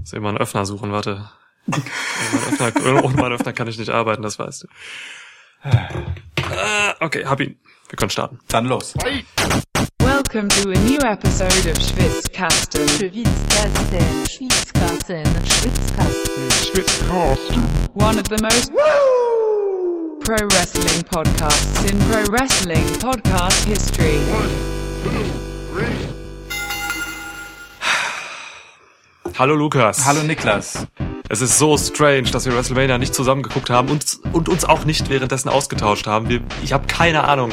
Muss eben mal einen Öffner suchen, warte. ohne, meinen Öffner, ohne meinen Öffner kann ich nicht arbeiten, das weißt du. Ah, okay, hab ihn. Wir können starten. Dann los. Welcome to a new episode of Schwitzkasten. Schwitzkasten, Schwitzkasten, Schwitzkasten. One of the most pro wrestling podcasts in pro wrestling podcast history. Hallo Lukas. Hallo Niklas. Es ist so strange, dass wir WrestleMania nicht zusammengeguckt haben und, und uns auch nicht währenddessen ausgetauscht haben. Wir, ich habe keine Ahnung,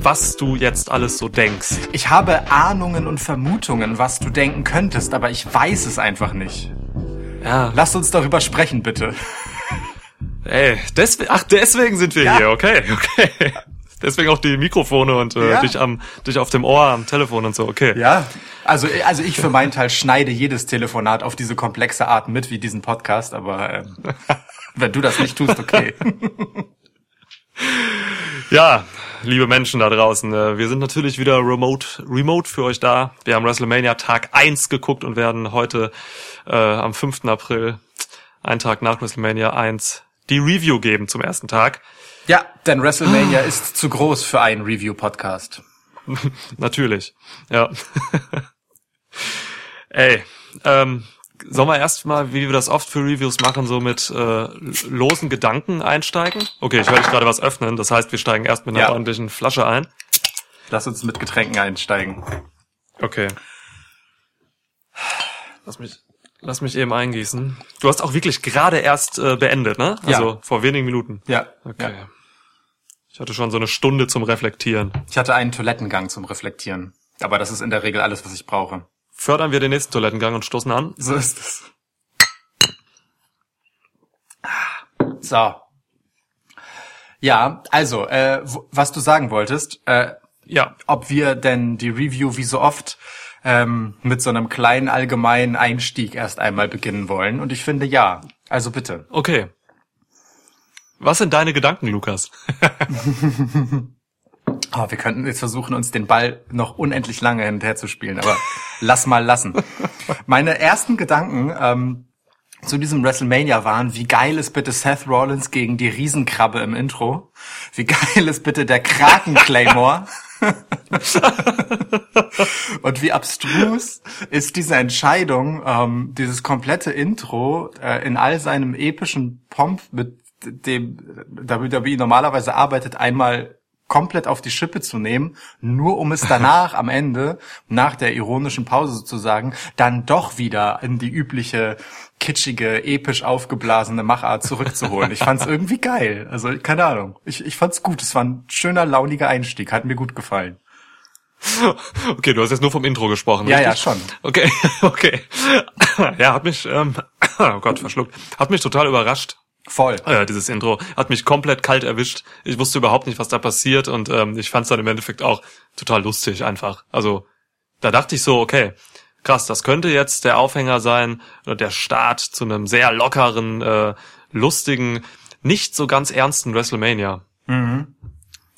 was du jetzt alles so denkst. Ich habe Ahnungen und Vermutungen, was du denken könntest, aber ich weiß es einfach nicht. Ja, Lass uns darüber sprechen, bitte. ey, deswegen, ach, deswegen sind wir Ja. hier, okay, okay. Deswegen auch die Mikrofone und äh, Ja. dich am dich auf dem Ohr am Telefon und so, okay. Ja, also, also ich für meinen Teil schneide jedes Telefonat auf diese komplexe Art mit, wie diesen Podcast, aber ähm, wenn du das nicht tust, okay. Ja, liebe Menschen da draußen, äh, wir sind natürlich wieder remote, remote für euch da. Wir haben WrestleMania Tag 1 geguckt und werden heute äh, am 5. April, einen Tag nach WrestleMania 1, die Review geben zum ersten Tag. Ja, denn WrestleMania ist zu groß für einen Review-Podcast. Natürlich, ja. Ey, ähm, sollen wir erstmal, wie wir das oft für Reviews machen, so mit äh, losen Gedanken einsteigen? Okay, ich höre dich gerade was öffnen, das heißt, wir steigen erst mit einer Ja. ordentlichen Flasche ein. Lass uns mit Getränken einsteigen. Okay. Lass mich, lass mich eben eingießen. Du hast auch wirklich gerade erst äh, beendet, ne? Ja. Also vor wenigen Minuten. Ja, Okay. ja. Ich hatte schon so eine Stunde zum Reflektieren. Ich hatte einen Toilettengang zum Reflektieren. Aber das ist in der Regel alles, was ich brauche. Fördern wir den nächsten Toilettengang und stoßen an. So ist es. So. Ja, also, äh, was du sagen wolltest, äh, Ja. ob wir denn die Review wie so oft ähm, mit so einem kleinen allgemeinen Einstieg erst einmal beginnen wollen. Und ich finde ja. Also bitte. Okay. Was sind deine Gedanken, Lukas? Oh, wir könnten jetzt versuchen, uns den Ball noch unendlich lange hinterher zu spielen, aber lass mal lassen. Meine ersten Gedanken ähm, zu diesem WrestleMania waren, wie geil ist bitte Seth Rollins gegen die Riesenkrabbe im Intro? Wie geil ist bitte der Kraken Claymore? Und wie abstrus ist diese Entscheidung, ähm, dieses komplette Intro äh, in all seinem epischen Pomp, mit dem WWE normalerweise arbeitet, einmal komplett auf die Schippe zu nehmen, nur um es danach am Ende, nach der ironischen Pause sozusagen, dann doch wieder in die übliche kitschige, episch aufgeblasene Machart zurückzuholen. Ich fand's irgendwie geil. Also, keine Ahnung. Ich, ich fand's gut. Es war ein schöner, launiger Einstieg. Hat mir gut gefallen. Okay, du hast jetzt nur vom Intro gesprochen, Ja, richtig? ja, schon. Okay, okay. Ja, hat mich, ähm, oh Gott, verschluckt. Hat mich total überrascht. Voll. Äh, dieses Intro hat mich komplett kalt erwischt. Ich wusste überhaupt nicht, was da passiert und ähm, ich fand es dann im Endeffekt auch total lustig einfach. Also da dachte ich so, okay, krass, das könnte jetzt der Aufhänger sein oder der Start zu einem sehr lockeren, äh, lustigen, nicht so ganz ernsten WrestleMania.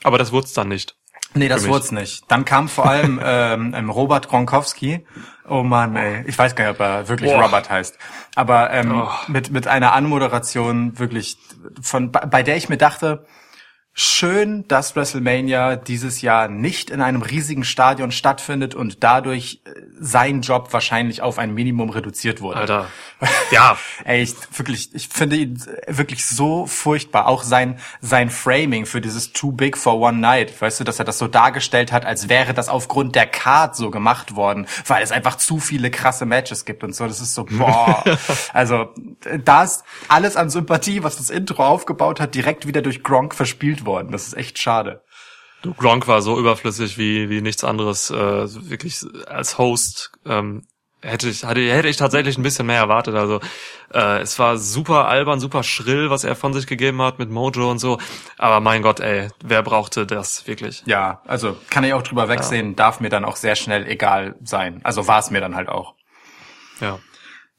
Aber das wurde es dann nicht. Nee, das wurd's nicht. Dann kam vor allem ähm, ähm, Robert Gronkowski. Oh Mann, ey. Ich weiß gar nicht, ob er wirklich Boah. Robert heißt. Aber ähm, Oh. mit, mit einer Anmoderation wirklich, von, bei der ich mir dachte, schön, dass WrestleMania dieses Jahr nicht in einem riesigen Stadion stattfindet und dadurch äh, sein Job wahrscheinlich auf ein Minimum reduziert wurde. Alter. Ja. Ey, ich, wirklich, ich finde ihn wirklich so furchtbar. Auch sein, sein Framing für dieses Too Big for One Night. Weißt du, dass er das so dargestellt hat, als wäre das aufgrund der Card so gemacht worden, weil es einfach zu viele krasse Matches gibt und so. Das ist so, boah. also, da ist alles an Sympathie, was das Intro aufgebaut hat, direkt wieder durch Gronk verspielt worden. Das ist echt schade. Du, Gronk war so überflüssig wie, wie nichts anderes. Äh, wirklich als Host ähm, hätte ich, hatte, hätte ich tatsächlich ein bisschen mehr erwartet. Also äh, es war super albern, super schrill, was er von sich gegeben hat mit Mojo und so. Aber mein Gott, ey, wer brauchte das wirklich? Ja, also kann ich auch drüber wegsehen, darf mir dann auch sehr schnell egal sein. Also war es mir dann halt auch. Ja.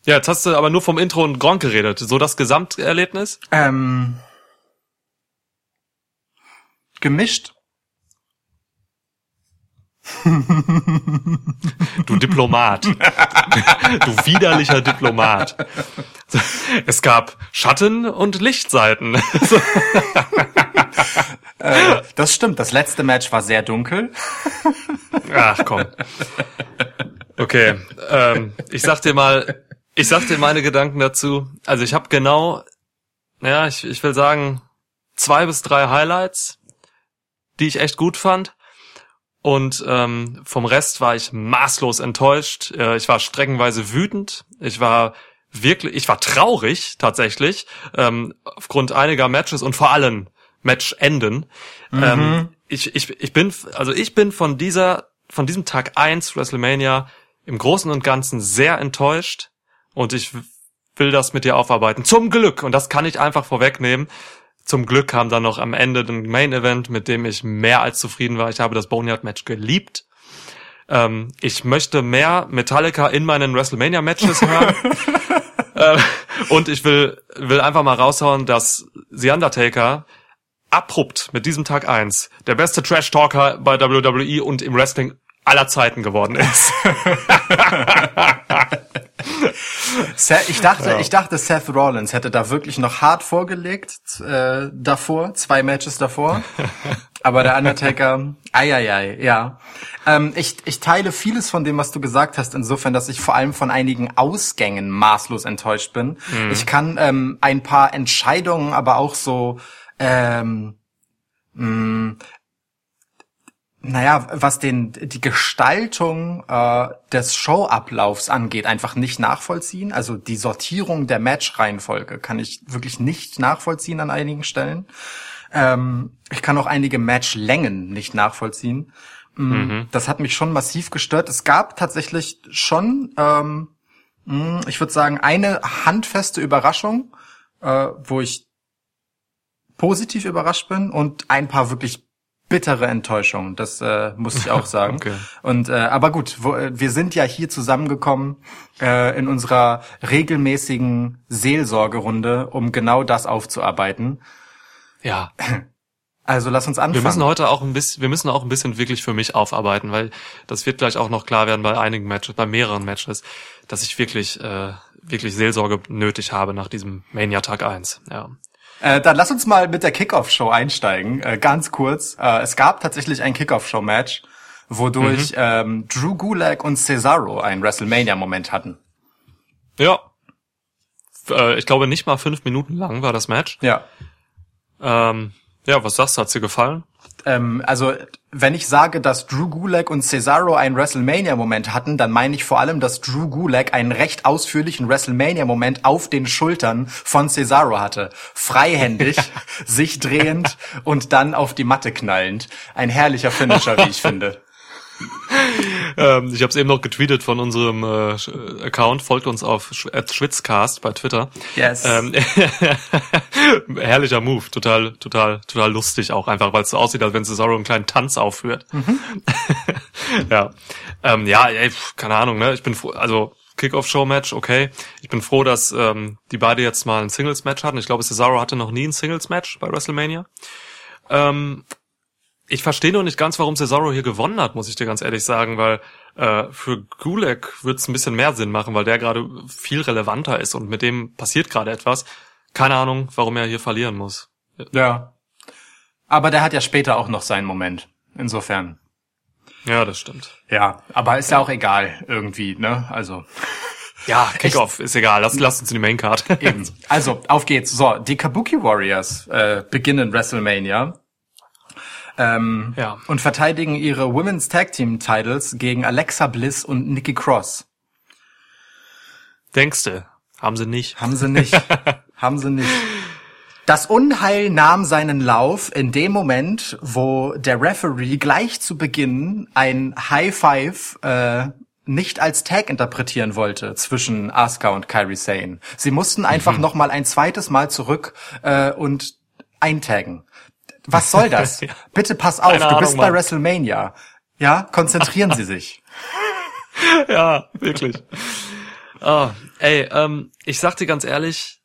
Ja, jetzt hast du aber nur vom Intro und Gronk geredet. So das Gesamterlebnis? Ähm, gemischt. Du Diplomat. Du widerlicher Diplomat. Es gab Schatten- und Lichtseiten. Das stimmt, das letzte Match war sehr dunkel. Ach komm. Okay, ähm, ich sag dir mal, ich sag dir meine Gedanken dazu. Also ich habe genau, ja, ich, ich will sagen, zwei bis drei Highlights, die ich echt gut fand. Und ähm, vom Rest war ich maßlos enttäuscht. Äh, ich war streckenweise wütend. Ich war wirklich, ich war traurig tatsächlich ähm, aufgrund einiger Matches und vor allem Matchenden. Ähm, ich, ich, ich bin, also ich bin von dieser, von diesem Tag eins WrestleMania im Großen und Ganzen sehr enttäuscht und ich will das mit dir aufarbeiten. Zum Glück, und das kann ich einfach vorwegnehmen, zum Glück kam dann noch am Ende den Main Event, mit dem ich mehr als zufrieden war. Ich habe das Boneyard Match geliebt. Ähm, ich möchte mehr Metallica in meinen WrestleMania Matches hören. äh, und ich will, will einfach mal raushauen, dass The Undertaker abrupt mit diesem Tag eins der beste Trash Talker bei WWE und im Wrestling aller Zeiten geworden ist. Seth, ich dachte, ich dachte, Seth Rollins hätte da wirklich noch hart vorgelegt äh, davor, zwei Matches davor. Aber der Undertaker, eieiei, ja. Ähm, ich, ich teile vieles von dem, was du gesagt hast, insofern, dass ich vor allem von einigen Ausgängen maßlos enttäuscht bin. Ich kann ähm, ein paar Entscheidungen, aber auch so ähm, mh, naja, was den die Gestaltung äh, des Showablaufs angeht, einfach nicht nachvollziehen. Also die Sortierung der Matchreihenfolge kann ich wirklich nicht nachvollziehen an einigen Stellen. Ähm, ich kann auch einige Matchlängen nicht nachvollziehen. Mm, Das hat mich schon massiv gestört. Es gab tatsächlich schon, ähm, mh, ich würde sagen, eine handfeste Überraschung, äh, wo ich positiv überrascht bin und ein paar wirklich bittere Enttäuschungen. Das äh, muss ich auch sagen. Okay. Und äh, aber gut, wo, äh, wir sind ja hier zusammengekommen äh, in unserer regelmäßigen Seelsorgerunde, um genau das aufzuarbeiten. ja. Also lass uns anfangen. Wir müssen heute auch ein bisschen, wir müssen auch ein bisschen wirklich für mich aufarbeiten, weil das wird gleich auch noch klar werden bei einigen Matches, bei mehreren Matches, dass ich wirklich, äh, wirklich Seelsorge nötig habe nach diesem Mania Tag 1. Ja. Äh, dann lass uns mal mit der Kickoff-Show einsteigen. Äh, ganz kurz. Äh, es gab tatsächlich ein Kickoff-Show-Match, wodurch Mhm. ähm, Drew Gulak und Cesaro einen WrestleMania-Moment hatten. Ja. Äh, ich glaube nicht mal fünf Minuten lang war das Match. Ja. Ähm, ja, was sagst du? Hat's dir gefallen? Ähm, also, wenn ich sage, dass Drew Gulak und Cesaro einen WrestleMania-Moment hatten, dann meine ich vor allem, dass Drew Gulak einen recht ausführlichen WrestleMania-Moment auf den Schultern von Cesaro hatte. Freihändig, sich drehend und dann auf die Matte knallend. Ein herrlicher Finisher, wie ich finde. Ähm, ich habe es eben noch getweetet von unserem äh, Sch- Account. Folgt uns auf Sch- at Schwitzcast bei Twitter. Yes. Ähm, herrlicher Move, total, total, total lustig auch einfach, weil es so aussieht, als wenn Cesaro einen kleinen Tanz aufführt. ja, ähm, ja, ey, keine Ahnung, ne? Ich bin froh, also Kickoff-Show-Match, okay. Ich bin froh, dass ähm, die beide jetzt mal ein Singles-Match hatten. Ich glaube, Cesaro hatte noch nie ein Singles-Match bei WrestleMania. Ähm, ich verstehe nur nicht ganz, warum Cesaro hier gewonnen hat, muss ich dir ganz ehrlich sagen, weil äh, für Gulak wird es ein bisschen mehr Sinn machen, weil der gerade viel relevanter ist und mit dem passiert gerade etwas. Keine Ahnung, warum er hier verlieren muss. Ja. Aber der hat ja später auch noch seinen Moment. Insofern. Ja, das stimmt. Ja, aber ist ja auch egal irgendwie, ne? Also Ja, Kickoff, ist egal. Lass, lass uns in die Maincard. eben. Also auf geht's. So, die Kabuki Warriors äh, beginnen WrestleMania ähm, Ja. und verteidigen ihre Women's Tag Team Titles gegen Alexa Bliss und Nikki Cross. Denkste, haben sie nicht. Haben sie nicht. Haben sie nicht. Das Unheil nahm seinen Lauf in dem Moment, wo der Referee gleich zu Beginn ein High Five äh, nicht als Tag interpretieren wollte zwischen Asuka und Kairi Sane. Sie mussten einfach noch mal ein zweites Mal zurück äh, und eintaggen. Was soll das? Ja. Bitte pass auf, Keine du bist Ahnung, bei Mann. WrestleMania. Ja, konzentrieren Sie sich. ja, wirklich. Ah, ey, ähm, ich sag dir ganz ehrlich,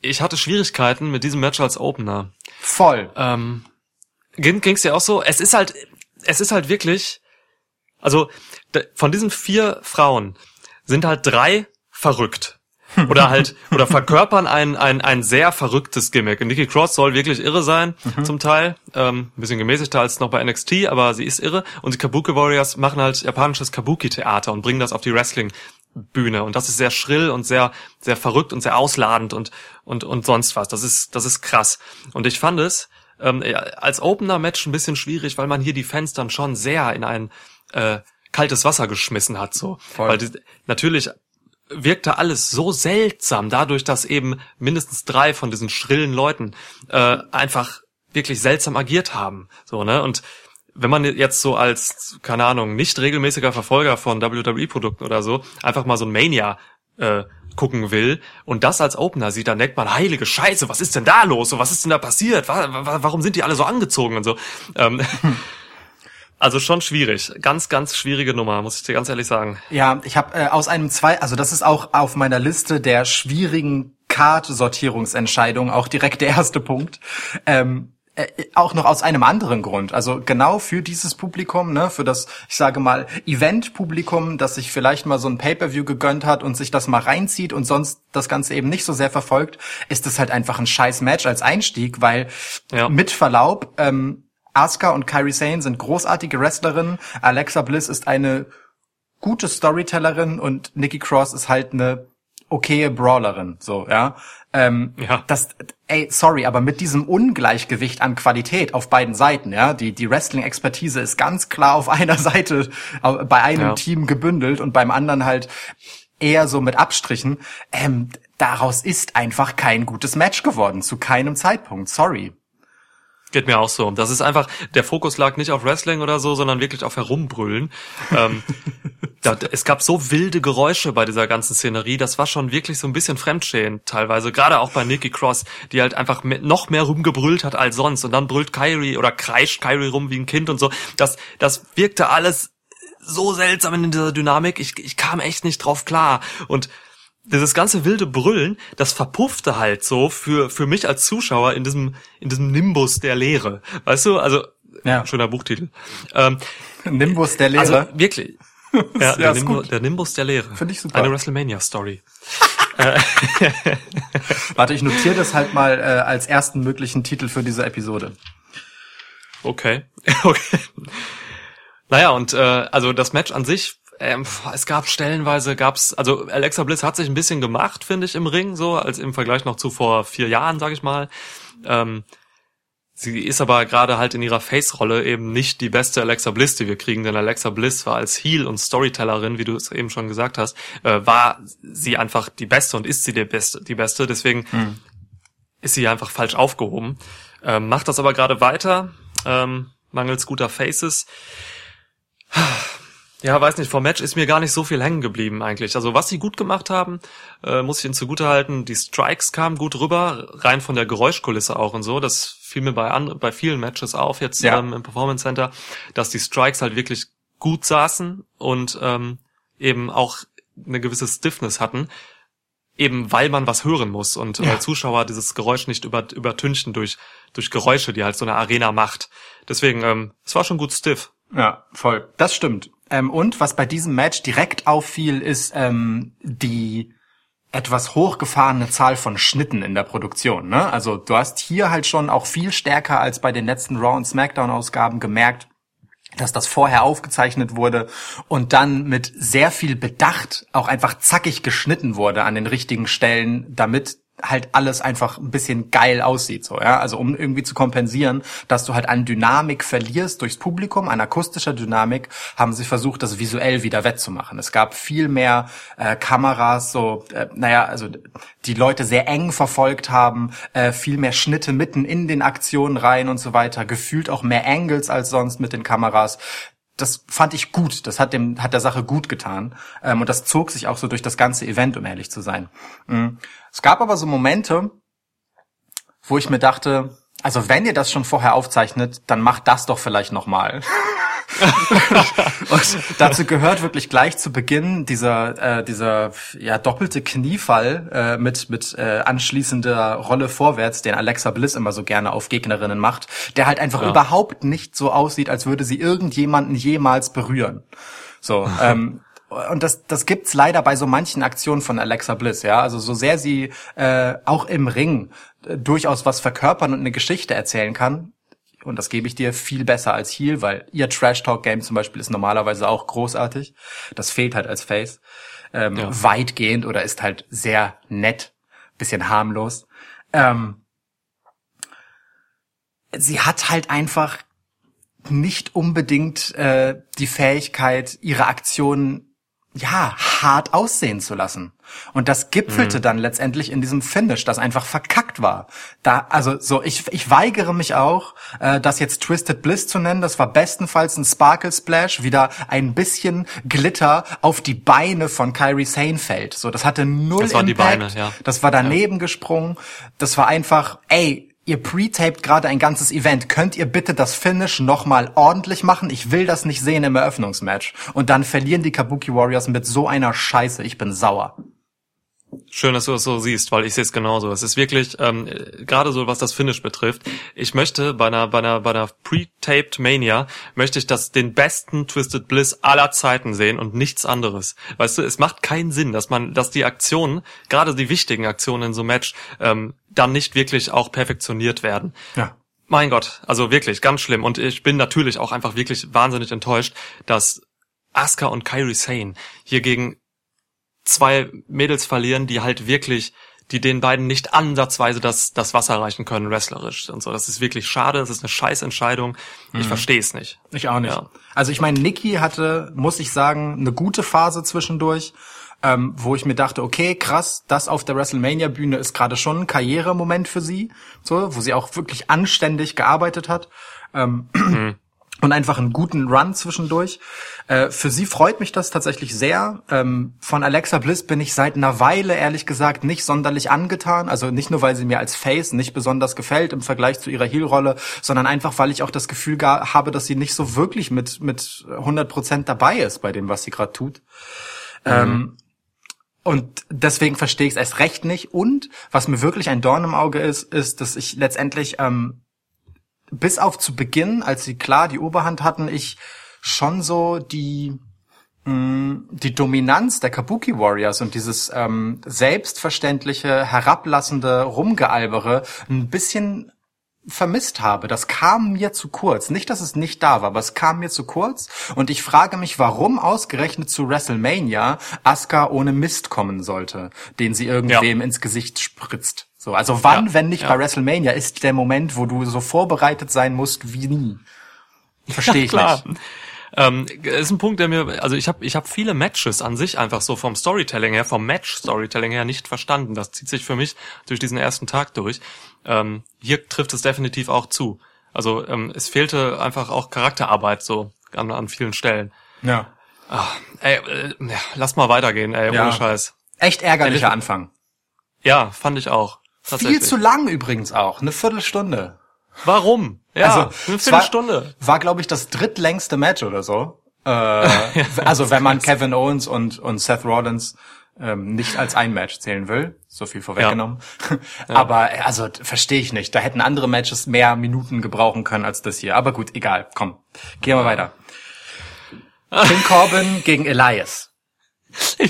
ich hatte Schwierigkeiten mit diesem Match als Opener. Voll. Ähm, ging, ging's dir auch so? Es ist halt, es ist halt wirklich, also von diesen vier Frauen sind halt drei verrückt. Oder halt, oder verkörpern ein, ein, ein sehr verrücktes Gimmick. Und Nikki Cross soll wirklich irre sein, zum Teil. Ähm, ein bisschen gemäßigter als noch bei NXT, aber sie ist irre. Und die Kabuki Warriors machen halt japanisches Kabuki-Theater und bringen das auf die Wrestling-Bühne. Und das ist sehr schrill und sehr, sehr verrückt und sehr ausladend und, und, und sonst was. Das ist, das ist krass. Und ich fand es, ähm, als Opener-Match ein bisschen schwierig, weil man hier die Fans dann schon sehr in ein, äh, kaltes Wasser geschmissen hat, so. Voll. Weil die, natürlich wirkte alles so seltsam, dadurch, dass eben mindestens drei von diesen schrillen Leuten äh, einfach wirklich seltsam agiert haben. So, ne? Und wenn man jetzt so als, keine Ahnung, nicht regelmäßiger Verfolger von WWE-Produkten oder so, einfach mal so ein Mania äh, gucken will und das als Opener sieht, dann denkt man, heilige Scheiße, was ist denn da los? So, was ist denn da passiert? Wa- wa- Warum sind die alle so angezogen und so? Ähm, also schon schwierig. Ganz, ganz schwierige Nummer, muss ich dir ganz ehrlich sagen. Ja, ich habe äh, aus einem zwei, also das ist auch auf meiner Liste der schwierigen Card-Sortierungsentscheidungen auch direkt der erste Punkt. Ähm, äh, auch noch aus einem anderen Grund. Also genau für dieses Publikum, ne, für das, ich sage mal, Event-Publikum, das sich vielleicht mal so ein Pay-Per-View gegönnt hat und sich das mal reinzieht und sonst das Ganze eben nicht so sehr verfolgt, ist es halt einfach ein scheiß Match als Einstieg, weil Ja. mit Verlaub, ähm, Asuka und Kairi Sane sind großartige Wrestlerinnen. Alexa Bliss ist eine gute Storytellerin und Nikki Cross ist halt eine okaye Brawlerin, so, ja. Ähm, Ja. Das, ey, sorry, aber mit diesem Ungleichgewicht an Qualität auf beiden Seiten, ja, die, die Wrestling-Expertise ist ganz klar auf einer Seite bei einem Ja. Team gebündelt und beim anderen halt eher so mit Abstrichen. Ähm, daraus ist einfach kein gutes Match geworden, zu keinem Zeitpunkt, sorry. Geht mir auch so. Das ist einfach, der Fokus lag nicht auf Wrestling oder so, sondern wirklich auf Herumbrüllen. ähm, da, es gab so wilde Geräusche bei dieser ganzen Szenerie, das war schon wirklich so ein bisschen fremdschämend teilweise. Gerade auch bei Nikki Cross, die halt einfach noch mehr rumgebrüllt hat als sonst. Und dann brüllt Kyrie oder kreischt Kyrie rum wie ein Kind und so. Das, das wirkte alles so seltsam in dieser Dynamik. Ich, ich kam echt nicht drauf klar. Und dieses ganze wilde Brüllen, das verpuffte halt so für, für mich als Zuschauer in diesem, in diesem Nimbus der Leere. Weißt du? Also, Ja. schöner Buchtitel. Ähm, Nimbus der also, Lehre. wirklich. Ja, Ja, der, ist Nimbu, gut. der Nimbus der Leere. Find ich super. Eine WrestleMania-Story. Warte, ich notiere das halt mal äh, als ersten möglichen Titel für diese Episode. Okay. okay. Naja, und äh, also das Match an sich, ähm, es gab stellenweise, gab's, also Alexa Bliss hat sich ein bisschen gemacht, finde ich, im Ring, so, als im Vergleich noch zu vor vier Jahren, sag ich mal. Ähm, sie ist aber gerade halt in ihrer Face-Rolle eben nicht die beste Alexa Bliss, die wir kriegen, denn Alexa Bliss war als Heel und Storytellerin, wie du es eben schon gesagt hast, äh, war sie einfach die beste und ist sie die beste, die beste. Deswegen ist sie einfach falsch aufgehoben. Ähm, macht das aber gerade weiter, ähm, mangels guter Faces. Ja, weiß nicht, vom Match ist mir gar nicht so viel hängen geblieben eigentlich. Also was sie gut gemacht haben, äh, muss ich ihnen zugute halten. Die Strikes kamen gut rüber, rein von der Geräuschkulisse auch und so. Das fiel mir bei, an, bei vielen Matches auf jetzt Ja. ähm, im Performance Center, dass die Strikes halt wirklich gut saßen und ähm, eben auch eine gewisse Stiffness hatten. Eben weil man was hören muss und Ja. äh, Zuschauer dieses Geräusch nicht über, übertünchen durch, durch Geräusche, die halt so eine Arena macht. Deswegen, ähm, es war schon gut stiff. Ja, voll. Das stimmt. Ähm, und was bei diesem Match direkt auffiel, ist ähm, die etwas hochgefahrene Zahl von Schnitten in der Produktion. Ne? Also du hast hier halt schon auch viel stärker als bei den letzten Raw und SmackDown Ausgaben gemerkt, dass das vorher aufgezeichnet wurde und dann mit sehr viel Bedacht auch einfach zackig geschnitten wurde an den richtigen Stellen, damit halt alles einfach ein bisschen geil aussieht, so, ja. Also um irgendwie zu kompensieren, dass du halt an Dynamik verlierst durchs Publikum, an akustischer Dynamik, haben sie versucht, das visuell wieder wettzumachen. Es gab viel mehr äh, Kameras, so, äh, naja, also die Leute sehr eng verfolgt haben, äh, viel mehr Schnitte mitten in den Aktionen rein und so weiter, gefühlt auch mehr Angles als sonst mit den Kameras das fand ich gut. Das hat dem hat der Sache gut getan ähm, und das zog sich auch so durch das ganze Event, um ehrlich zu sein. Mhm. Es gab aber so Momente, wo ich mir dachte, also wenn ihr das schon vorher aufzeichnet, dann macht das doch vielleicht noch mal. und dazu gehört wirklich gleich zu Beginn dieser äh, dieser ja doppelte Kniefall äh, mit mit äh, anschließender Rolle vorwärts, den Alexa Bliss immer so gerne auf Gegnerinnen macht, der halt einfach Ja. überhaupt nicht so aussieht, als würde sie irgendjemanden jemals berühren. So, ähm, und das, das gibt's leider bei so manchen Aktionen von Alexa Bliss, ja. Also so sehr sie äh, auch im Ring durchaus was verkörpern und eine Geschichte erzählen kann, und das gebe ich dir viel besser als Heel, weil ihr Trash-Talk-Game zum Beispiel ist normalerweise auch großartig. Das fehlt halt als Face. Ähm, Ja. Weitgehend oder ist halt sehr nett, bisschen harmlos. Ähm, sie hat halt einfach nicht unbedingt äh, die Fähigkeit, ihre Aktionen ja hart aussehen zu lassen. Und das gipfelte dann letztendlich in diesem Finish, das einfach verkackt war. Da, also so, ich, ich weigere mich auch, äh, das jetzt Twisted Bliss zu nennen. Das war bestenfalls ein Sparkle Splash, wieder ein bisschen Glitter auf die Beine von Kyrie Sane fällt. So, das hatte null Das waren die Impact. Beine, ja. Das war daneben gesprungen. Das war einfach, ey, ihr pre-taped gerade ein ganzes Event. Könnt ihr bitte das Finish nochmal ordentlich machen? Ich will das nicht sehen im Eröffnungsmatch. Und dann verlieren die Kabuki Warriors mit so einer Scheiße. Ich bin sauer. Schön, dass du das so siehst, weil ich sehe es genauso. Es ist wirklich, ähm, äh, gerade so, was das Finish betrifft, ich möchte bei einer, bei einer, bei einer pre-taped Mania, möchte ich das den besten Twisted Bliss aller Zeiten sehen und nichts anderes. Weißt du, es macht keinen Sinn, dass man, dass die Aktionen, gerade die wichtigen Aktionen in so einem Match, ähm, dann nicht wirklich auch perfektioniert werden. Ja. Mein Gott, also wirklich ganz schlimm. Und ich bin natürlich auch einfach wirklich wahnsinnig enttäuscht, dass Asuka und Kairi Sane hier gegen zwei Mädels verlieren, die halt wirklich, die den beiden nicht ansatzweise das, das Wasser reichen können, wrestlerisch und so. Das ist wirklich schade, das ist eine Scheißentscheidung. Ich verstehe es nicht. Ich auch nicht. Ja. Also ich meine, Nikki hatte, muss ich sagen, eine gute Phase zwischendurch, ähm, wo ich mir dachte, okay, krass, das auf der WrestleMania-Bühne ist gerade schon ein Karrieremoment für sie, so, wo sie auch wirklich anständig gearbeitet hat. Ähm, Und einfach einen guten Run zwischendurch. Äh, für sie freut mich das tatsächlich sehr. Ähm, von Alexa Bliss bin ich seit einer Weile, ehrlich gesagt, nicht sonderlich angetan. Also nicht nur, weil sie mir als Face nicht besonders gefällt im Vergleich zu ihrer Heel-Rolle, sondern einfach, weil ich auch das Gefühl habe, dass sie nicht so wirklich mit, mit 100% dabei ist bei dem, was sie gerade tut. Ähm, und deswegen verstehe ich es erst recht nicht. Und was mir wirklich ein Dorn im Auge ist, ist, dass ich letztendlich ähm, bis auf zu Beginn, als sie klar die Oberhand hatten, ich schon so die mh, die Dominanz der Kabuki Warriors und dieses ähm, selbstverständliche, herablassende Rumgealbere ein bisschen vermisst habe. Das kam mir zu kurz. Nicht, dass es nicht da war, aber es kam mir zu kurz. Und ich frage mich, warum ausgerechnet zu WrestleMania Asuka ohne Mist kommen sollte, den sie irgendwem ins Gesicht spritzt. So, also wann, Ja, wenn nicht ja. bei WrestleMania, ist der Moment, wo du so vorbereitet sein musst wie nie. Verstehe ich Klar. nicht. Ähm, ist ein Punkt, der mir, also ich habe ich hab viele Matches an sich einfach so vom Storytelling her, vom Match-Storytelling her nicht verstanden. Das zieht sich für mich durch diesen ersten Tag durch. Ähm, hier trifft es definitiv auch zu. Also ähm, es fehlte einfach auch Charakterarbeit so an, an vielen Stellen. Ja. Ey, äh, ja, lass mal weitergehen, ey, Ja. ohne Scheiß. Echt ärgerlicher? Anfang. Ja, fand ich auch. Viel zu lang übrigens auch. Eine Viertelstunde. Warum? Ja, Also, eine es war- Viertelstunde. War, glaube ich, das drittlängste Match oder so. Äh, also wenn man Kevin Owens und, und Seth Rollins ähm, nicht als ein Match zählen will. So viel vorweggenommen. Aber äh, also verstehe ich nicht. Da hätten andere Matches mehr Minuten gebrauchen können als das hier. Aber gut, egal. Komm, gehen wir weiter. King Corbin gegen Elias.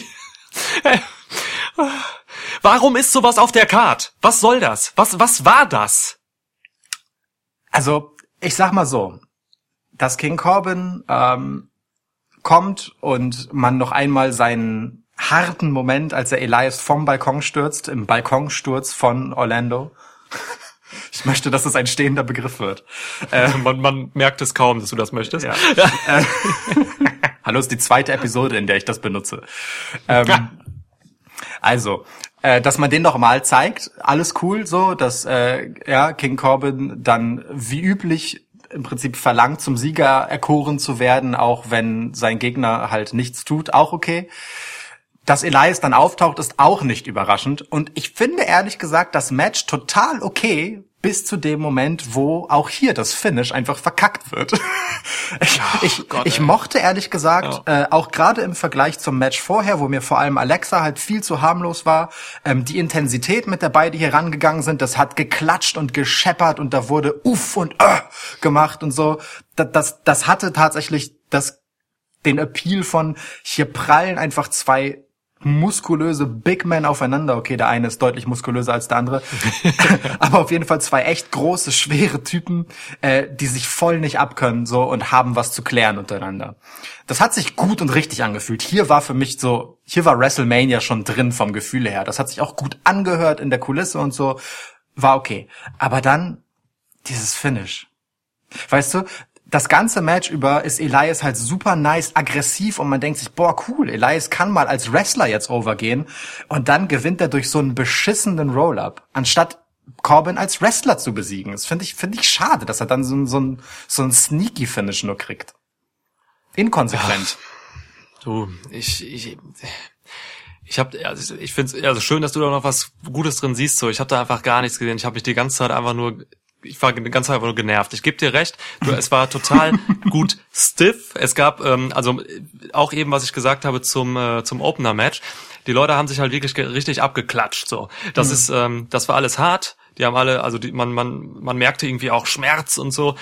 Warum ist sowas auf der Card? Was soll das? Was, was war das? Also, ich sag mal so, dass King Corbin ähm, kommt und man noch einmal seinen harten Moment, als er Elias vom Balkon stürzt, im Balkonsturz von Orlando. Ich möchte, dass es ein stehender Begriff wird. Äh, Man, man merkt es kaum, dass du das möchtest. ja. Äh, Hallo, ist die zweite Episode, in der ich das benutze. Ähm, also, äh, dass man den noch mal zeigt, alles cool so, dass äh, ja, King Corbin dann wie üblich im Prinzip verlangt, zum Sieger erkoren zu werden, auch wenn sein Gegner halt nichts tut, auch okay. Dass Elias dann auftaucht, ist auch nicht überraschend. Und ich finde ehrlich gesagt das Match total okay, bis zu dem Moment, wo auch hier das Finish einfach verkackt wird. ich, ich, Gott, ich mochte ehrlich gesagt, äh, auch gerade im Vergleich zum Match vorher, wo mir vor allem Alexa halt viel zu harmlos war, ähm, die Intensität, mit der beide hier rangegangen sind, das hat geklatscht und gescheppert und da wurde uff und äh gemacht und so. Das, das, das hatte tatsächlich das den Appeal von hier prallen einfach zwei muskulöse Big Men aufeinander. Okay, der eine ist deutlich muskulöser als der andere. Aber auf jeden Fall zwei echt große, schwere Typen, äh, die sich voll nicht abkönnen so und haben was zu klären untereinander. Das hat sich gut und richtig angefühlt. Hier war für mich so, hier war WrestleMania schon drin vom Gefühl her. Das hat sich auch gut angehört in der Kulisse und so. War okay. Aber dann dieses Finish. Weißt du, das ganze Match über ist Elias halt super nice, aggressiv und man denkt sich, boah, cool, Elias kann mal als Wrestler jetzt overgehen und dann gewinnt er durch so einen beschissenen Roll-Up, anstatt Corbin als Wrestler zu besiegen. Das finde ich, finde ich schade, dass er dann so, so ein, so ein sneaky Finish nur kriegt. Inkonsequent. Du, ich, ich, ich habe, also ich finde es also schön, dass du da noch was Gutes drin siehst. So, ich habe da einfach gar nichts gesehen. Ich habe mich die ganze Zeit einfach nur, ich war Zeit einfach nur genervt. Ich gebe dir recht, du, es war total gut stiff. Es gab, ähm, also auch eben, was ich gesagt habe zum äh, zum Opener Match. Die Leute haben sich halt wirklich richtig abgeklatscht. So, das ist, ähm, das war alles hart. Die haben alle, also die, man man man merkte irgendwie auch Schmerz und so.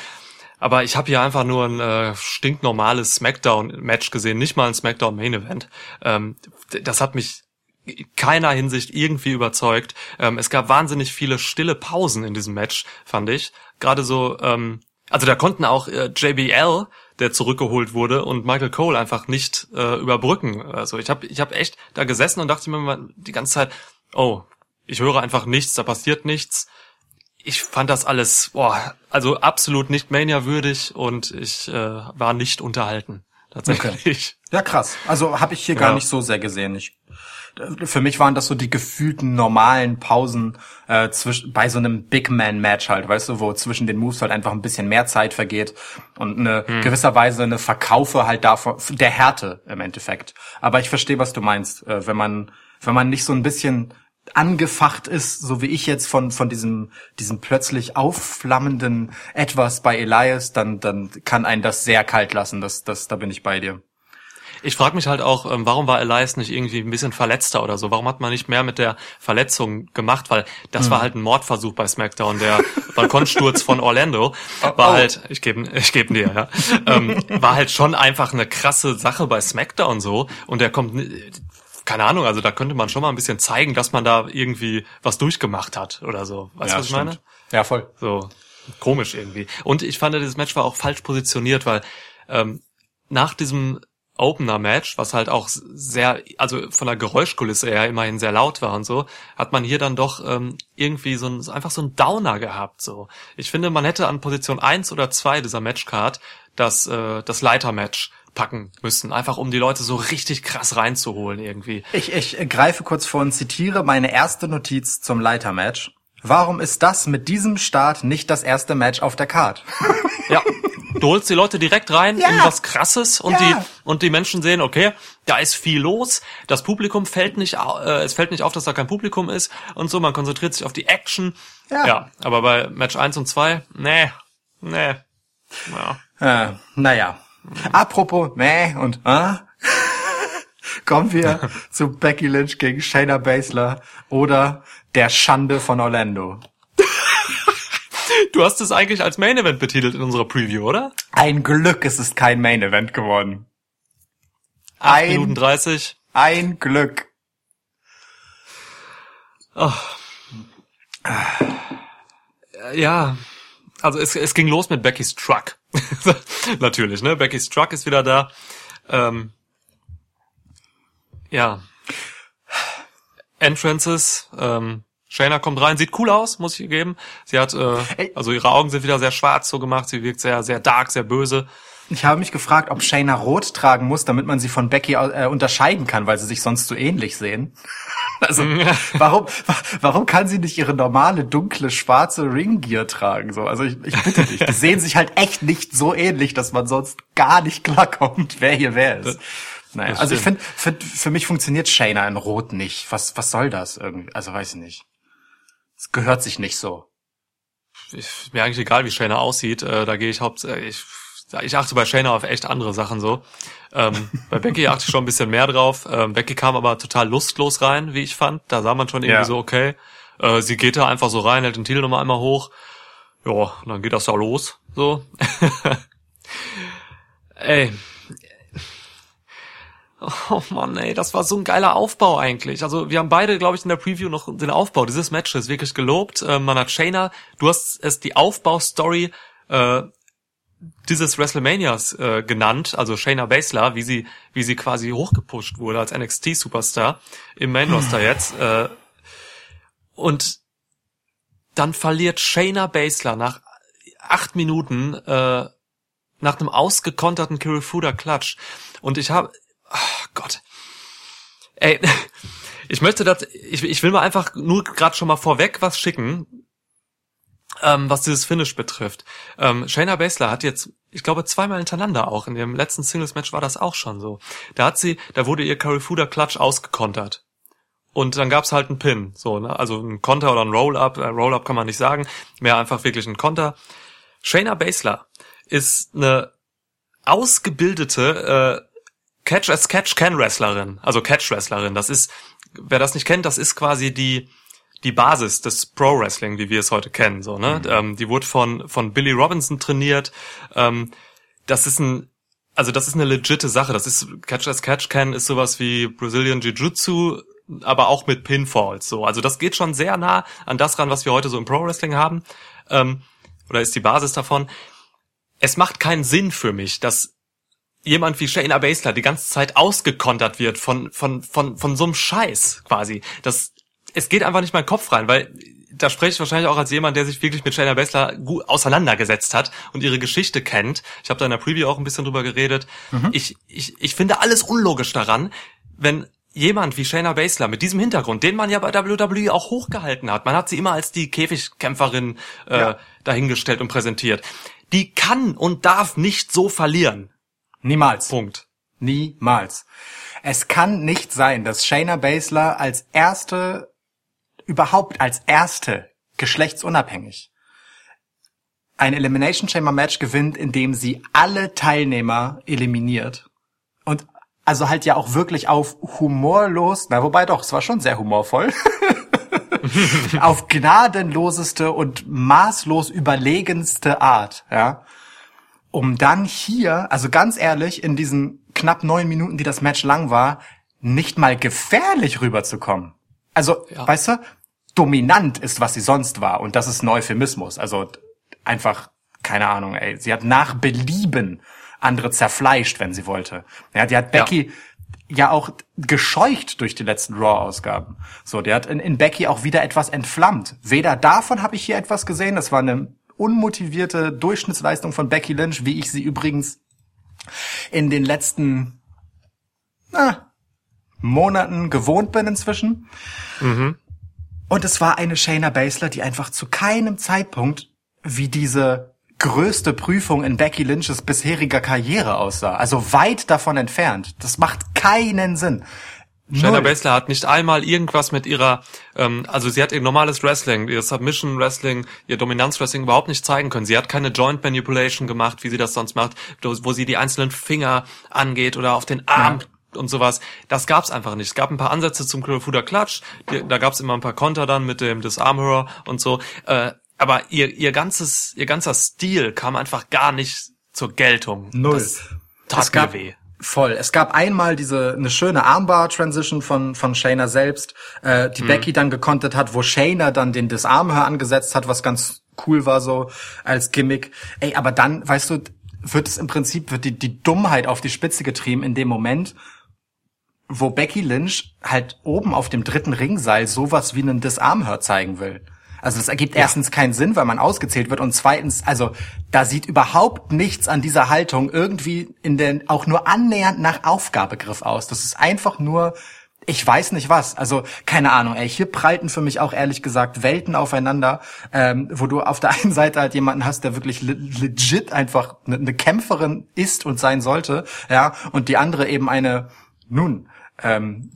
Aber ich habe hier einfach nur ein äh, stinknormales Smackdown-Match gesehen, nicht mal ein Smackdown-Main-Event. Ähm, d- das hat mich keiner Hinsicht irgendwie überzeugt. Ähm, es gab wahnsinnig viele stille Pausen in diesem Match, fand ich. Gerade so, ähm, also da konnten auch äh, JBL, der zurückgeholt wurde, und Michael Cole einfach nicht äh, überbrücken. Also ich habe ich hab echt da gesessen und dachte mir die ganze Zeit, oh, ich höre einfach nichts, da passiert nichts ich fand das alles, boah, also absolut nicht Mania-würdig und ich äh, war nicht unterhalten. Tatsächlich. Ja, krass. Also habe ich hier gar Ja. nicht so sehr gesehen. Ich, für mich waren das so die gefühlten normalen Pausen äh, zwischen bei so einem Big Man Match halt, weißt du, wo zwischen den Moves halt einfach ein bisschen mehr Zeit vergeht und eine gewisserweise eine Verkaufe halt davon der Härte im Endeffekt. Aber ich verstehe, was du meinst, äh, wenn man wenn man nicht so ein bisschen angefacht ist, so wie ich jetzt von von diesem diesem plötzlich aufflammenden etwas bei Elias, dann dann kann einen das sehr kalt lassen. Das das da bin ich bei dir. Ich frage mich halt auch, ähm, warum war Elias nicht irgendwie ein bisschen verletzter oder so? Warum hat man nicht mehr mit der Verletzung gemacht? Weil das war halt ein Mordversuch bei SmackDown. Der Balkonsturz von Orlando war oh. halt, ich gebe ich geb dir, ja, ähm, war halt schon einfach eine krasse Sache bei SmackDown so. Und der kommt, keine Ahnung, also da könnte man schon mal ein bisschen zeigen, dass man da irgendwie was durchgemacht hat oder so. Weißt du, was ich meine? Ja, voll. So komisch irgendwie. Und ich fand, dieses Match war auch falsch positioniert, weil ähm, nach diesem Opener-Match, was halt auch sehr, also von der Geräuschkulisse her immerhin sehr laut war und so, hat man hier dann doch ähm, irgendwie so ein, einfach so ein Downer gehabt. So, ich finde, man hätte an Position eins oder zwei dieser Matchcard das äh, das Leiter-Match packen müssen, einfach um die Leute so richtig krass reinzuholen irgendwie. Ich, ich greife kurz vor und zitiere meine erste Notiz zum Leitermatch. Warum ist das mit diesem Start nicht das erste Match auf der Card? Ja, du holst die Leute direkt rein Ja. in was Krasses und Ja. die und die Menschen sehen, okay, da ist viel los. Das Publikum fällt nicht, äh, es fällt nicht auf, dass da kein Publikum ist und so. Man konzentriert sich auf die Action. Ja. aber bei Match 1 und 2, nee, nee, ja. Äh, naja. Apropos, meh und äh, kommen wir zu Becky Lynch gegen Shayna Baszler oder der Schande von Orlando. Du hast es eigentlich als Main Event betitelt in unserer Preview, oder? Ein Glück ist es kein Main Event geworden. 8 Ein- Minuten 30. Ein Glück. Äh, Ja, also es, es ging los mit Becky's Truck. Natürlich, ne? Becky's Truck ist wieder da. Ähm, ja. Entrances. Ähm, Shayna kommt rein, sieht cool aus, muss ich ihr geben. Sie hat, äh, also ihre Augen sind wieder sehr schwarz so gemacht. Sie wirkt sehr, sehr dark, sehr böse. Ich habe mich gefragt, ob Shayna rot tragen muss, damit man sie von Becky äh, unterscheiden kann, weil sie sich sonst so ähnlich sehen. Also, warum, wa- warum kann sie nicht ihre normale, dunkle, schwarze Ringgear tragen? So, also ich, ich bitte dich. Die sehen sich halt echt nicht so ähnlich, dass man sonst gar nicht klarkommt, wer hier wer ist. Naja, also ich finde, für, für mich funktioniert Shayna in Rot nicht. Was, was soll das irgendwie? Also weiß ich nicht. Es gehört sich nicht so. ich, mir eigentlich egal, wie Shayna aussieht. Äh, da gehe ich hauptsächlich, ich, achte bei Shayna auf echt andere Sachen so. Ähm, bei Becky achte ich schon ein bisschen mehr drauf. Ähm, Becky kam aber total lustlos rein, wie ich fand. Da sah man schon irgendwie Ja. so, okay, äh, sie geht da einfach so rein, hält den Titel nochmal einmal hoch. Ja, dann geht das da los. So. ey. Oh Mann, ey, das war so ein geiler Aufbau eigentlich. Also wir haben beide, glaube ich, in der Preview noch den Aufbau dieses Matches wirklich gelobt. Äh, man hat Shayna, du hast es die Aufbaustory äh, dieses WrestleManias äh, genannt, also Shayna Baszler, wie sie, wie sie quasi hochgepusht wurde als NXT-Superstar im Main Roster jetzt. Äh, und dann verliert Shayna Baszler nach acht Minuten äh, nach einem ausgekonterten Kirifuda Clutch. Und ich habe, ach Gott, ey, ich möchte das, ich, ich will mal einfach nur gerade schon mal vorweg was schicken, ähm, was dieses Finish betrifft. Ähm, Shayna Baszler hat jetzt, ich glaube, zweimal hintereinander auch, in dem letzten Singles-Match war das auch schon so. Da hat sie, da wurde ihr Kirifuda Clutch ausgekontert. Und dann gab's halt einen Pin, so, ne? Also ein Konter oder ein Roll-Up. Äh, Roll-Up kann man nicht sagen, mehr einfach wirklich ein Konter. Shayna Baszler ist eine ausgebildete äh, Catch as Catch Can Wrestlerin, also Catch Wrestlerin. Das ist, wer das nicht kennt, das ist quasi die die Basis des Pro Wrestling, wie wir es heute kennen. So, ne? Ähm, die wurde von von Billy Robinson trainiert. Ähm, das ist ein also das ist eine legitime Sache. Das ist Catch as Catch Can ist sowas wie Brazilian Jiu-Jitsu, aber auch mit Pinfalls. So, also das geht schon sehr nah an das ran, was wir heute so im Pro Wrestling haben. Ähm, oder ist die Basis davon. Es macht keinen Sinn für mich, dass jemand wie Shayna Baszler die ganze Zeit ausgekontert wird von von von von so einem Scheiß quasi. Das es geht einfach nicht mal in den Kopf rein, weil da spreche ich wahrscheinlich auch als jemand, der sich wirklich mit Shayna Baszler gut auseinandergesetzt hat und ihre Geschichte kennt. Ich habe da in der Preview auch ein bisschen drüber geredet. Ich, ich, ich finde alles unlogisch daran, wenn jemand wie Shayna Baszler mit diesem Hintergrund, den man ja bei WWE auch hochgehalten hat, man hat sie immer als die Käfigkämpferin äh, Ja. dahingestellt und präsentiert, die kann und darf nicht so verlieren. Niemals. Punkt. Niemals. Es kann nicht sein, dass Shayna Baszler als erste, überhaupt als erste, geschlechtsunabhängig, ein Elimination Chamber Match gewinnt, in dem sie alle Teilnehmer eliminiert. Und also halt ja auch wirklich auf humorlos, na wobei doch, es war schon sehr humorvoll. auf gnadenloseste und maßlos überlegenste Art, ja um dann hier, also ganz ehrlich, in diesen knapp neun Minuten, die das Match lang war, nicht mal gefährlich rüberzukommen. Also, Ja. weißt du, dominant ist, was sie sonst war. Und das ist ein Euphemismus. Also einfach, keine Ahnung, ey. Sie hat nach Belieben andere zerfleischt, wenn sie wollte. Ja, die hat Ja. Becky ja auch gescheucht durch die letzten Raw-Ausgaben. So, der hat in, in Becky auch wieder etwas entflammt. Weder davon habe ich hier etwas gesehen, das war eine unmotivierte Durchschnittsleistung von Becky Lynch, wie ich sie übrigens in den letzten na, Monaten gewohnt bin inzwischen. Und es war eine Shayna Baszler, die einfach zu keinem Zeitpunkt wie diese größte Prüfung in Becky Lynches bisheriger Karriere aussah. Also weit davon entfernt. Das macht keinen Sinn. Shayna. Baszler hat nicht einmal irgendwas mit ihrer, ähm, also sie hat ihr normales Wrestling, ihr Submission Wrestling, ihr Dominanz Wrestling überhaupt nicht zeigen können. Sie hat keine Joint Manipulation gemacht, wie sie das sonst macht, wo wo sie die einzelnen Finger angeht oder auf den Arm und sowas. Das gab's einfach nicht. Es gab ein paar Ansätze zum Kirifuda Clutch, die, da gab's immer ein paar Konter dann mit dem Disarmhörer und so. Äh, aber ihr ihr ganzes ihr ganzer Stil kam einfach gar nicht zur Geltung. Null. Das tat es gab, mir weh. Voll. Es gab einmal diese eine schöne Armbar-Transition von von Shayna selbst, äh, die Becky dann gekontert hat, wo Shayna dann den Disarmhör angesetzt hat, was ganz cool war so als Gimmick. Ey, aber dann, weißt du, wird es im Prinzip wird die die Dummheit auf die Spitze getrieben in dem Moment, wo Becky Lynch halt oben auf dem dritten Ringseil sowas wie einen Disarmhör zeigen will. Also das ergibt erstens keinen Sinn, weil man ausgezählt wird und zweitens, also da sieht überhaupt nichts an dieser Haltung irgendwie in den auch nur annähernd nach Aufgabegriff aus. Das ist einfach nur ich weiß nicht was. Also keine Ahnung. Ey, hier prallten für mich auch ehrlich gesagt Welten aufeinander, ähm, wo du auf der einen Seite halt jemanden hast, der wirklich le legit einfach eine ne Kämpferin ist und sein sollte, ja, und die andere eben eine nun ähm,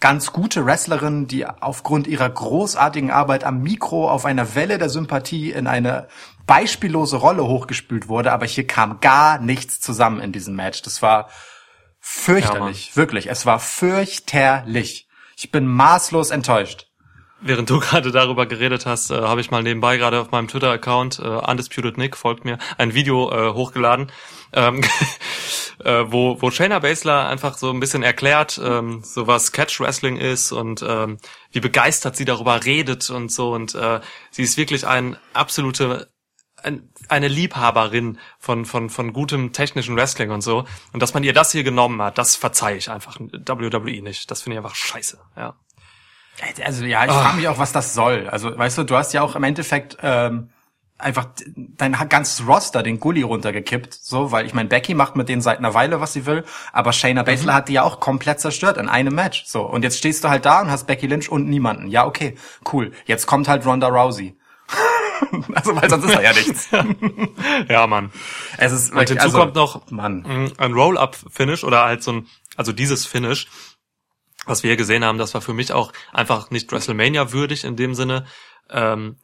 ganz gute Wrestlerinnen, die aufgrund ihrer großartigen Arbeit am Mikro auf einer Welle der Sympathie in eine beispiellose Rolle hochgespült wurde, aber hier kam gar nichts zusammen in diesem Match. Das war fürchterlich, wirklich. Es war fürchterlich. Ich bin maßlos enttäuscht. Während du gerade darüber geredet hast, äh, habe ich mal nebenbei gerade auf meinem Twitter-Account, äh, Undisputed Nick folgt mir, ein Video äh, hochgeladen, ähm, äh, wo, wo Shayna Baszler einfach so ein bisschen erklärt, ähm, so was Catch Wrestling ist und ähm, wie begeistert sie darüber redet und so. Und äh, sie ist wirklich ein absolute ein, eine Liebhaberin von, von, von gutem technischen Wrestling und so. Und dass man ihr das hier genommen hat, das verzeihe ich einfach WWE nicht. Das finde ich einfach scheiße, ja. Also ja, ich frage mich auch, was das soll. Also weißt du, du hast ja auch im Endeffekt ähm, einfach dein ganzes Roster den Gully runtergekippt, so, weil ich meine, Becky macht mit denen seit einer Weile, was sie will, aber Shayna Baszler mhm. hat die ja auch komplett zerstört in einem Match, so. Und jetzt stehst du halt da und hast Becky Lynch und niemanden. Ja, okay, cool. Jetzt kommt halt Ronda Rousey. also, weil sonst ist da ja nichts. ja, Mann. Es ist und hinzu also, kommt noch Mann. ein Roll-Up-Finish oder halt so ein, also dieses Finish, was wir hier gesehen haben, das war für mich auch einfach nicht WrestleMania würdig in dem Sinne, ähm,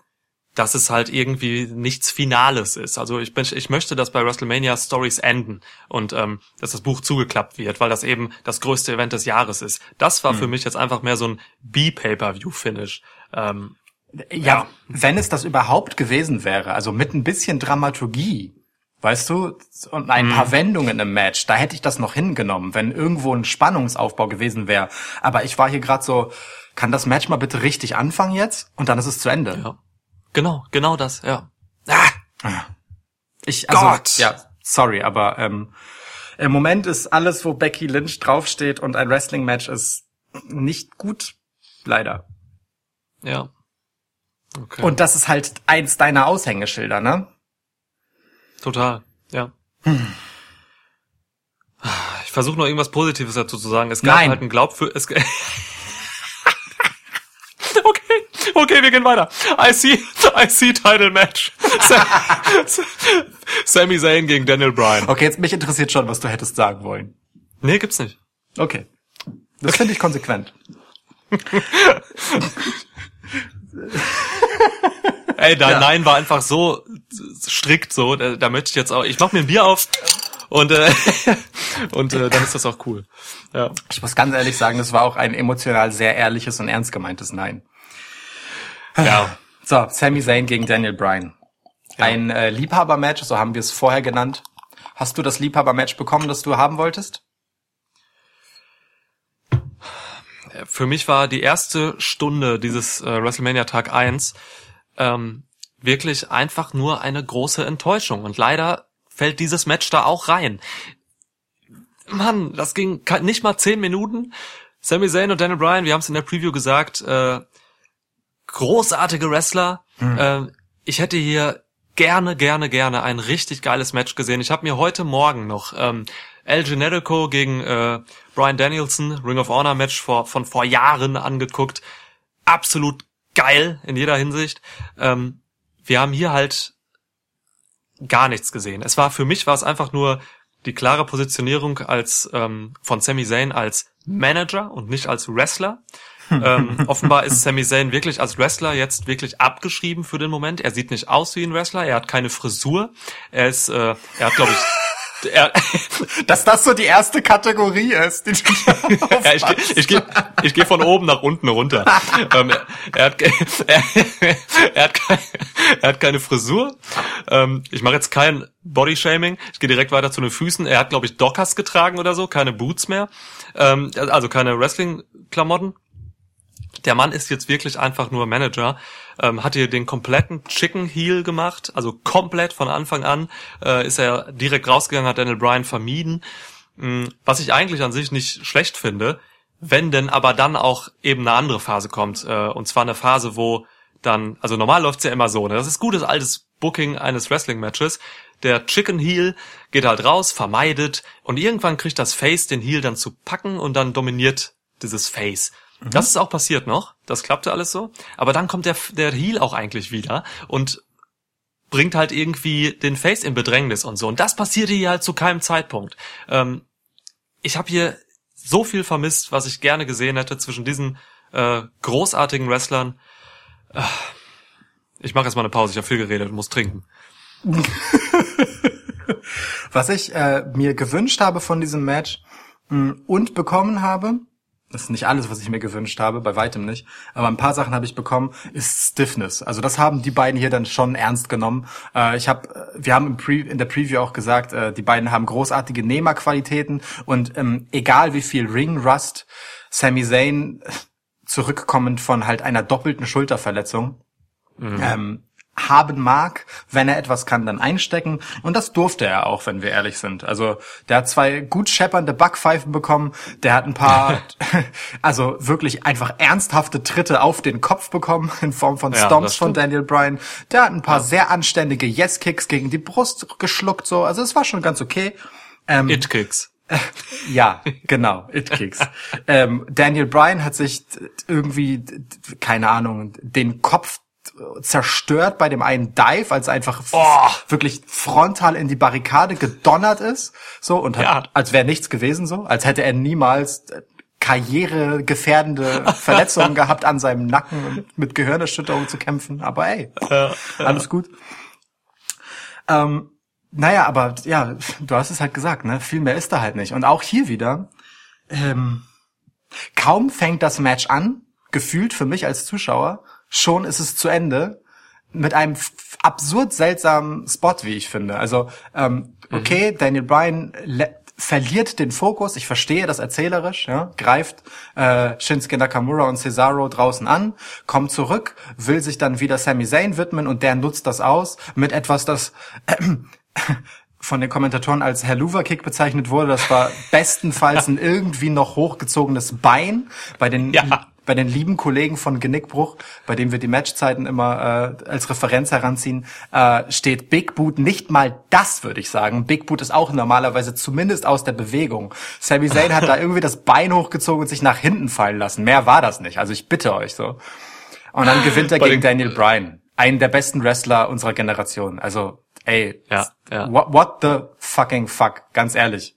dass es halt irgendwie nichts Finales ist. Also ich, bin, ich möchte, dass bei WrestleMania Stories enden und ähm, dass das Buch zugeklappt wird, weil das eben das größte Event des Jahres ist. Das war mhm. für mich jetzt einfach mehr so ein B-Pay-Per-View-Finish. Ähm, ja, ja, wenn es das überhaupt gewesen wäre, also mit ein bisschen Dramaturgie, Weißt du? Und ein paar mhm. Wendungen im Match, da hätte ich das noch hingenommen, wenn irgendwo ein Spannungsaufbau gewesen wäre. Aber ich war hier gerade so, kann das Match mal bitte richtig anfangen jetzt? Und dann ist es zu Ende. Ja. Genau, genau das, ja. Ah! Ich, also, Gott! Ja, sorry, aber ähm, im Moment ist alles, wo Becky Lynch draufsteht und ein Wrestling-Match ist, nicht gut. Leider. Ja. Okay. Und das ist halt eins deiner Aushängeschilder, ne? Total, ja. Hm. Ich versuche noch irgendwas Positives dazu zu sagen. Es gab Nein. halt ein Glaub für es. okay, okay, wir gehen weiter. I see, I see Title Match. Sami Zayn gegen Daniel Bryan. Okay, jetzt mich interessiert schon, was du hättest sagen wollen. Nee, gibt's nicht. Okay. Das finde ich konsequent. Ey, dein ja. Nein war einfach so strikt so, da, da möchte ich jetzt auch, ich mach mir ein Bier auf und äh, und äh, dann ist das auch cool. Ja. Ich muss ganz ehrlich sagen, das war auch ein emotional sehr ehrliches und ernst gemeintes Nein. Ja. So, Sami Zayn gegen Daniel Bryan. Ja. Ein äh, Liebhaber-Match, so haben wir es vorher genannt. Hast du das Liebhaber-Match bekommen, das du haben wolltest? Für mich war die erste Stunde dieses äh, WrestleMania Tag 1 ähm, wirklich einfach nur eine große Enttäuschung. Und leider fällt dieses Match da auch rein. Mann, das ging nicht mal zehn Minuten. Sami Zayn und Daniel Bryan, wir haben es in der Preview gesagt, äh, großartige Wrestler. Mhm. Äh, ich hätte hier gerne, gerne, gerne ein richtig geiles Match gesehen. Ich habe mir heute Morgen noch ähm, El Generico gegen äh, Brian Danielson, Ring of Honor Match vor, von vor Jahren angeguckt. Absolut geil in jeder Hinsicht. Ähm, wir haben hier halt gar nichts gesehen. Es war für mich war es einfach nur die klare Positionierung als ähm, von Sami Zayn als Manager und nicht als Wrestler. ähm, offenbar ist Sami Zayn wirklich als Wrestler jetzt wirklich abgeschrieben für den Moment. Er sieht nicht aus wie ein Wrestler, er hat keine Frisur, er ist, äh, er hat glaube ich dass das so die erste Kategorie ist. Ja, ich, ich gehe ich geh von oben nach unten runter. ähm, er, er, hat, er, er, hat keine, er hat keine Frisur. Ähm, ich mache jetzt kein Bodyshaming. Ich gehe direkt weiter zu den Füßen. Er hat, glaube ich, Dockers getragen oder so, keine Boots mehr. Ähm, also keine Wrestling-Klamotten. Der Mann ist jetzt wirklich einfach nur Manager ähm, hat hier den kompletten Chicken Heel gemacht, also komplett von Anfang an äh, ist er direkt rausgegangen, hat Daniel Bryan vermieden, ähm, was ich eigentlich an sich nicht schlecht finde, wenn denn aber dann auch eben eine andere Phase kommt, äh, und zwar eine Phase, wo dann, also normal läuft's ja immer so, ne? das ist gutes altes Booking eines Wrestling-Matches, der Chicken Heel geht halt raus, vermeidet und irgendwann kriegt das Face den Heel dann zu packen und dann dominiert dieses Face. Mhm. Das ist auch passiert noch. Das klappte alles so. Aber dann kommt der, der Heel auch eigentlich wieder und bringt halt irgendwie den Face in Bedrängnis und so. Und das passierte hier halt zu keinem Zeitpunkt. Ähm, ich habe hier so viel vermisst, was ich gerne gesehen hätte zwischen diesen äh, großartigen Wrestlern. Äh, Ich mache jetzt mal eine Pause, ich habe viel geredet und muss trinken. Was ich äh, mir gewünscht habe von diesem Match mh, und bekommen habe, das ist nicht alles, was ich mir gewünscht habe, bei weitem nicht, aber ein paar Sachen habe ich bekommen, ist Stiffness. Also das haben die beiden hier dann schon ernst genommen. Äh, ich habe, wir haben in der Preview auch gesagt, äh, die beiden haben großartige Nehmerqualitäten und ähm, egal wie viel Ring Rust Sami Zayn zurückkommend von halt einer doppelten Schulterverletzung ähm, haben mag, wenn er etwas kann, dann einstecken. Und das durfte er auch, wenn wir ehrlich sind. Also der hat zwei gut scheppernde Backpfeifen bekommen, der hat ein paar, also wirklich einfach ernsthafte Tritte auf den Kopf bekommen in Form von Ja, Stomps von. Daniel Bryan. Der hat ein paar sehr anständige Yes-Kicks gegen die Brust geschluckt. so. Also es war schon ganz okay. Ähm, It Kicks. ja, genau, It Kicks. ähm, Daniel Bryan hat sich irgendwie, keine Ahnung, den Kopf zerstört bei dem einen Dive, als einfach Oh. wirklich frontal in die Barrikade gedonnert ist, so und hat, Ja. als wäre nichts gewesen, so, als hätte er niemals äh, karrieregefährdende Verletzungen gehabt an seinem Nacken und mit Gehirnerschütterung zu kämpfen. Aber ey, alles gut. Ähm, naja, aber ja, du hast es halt gesagt, ne? Viel mehr ist da halt nicht. Und auch hier wieder, ähm, kaum fängt das Match an, gefühlt für mich als Zuschauer, schon ist es zu Ende. Mit einem absurd seltsamen Spot, wie ich finde. Also, ähm, okay, Daniel Bryan verliert den Fokus, ich verstehe das erzählerisch, ja, greift äh, Shinsuke Nakamura und Cesaro draußen an, kommt zurück, will sich dann wieder Sami Zayn widmen und der nutzt das aus mit etwas, das von den Kommentatoren als Herr Kick bezeichnet wurde. Das war bestenfalls ein irgendwie noch hochgezogenes Bein bei den Ja. Bei den lieben Kollegen von Genickbruch, bei dem wir die Matchzeiten immer äh, als Referenz heranziehen, äh, steht Big Boot nicht mal das, würde ich sagen. Big Boot ist auch normalerweise zumindest aus der Bewegung. Sami Zayn hat da irgendwie das Bein hochgezogen und sich nach hinten fallen lassen. Mehr war das nicht. Also ich bitte euch so. Und dann gewinnt er Bei gegen Daniel Bryan, einen der besten Wrestler unserer Generation. Also, ey, Ja, ja. What, what the fucking fuck, ganz ehrlich.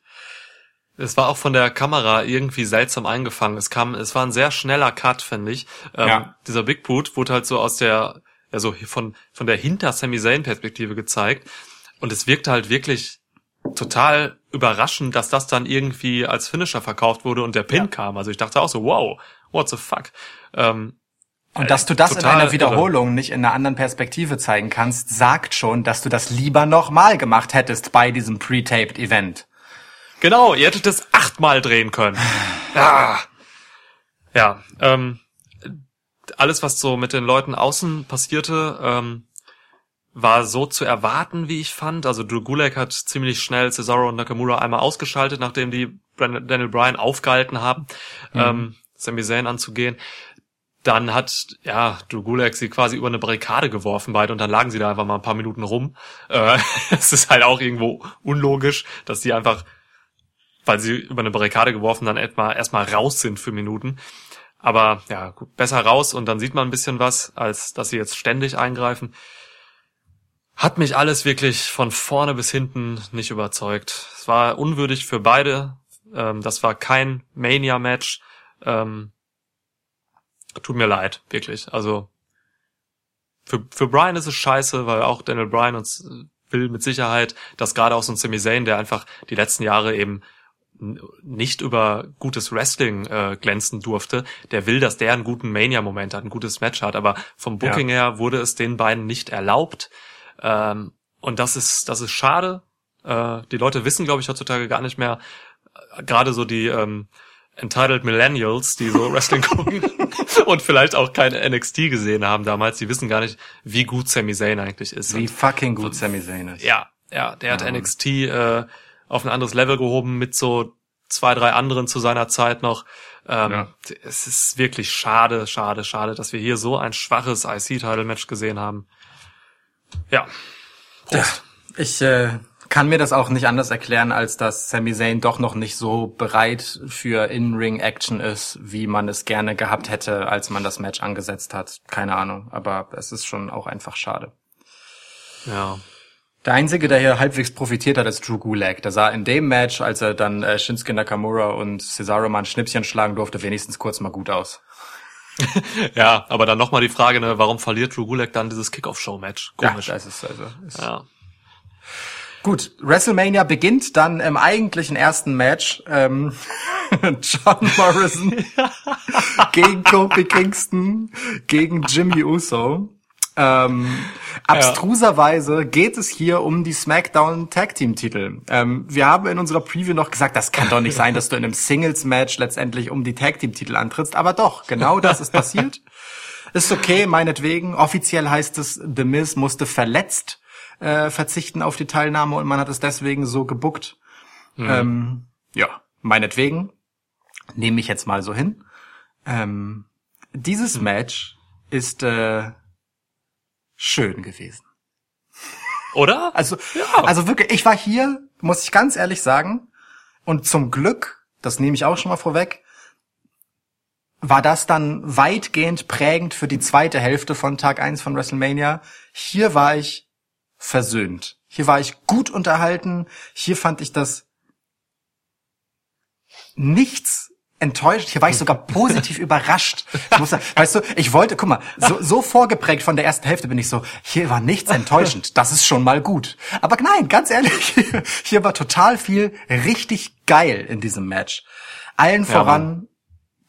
Es war auch von der Kamera irgendwie seltsam eingefangen. Es kam, es war ein sehr schneller Cut, finde ich. Ähm, Ja. Dieser Big Boot wurde halt so aus der, also von, von der hinter Sami Zayn Perspektive gezeigt. Und es wirkte halt wirklich total überraschend, dass das dann irgendwie als Finisher verkauft wurde und der Pin kam. Also ich dachte auch so, wow, what the fuck. Ähm, Und dass du das in total einer Wiederholung nicht in einer anderen Perspektive zeigen kannst, sagt schon, dass du das lieber nochmal gemacht hättest bei diesem pre-taped Event. Genau, ihr hättet das achtmal drehen können. Ah. Ja, ähm, alles, was so mit den Leuten außen passierte, ähm, war so zu erwarten, wie ich fand. Also Drew Gulak hat ziemlich schnell Cesaro und Nakamura einmal ausgeschaltet, nachdem die Daniel Bryan aufgehalten haben, ähm, Sami Zayn anzugehen. Dann hat, ja, Drew Gulak sie quasi über eine Barrikade geworfen beide und dann lagen sie da einfach mal ein paar Minuten rum. Äh, Es ist halt auch irgendwo unlogisch, dass die einfach weil sie über eine Barrikade geworfen dann etwa erstmal raus sind für Minuten. Aber ja, gut, besser raus und dann sieht man ein bisschen was, als dass sie jetzt ständig eingreifen. Hat mich alles wirklich von vorne bis hinten nicht überzeugt. Es war unwürdig für beide. Ähm, das war kein Mania-Match. Ähm, tut mir leid, wirklich. Also für, für Brian ist es scheiße, weil auch Daniel Bryan uns äh, will mit Sicherheit, dass gerade auch so ein Sami Zayn, der einfach die letzten Jahre eben nicht über gutes Wrestling äh, glänzen durfte, der will, dass der einen guten Mania-Moment hat, ein gutes Match hat, aber vom Booking her wurde es den beiden nicht erlaubt. Ähm, und das ist, das ist schade. Äh, die Leute wissen, glaube ich, heutzutage gar nicht mehr, äh, gerade so die ähm, Entitled Millennials, die so Wrestling gucken und vielleicht auch kein NXT gesehen haben damals, die wissen gar nicht, wie gut Sami Zayn eigentlich ist. Wie fucking gut Sami Zayn ist. ja, ja, der hat Ja. NXT äh, auf ein anderes Level gehoben mit so zwei, drei anderen zu seiner Zeit noch. Ähm, Ja. Es ist wirklich schade, schade, schade, dass wir hier so ein schwaches IC-Title-Match gesehen haben. Ja. Prost. Ich äh, kann mir das auch nicht anders erklären, als dass Sami Zayn doch noch nicht so bereit für In-Ring-Action ist, wie man es gerne gehabt hätte, als man das Match angesetzt hat. Keine Ahnung, aber es ist schon auch einfach schade. Ja. Der Einzige, der hier halbwegs profitiert hat, ist Drew Gulak. Der sah in dem Match, als er dann äh, Shinsuke Nakamura und Cesaro mal ein Schnippchen schlagen durfte, wenigstens kurz mal gut aus. Ja, aber dann nochmal die Frage, ne, warum verliert Drew Gulak dann dieses Kickoff-Show-Match? Komisch. Ja, das ist also. Ist Ja. Gut, WrestleMania beginnt dann im eigentlichen ersten Match. Ähm, John Morrison gegen Kofi Kingston gegen Jimmy Uso. Ähm, abstruserweise geht es hier um die SmackDown Tag Team Titel. Ähm, wir haben in unserer Preview noch gesagt, das kann doch nicht sein, dass du in einem Singles Match letztendlich um die Tag Team Titel antrittst. Aber doch, genau das ist passiert. Ist okay, meinetwegen. Offiziell heißt es, The Miz musste verletzt äh, verzichten auf die Teilnahme und man hat es deswegen so gebuckt. Ähm, ja, meinetwegen. Nehme ich jetzt mal so hin. Ähm, dieses Match ist äh, schön gewesen. Oder? Also, also wirklich, ich war hier, muss ich ganz ehrlich sagen, und zum Glück, das nehme ich auch schon mal vorweg, war das dann weitgehend prägend für die zweite Hälfte von Tag 1 von WrestleMania. Hier war ich versöhnt. Hier war ich gut unterhalten. Hier fand ich das nichts enttäuscht. Hier war ich sogar positiv überrascht. Ich muss sagen, weißt du, ich wollte, guck mal, so, so vorgeprägt von der ersten Hälfte bin ich so, hier war nichts enttäuschend. Das ist schon mal gut. Aber nein, ganz ehrlich, hier war total viel richtig geil in diesem Match. Allen voran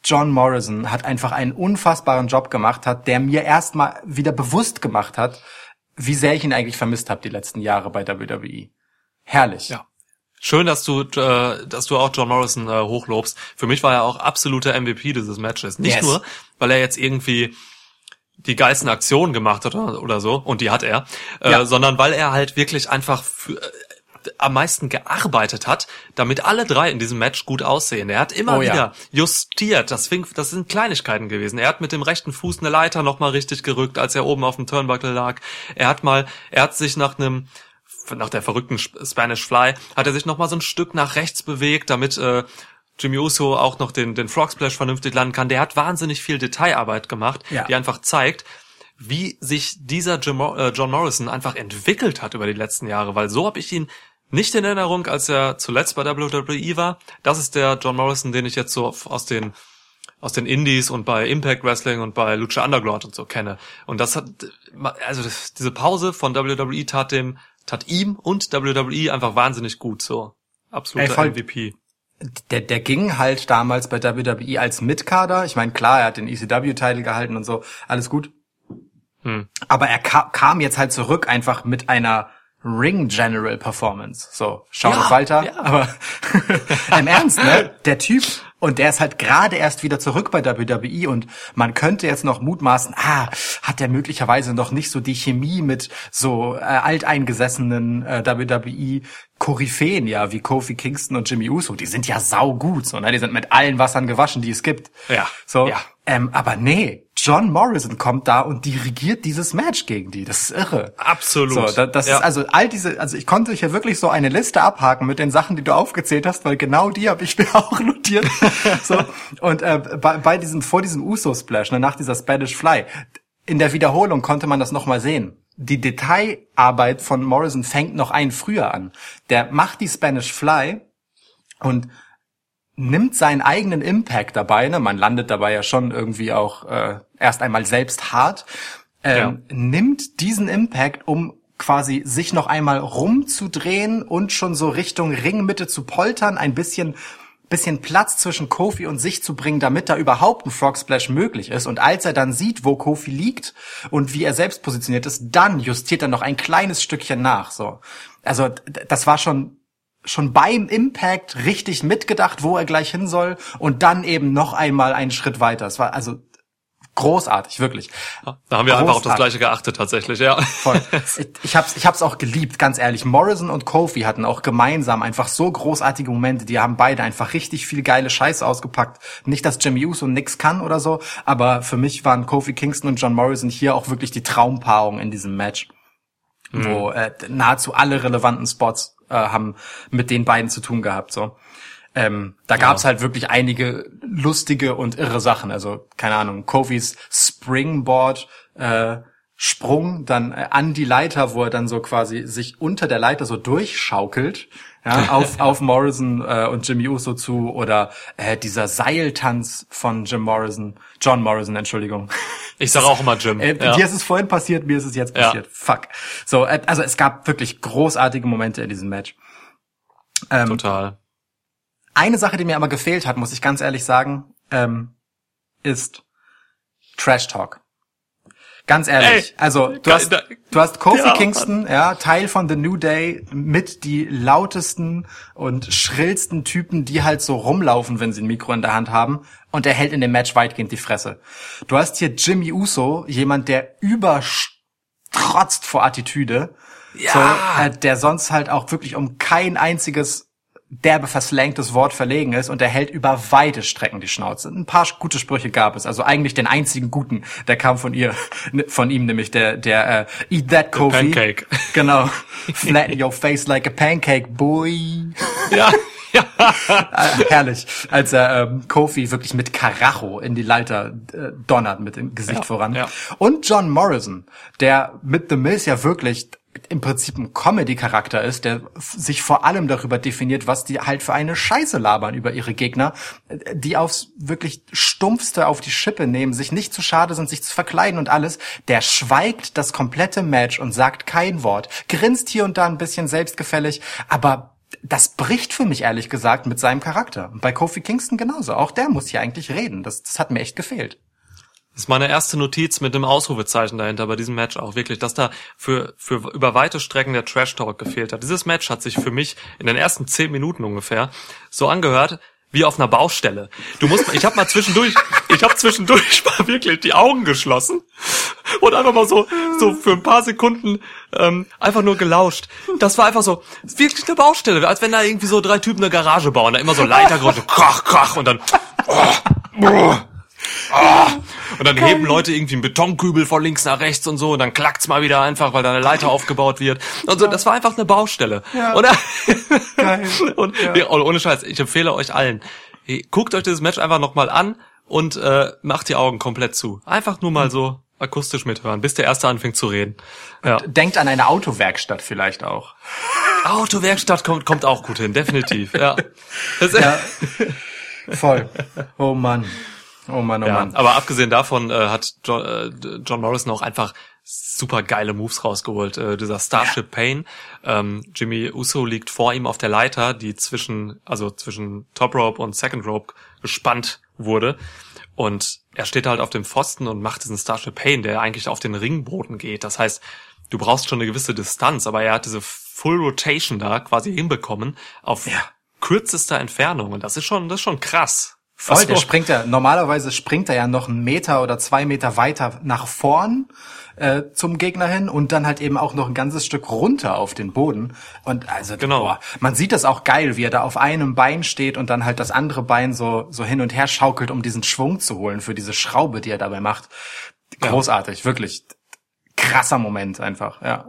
John Morrison hat einfach einen unfassbaren Job gemacht hat, der mir erstmal wieder bewusst gemacht hat, wie sehr ich ihn eigentlich vermisst habe die letzten Jahre bei WWE. Herrlich. Ja. Schön, dass du, äh, dass du auch John Morrison äh, hochlobst. Für mich war er auch absoluter MVP dieses Matches. Nicht Yes. nur, weil er jetzt irgendwie die geilsten Aktionen gemacht hat oder, oder so, und die hat er, äh, Ja. sondern weil er halt wirklich einfach für, äh, am meisten gearbeitet hat, damit alle drei in diesem Match gut aussehen. Er hat immer Oh ja. wieder justiert. Das, fing, das sind Kleinigkeiten gewesen. Er hat mit dem rechten Fuß eine Leiter noch mal richtig gerückt, als er oben auf dem Turnbuckle lag. Er hat mal, er hat sich nach einem nach der verrückten Sp- Spanish Fly hat er sich noch mal so ein Stück nach rechts bewegt, damit äh, Jimmy Uso auch noch den den Frog Splash vernünftig landen kann. Der hat wahnsinnig viel Detailarbeit gemacht, Ja. die einfach zeigt, wie sich dieser Jim, äh, John Morrison einfach entwickelt hat über die letzten Jahre, weil so habe ich ihn nicht in Erinnerung, als er zuletzt bei WWE war. Das ist der John Morrison, den ich jetzt so aus den aus den Indies und bei Impact Wrestling und bei Lucha Underground und so kenne. Und das hat, also das, diese Pause von WWE tat dem, tat ihm und WWE einfach wahnsinnig gut, so. Absoluter Ey, voll. MVP. Der, der ging halt damals bei WWE als Mitkader. Ich meine, klar, er hat den ECW-Titel gehalten und so, alles gut. Hm. Aber er ka kam jetzt halt zurück einfach mit einer Ring General Performance. So, schau Ja, auf Walter. ja. Aber im Ernst, ne? Der Typ, und der ist halt gerade erst wieder zurück bei WWE und man könnte jetzt noch mutmaßen, ah, hat der möglicherweise noch nicht so die Chemie mit so äh, alteingesessenen äh, WWE Koryphäen, ja, wie Kofi Kingston und Jimmy Uso, die sind ja saugut, so, ne? Die sind mit allen Wassern gewaschen, die es gibt. Ja, So, ja. Ähm, aber nee, John Morrison kommt da und dirigiert dieses Match gegen die. Das ist irre. Absolut. So, da, das Ja. ist also all diese, also ich konnte hier wirklich so eine Liste abhaken mit den Sachen, die du aufgezählt hast, weil genau die habe ich mir auch notiert. so und äh, bei, bei diesem vor diesem Uso Splash, ne, nach dieser Spanish Fly, in der Wiederholung konnte man das noch mal sehen. Die Detailarbeit von Morrison fängt noch ein früher an. Der macht die Spanish Fly und nimmt seinen eigenen Impact dabei, ne? man landet dabei ja schon irgendwie auch äh, erst einmal selbst hart, ähm, nimmt diesen Impact, um quasi sich noch einmal rumzudrehen und schon so Richtung Ringmitte zu poltern, ein bisschen bisschen Platz zwischen Kofi und sich zu bringen, damit da überhaupt ein Frog Splash möglich ist. Und als er dann sieht, wo Kofi liegt und wie er selbst positioniert ist, dann justiert er noch ein kleines Stückchen nach. So, also das war schon schon beim Impact richtig mitgedacht, wo er gleich hin soll und dann eben noch einmal einen Schritt weiter. Es war also großartig, wirklich. Da haben wir einfach auf das Großartig. Gleiche geachtet, tatsächlich, ja. Voll. Ich, ich hab's, ich hab's auch geliebt, ganz ehrlich. Morrison und Kofi hatten auch gemeinsam einfach so großartige Momente. Die haben beide einfach richtig viel geile Scheiße ausgepackt. Nicht, dass Jimmy Uso nix kann oder so, aber für mich waren Kofi Kingston und John Morrison hier auch wirklich die Traumpaarung in diesem Match. Wo äh, nahezu alle relevanten Spots äh, haben mit den beiden zu tun gehabt. So. Ähm, da gab's halt wirklich einige lustige und irre Sachen. Also, keine Ahnung, Kofis Springboard äh, Sprung dann äh, an die Leiter, wo er dann so quasi sich unter der Leiter so durchschaukelt, ja, auf, auf Morrison äh, und Jimmy Uso zu oder äh, dieser Seiltanz von Jim Morrison, John Morrison, Entschuldigung. Ich sage auch immer Jim. Äh, ja. Dir ist es vorhin passiert, mir ist es jetzt Ja. passiert. Fuck. So, äh, also es gab wirklich großartige Momente in diesem Match. Ähm, Total. eine Sache, die mir aber gefehlt hat, muss ich ganz ehrlich sagen, ähm, ist Trash Talk. Ganz ehrlich. Ey, also du hast, da- du hast Kofi Ja, Kingston, ja, Teil von The New Day, mit die lautesten und schrillsten Typen, die halt so rumlaufen, wenn sie ein Mikro in der Hand haben. Und er hält in dem Match weitgehend die Fresse. Du hast hier Jimmy Uso, jemand, der überstrotzt vor Attitüde. Ja. So, äh, der sonst halt auch wirklich um kein einziges derbe verslangtes Wort verlegen ist und er hält über weite Strecken die Schnauze. Ein paar gute Sprüche gab es, also eigentlich den einzigen guten, der kam von ihr, von ihm nämlich der der äh, Eat that Kofi. Pancake. Genau. Flatten your face like a pancake, boy. Ja, ja. Äh, herrlich, als er ähm, Kofi wirklich mit Karacho in die Leiter äh, donnert mit dem Gesicht Ja, voran. ja. Und John Morrison, der mit The Miz ja wirklich im Prinzip ein Comedy-Charakter ist, der sich vor allem darüber definiert, was die halt für eine Scheiße labern über ihre Gegner, die aufs wirklich stumpfste auf die Schippe nehmen, sich nicht zu schade sind, sich zu verkleiden und alles, der schweigt das komplette Match und sagt kein Wort, grinst hier und da ein bisschen selbstgefällig, aber das bricht für mich ehrlich gesagt mit seinem Charakter. Bei Kofi Kingston genauso. Auch der muss hier eigentlich reden. Das, das hat mir echt gefehlt. Das ist meine erste Notiz mit dem Ausrufezeichen dahinter bei diesem Match auch wirklich, dass da für, für über weite Strecken der Trash Talk gefehlt hat. Dieses Match hat sich für mich in den ersten zehn Minuten ungefähr so angehört wie auf einer Baustelle. Du musst, ich habe mal zwischendurch, ich habe zwischendurch mal wirklich die Augen geschlossen und einfach mal so, so für ein paar Sekunden ähm, einfach nur gelauscht. Das war einfach so wirklich eine Baustelle, als wenn da irgendwie so drei Typen eine Garage bauen, da immer so Leitergrund, krach, krach und dann und dann heben Leute irgendwie einen Betonkübel von links nach rechts und so und dann klackt's mal wieder einfach, weil da eine Leiter aufgebaut wird. Und so, das war einfach eine Baustelle. Ja. Und, Geil. und nee, oh, ohne Scheiß, ich empfehle euch allen, guckt euch dieses Match einfach nochmal an und äh, macht die Augen komplett zu. Einfach nur mal so akustisch mithören, bis der Erste anfängt zu reden. Ja. Denkt an eine Autowerkstatt vielleicht auch. Autowerkstatt kommt, kommt auch gut hin, definitiv. Ja. Ja. Voll. Oh Mann. Oh Mann, oh Ja, Mann. aber abgesehen davon äh, hat John, äh, John Morrison auch einfach super geile Moves rausgeholt. Äh, dieser Starship Pain. Ähm, Jimmy Uso liegt vor ihm auf der Leiter, die zwischen, also zwischen Top Rope und Second Rope gespannt wurde. Und er steht halt auf dem Pfosten und macht diesen Starship Pain, der eigentlich auf den Ringboden geht. Das heißt, du brauchst schon eine gewisse Distanz, aber er hat diese Full Rotation da quasi hinbekommen auf Ja. kürzester Entfernung. Und das ist schon, das ist schon krass. Voll, der springt ja, normalerweise springt er ja noch einen Meter oder zwei Meter weiter nach vorn äh, zum Gegner hin und dann halt eben auch noch ein ganzes Stück runter auf den Boden. Und also, Genau. boah, man sieht das auch geil, wie er da auf einem Bein steht und dann halt das andere Bein so, so hin und her schaukelt, um diesen Schwung zu holen für diese Schraube, die er dabei macht. Großartig, wirklich. Krasser Moment einfach, ja.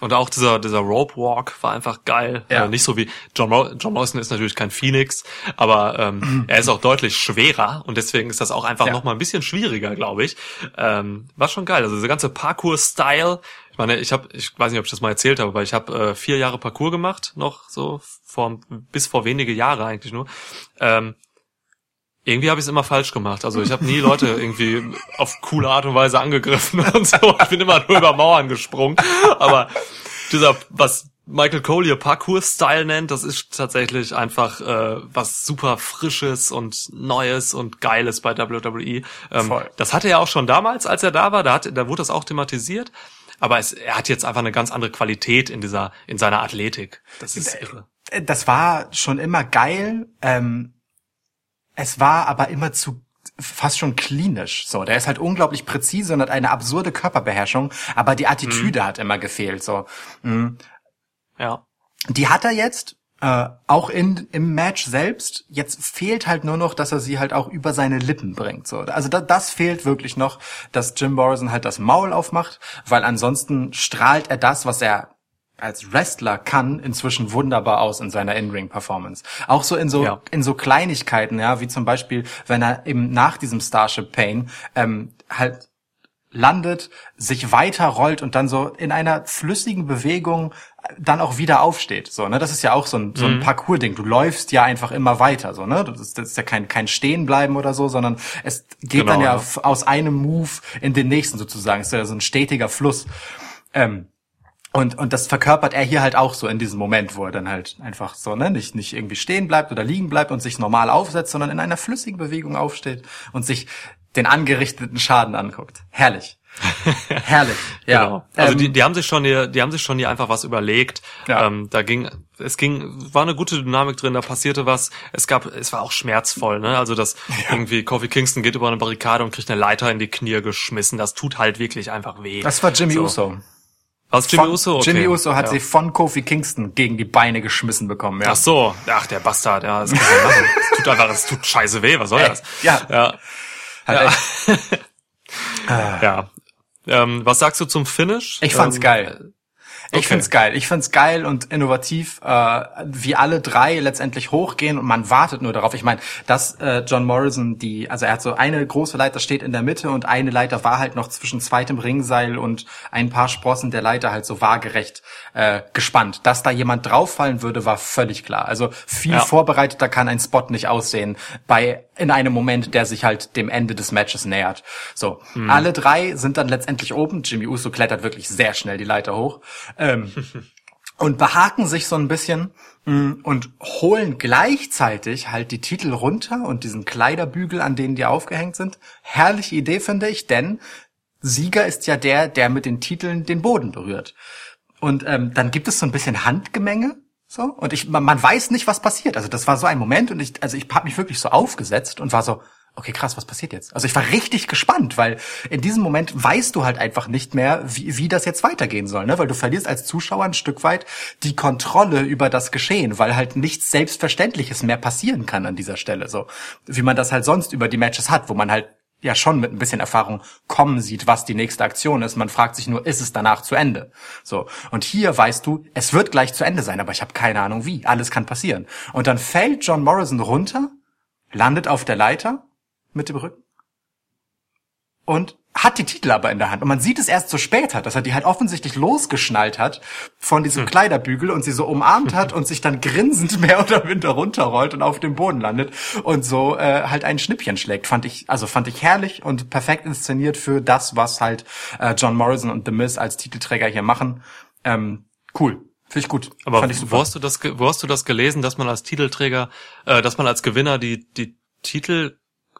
Und auch dieser, dieser Rope Walk war einfach geil. Ja. Äh, nicht so wie John, Mo John Morrison ist natürlich kein Phoenix, aber ähm, er ist auch deutlich schwerer und deswegen ist das auch einfach Ja. noch mal ein bisschen schwieriger, glaube ich. Ähm, war schon geil. Also dieser ganze Parkour-Style. Ich meine, ich habe, ich weiß nicht, ob ich das mal erzählt habe, aber ich habe äh, vier Jahre Parkour gemacht, noch so vor bis vor wenige Jahre eigentlich nur. Ähm, irgendwie habe ich es immer falsch gemacht. Also ich habe nie Leute irgendwie auf coole Art und Weise angegriffen und so. Ich bin immer nur über Mauern gesprungen. Aber dieser, was Michael Cole hier Parkour-Style nennt, das ist tatsächlich einfach äh, was super Frisches und Neues und Geiles bei WWE. Ähm, Voll. das hatte er auch schon damals, als er da war. Da, hat, da wurde das auch thematisiert. Aber es, er hat jetzt einfach eine ganz andere Qualität in dieser, in seiner Athletik. Das ist irre. Äh, Das war schon immer geil. Ähm, es war aber immer zu fast schon klinisch. So, der ist halt unglaublich präzise und hat eine absurde Körperbeherrschung, aber die Attitüde hat immer gefehlt. So, Ja. die hat er jetzt. Äh, auch in, im Match selbst, jetzt fehlt halt nur noch, dass er sie halt auch über seine Lippen bringt. So. Also da, das fehlt wirklich noch, dass Jim Morrison halt das Maul aufmacht, weil ansonsten strahlt er das, was er als Wrestler kann, inzwischen wunderbar aus in seiner In-Ring-Performance. Auch so in so Ja. in so Kleinigkeiten, ja, wie zum Beispiel, wenn er eben nach diesem Starship Pain ähm, halt landet, sich weiter rollt und dann so in einer flüssigen Bewegung dann auch wieder aufsteht. So, ne? Das ist ja auch so ein, so ein Parcours-Ding. Du läufst ja einfach immer weiter, so, ne? Das ist, das ist ja kein, kein Stehenbleiben oder so, sondern es geht Genau, dann ja ja. aus einem Move in den nächsten sozusagen. Es ist ja so ein stetiger Fluss. Ähm, und, und das verkörpert er hier halt auch so in diesem Moment, wo er dann halt einfach so, ne, nicht, nicht irgendwie stehen bleibt oder liegen bleibt und sich normal aufsetzt, sondern in einer flüssigen Bewegung aufsteht und sich den angerichteten Schaden anguckt. Herrlich. Herrlich. Ja. Genau. Also Ähm, die, die haben sich schon hier, die haben sich schon hier einfach was überlegt. Ja. Ähm, da ging, es ging, war eine gute Dynamik drin, da passierte was. Es gab, es war auch schmerzvoll, ne? Also das irgendwie Kofi Kingston geht über eine Barrikade und kriegt eine Leiter in die Knie geschmissen. Das tut halt wirklich einfach weh. das war Jimmy So. Uso. Was Jimmy Von- Uso? Okay. Jimmy Uso hat ja. sie von Kofi Kingston gegen die Beine geschmissen bekommen, ja. Ach so, ach der Bastard, ja, das kann man machen. Es tut einfach, es tut scheiße weh, was soll das? ja. Ja. Hat echt- ja. Ähm, was sagst du zum Finish? Ich fand's ähm, geil. Ich okay. find's geil. Ich find's geil und innovativ, äh, wie alle drei letztendlich hochgehen und man wartet nur darauf. Ich meine, dass äh, John Morrison die, also er hat so eine große Leiter steht in der Mitte und eine Leiter war halt noch zwischen zweitem Ringseil und ein paar Sprossen der Leiter halt so waagerecht äh, gespannt. Dass da jemand drauffallen würde, war völlig klar. Also viel Ja. vorbereiteter kann ein Spot nicht aussehen bei in einem Moment, der sich halt dem Ende des Matches nähert. So, alle drei sind dann letztendlich oben. Jimmy Uso klettert wirklich sehr schnell die Leiter hoch. Ähm, und behaken sich so ein bisschen mh, und holen gleichzeitig halt die Titel runter und diesen Kleiderbügel, an denen die aufgehängt sind. Herrliche Idee, finde ich, denn Sieger ist ja der, der mit den Titeln den Boden berührt. Und ähm, dann gibt es so ein bisschen Handgemenge. So, und ich, man, man weiß nicht, was passiert. Also das war so ein Moment und ich, also ich habe mich wirklich so aufgesetzt und war so, okay, krass, was passiert jetzt? Also ich war richtig gespannt, weil in diesem Moment weißt du halt einfach nicht mehr, wie, wie das jetzt weitergehen soll, ne? Weil du verlierst als Zuschauer ein Stück weit die Kontrolle über das Geschehen, weil halt nichts Selbstverständliches mehr passieren kann an dieser Stelle, so wie man das halt sonst über die Matches hat, wo man halt ja schon mit ein bisschen Erfahrung kommen sieht, was die nächste Aktion ist. Man fragt sich nur, ist es danach zu Ende? So. Und hier weißt du, es wird gleich zu Ende sein, aber ich habe keine Ahnung wie. Alles kann passieren. Und dann fällt John Morrison runter, landet auf der Leiter mit dem Rücken und hat die Titel aber in der Hand. Und man sieht es erst so später, dass er die halt offensichtlich losgeschnallt hat von diesem Kleiderbügel und sie so umarmt hat und sich dann grinsend mehr oder minder runterrollt und auf dem Boden landet und so äh, halt ein Schnippchen schlägt. Fand ich, also fand ich herrlich und perfekt inszeniert für das, was halt äh, John Morrison und The Miz als Titelträger hier machen. Ähm, cool. Finde ich gut. Aber Fand ich wo hast du das, wo hast du das gelesen, dass man als Titelträger, äh, dass man als Gewinner die die Titel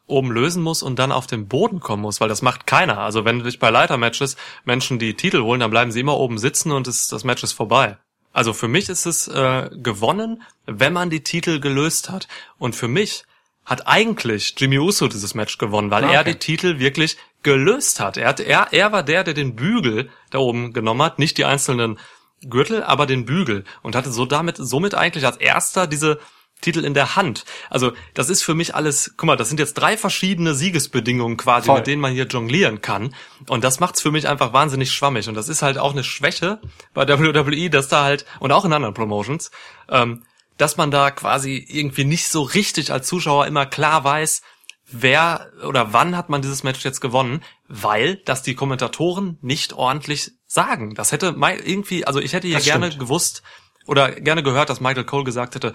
oben lösen muss und dann auf den Boden kommen muss, weil das macht keiner. Also wenn dich bei Leitermatches Menschen die Titel holen, dann bleiben sie immer oben sitzen und es, das Match ist vorbei. Also für mich ist es äh, gewonnen, wenn man die Titel gelöst hat. Und für mich hat eigentlich Jimmy Uso dieses Match gewonnen, weil Ah, er okay. die Titel wirklich gelöst hat. Er, hat er, er war der, der den Bügel da oben genommen hat, nicht die einzelnen Gürtel, aber den Bügel und hatte so damit, somit eigentlich als erster diese Titel in der Hand. Also das ist für mich alles, guck mal, das sind jetzt drei verschiedene Siegesbedingungen quasi, Voll. mit denen man hier jonglieren kann. Und das macht's für mich einfach wahnsinnig schwammig. Und das ist halt auch eine Schwäche bei WWE, dass da halt, und auch in anderen Promotions, ähm, dass man da quasi irgendwie nicht so richtig als Zuschauer immer klar weiß, wer oder wann hat man dieses Match jetzt gewonnen, weil das die Kommentatoren nicht ordentlich sagen. Das hätte irgendwie, also ich hätte hier Das gerne stimmt. gewusst oder gerne gehört, dass Michael Cole gesagt hätte,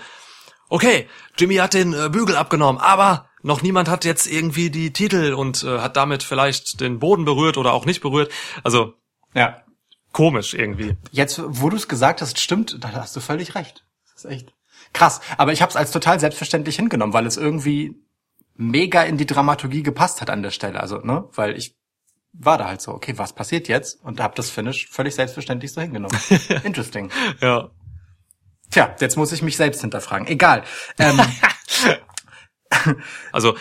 okay, Jimmy hat den äh, Bügel abgenommen, aber noch niemand hat jetzt irgendwie die Titel und äh, hat damit vielleicht den Boden berührt oder auch nicht berührt. Also Ja. komisch irgendwie. Jetzt, wo du es gesagt hast, stimmt, da hast du völlig recht. Das ist echt krass. Aber ich habe es als total selbstverständlich hingenommen, weil es irgendwie mega in die Dramaturgie gepasst hat an der Stelle. Also, ne, weil ich war da halt so, okay, was passiert jetzt? Und habe das Finish völlig selbstverständlich so hingenommen. Interesting. Ja. Tja, jetzt muss ich mich selbst hinterfragen. Egal. Ähm, Also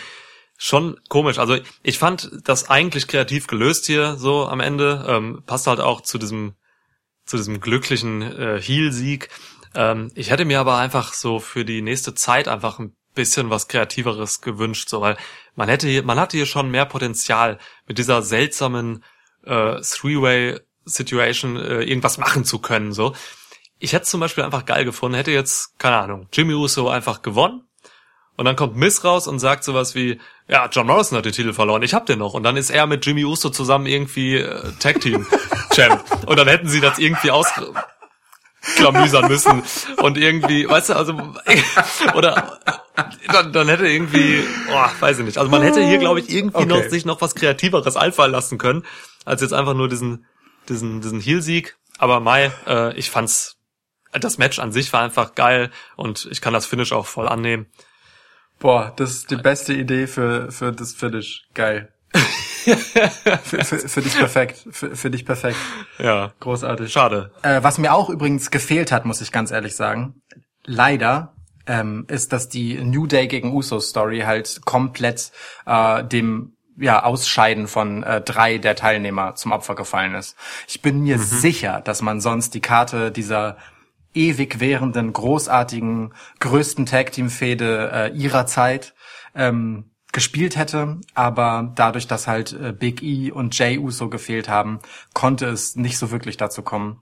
schon komisch. Also ich fand das eigentlich kreativ gelöst hier so am Ende. Ähm, passt halt auch zu diesem zu diesem glücklichen äh, Heel-Sieg. Ähm, ich hätte mir aber einfach so für die nächste Zeit einfach ein bisschen was kreativeres gewünscht, so weil man hätte hier, man hatte hier schon mehr Potenzial mit dieser seltsamen äh, Three-Way Situation äh, irgendwas machen zu können. So, ich hätte zum Beispiel einfach geil gefunden, hätte jetzt keine Ahnung Jimmy Uso einfach gewonnen Und dann kommt Miss raus und sagt sowas wie, ja, John Morrison hat den Titel verloren, ich hab den noch. Und dann ist er mit Jimmy Uso zusammen irgendwie äh, Tag Team Champ. Und dann hätten sie das irgendwie aus klamüsern müssen und irgendwie, weißt du, also oder dann, dann hätte irgendwie, oh, weiß ich nicht. Also man hätte hier, glaube ich, irgendwie Okay. noch sich noch was kreativeres einfallen lassen können, als jetzt einfach nur diesen diesen diesen Heel-Sieg. Aber Mai, äh, ich fand's das Match an sich war einfach geil und ich kann das Finish auch voll annehmen. Boah, das ist die beste Idee für, für das Finish. Geil. für, für, für dich perfekt. Für, für dich perfekt. Ja, Großartig. schade. Äh, was mir auch übrigens gefehlt hat, muss ich ganz ehrlich sagen, leider, ähm, ist, dass die New Day gegen Usos Story halt komplett äh, dem ja, Ausscheiden von äh, drei der Teilnehmer zum Opfer gefallen ist. Ich bin mir sicher, dass man sonst die Karte dieser ewig währenden, großartigen, größten Tag-Team-Fehde äh, ihrer Zeit ähm, gespielt hätte, aber dadurch, dass halt äh, Big E und Jay Uso gefehlt haben, konnte es nicht so wirklich dazu kommen.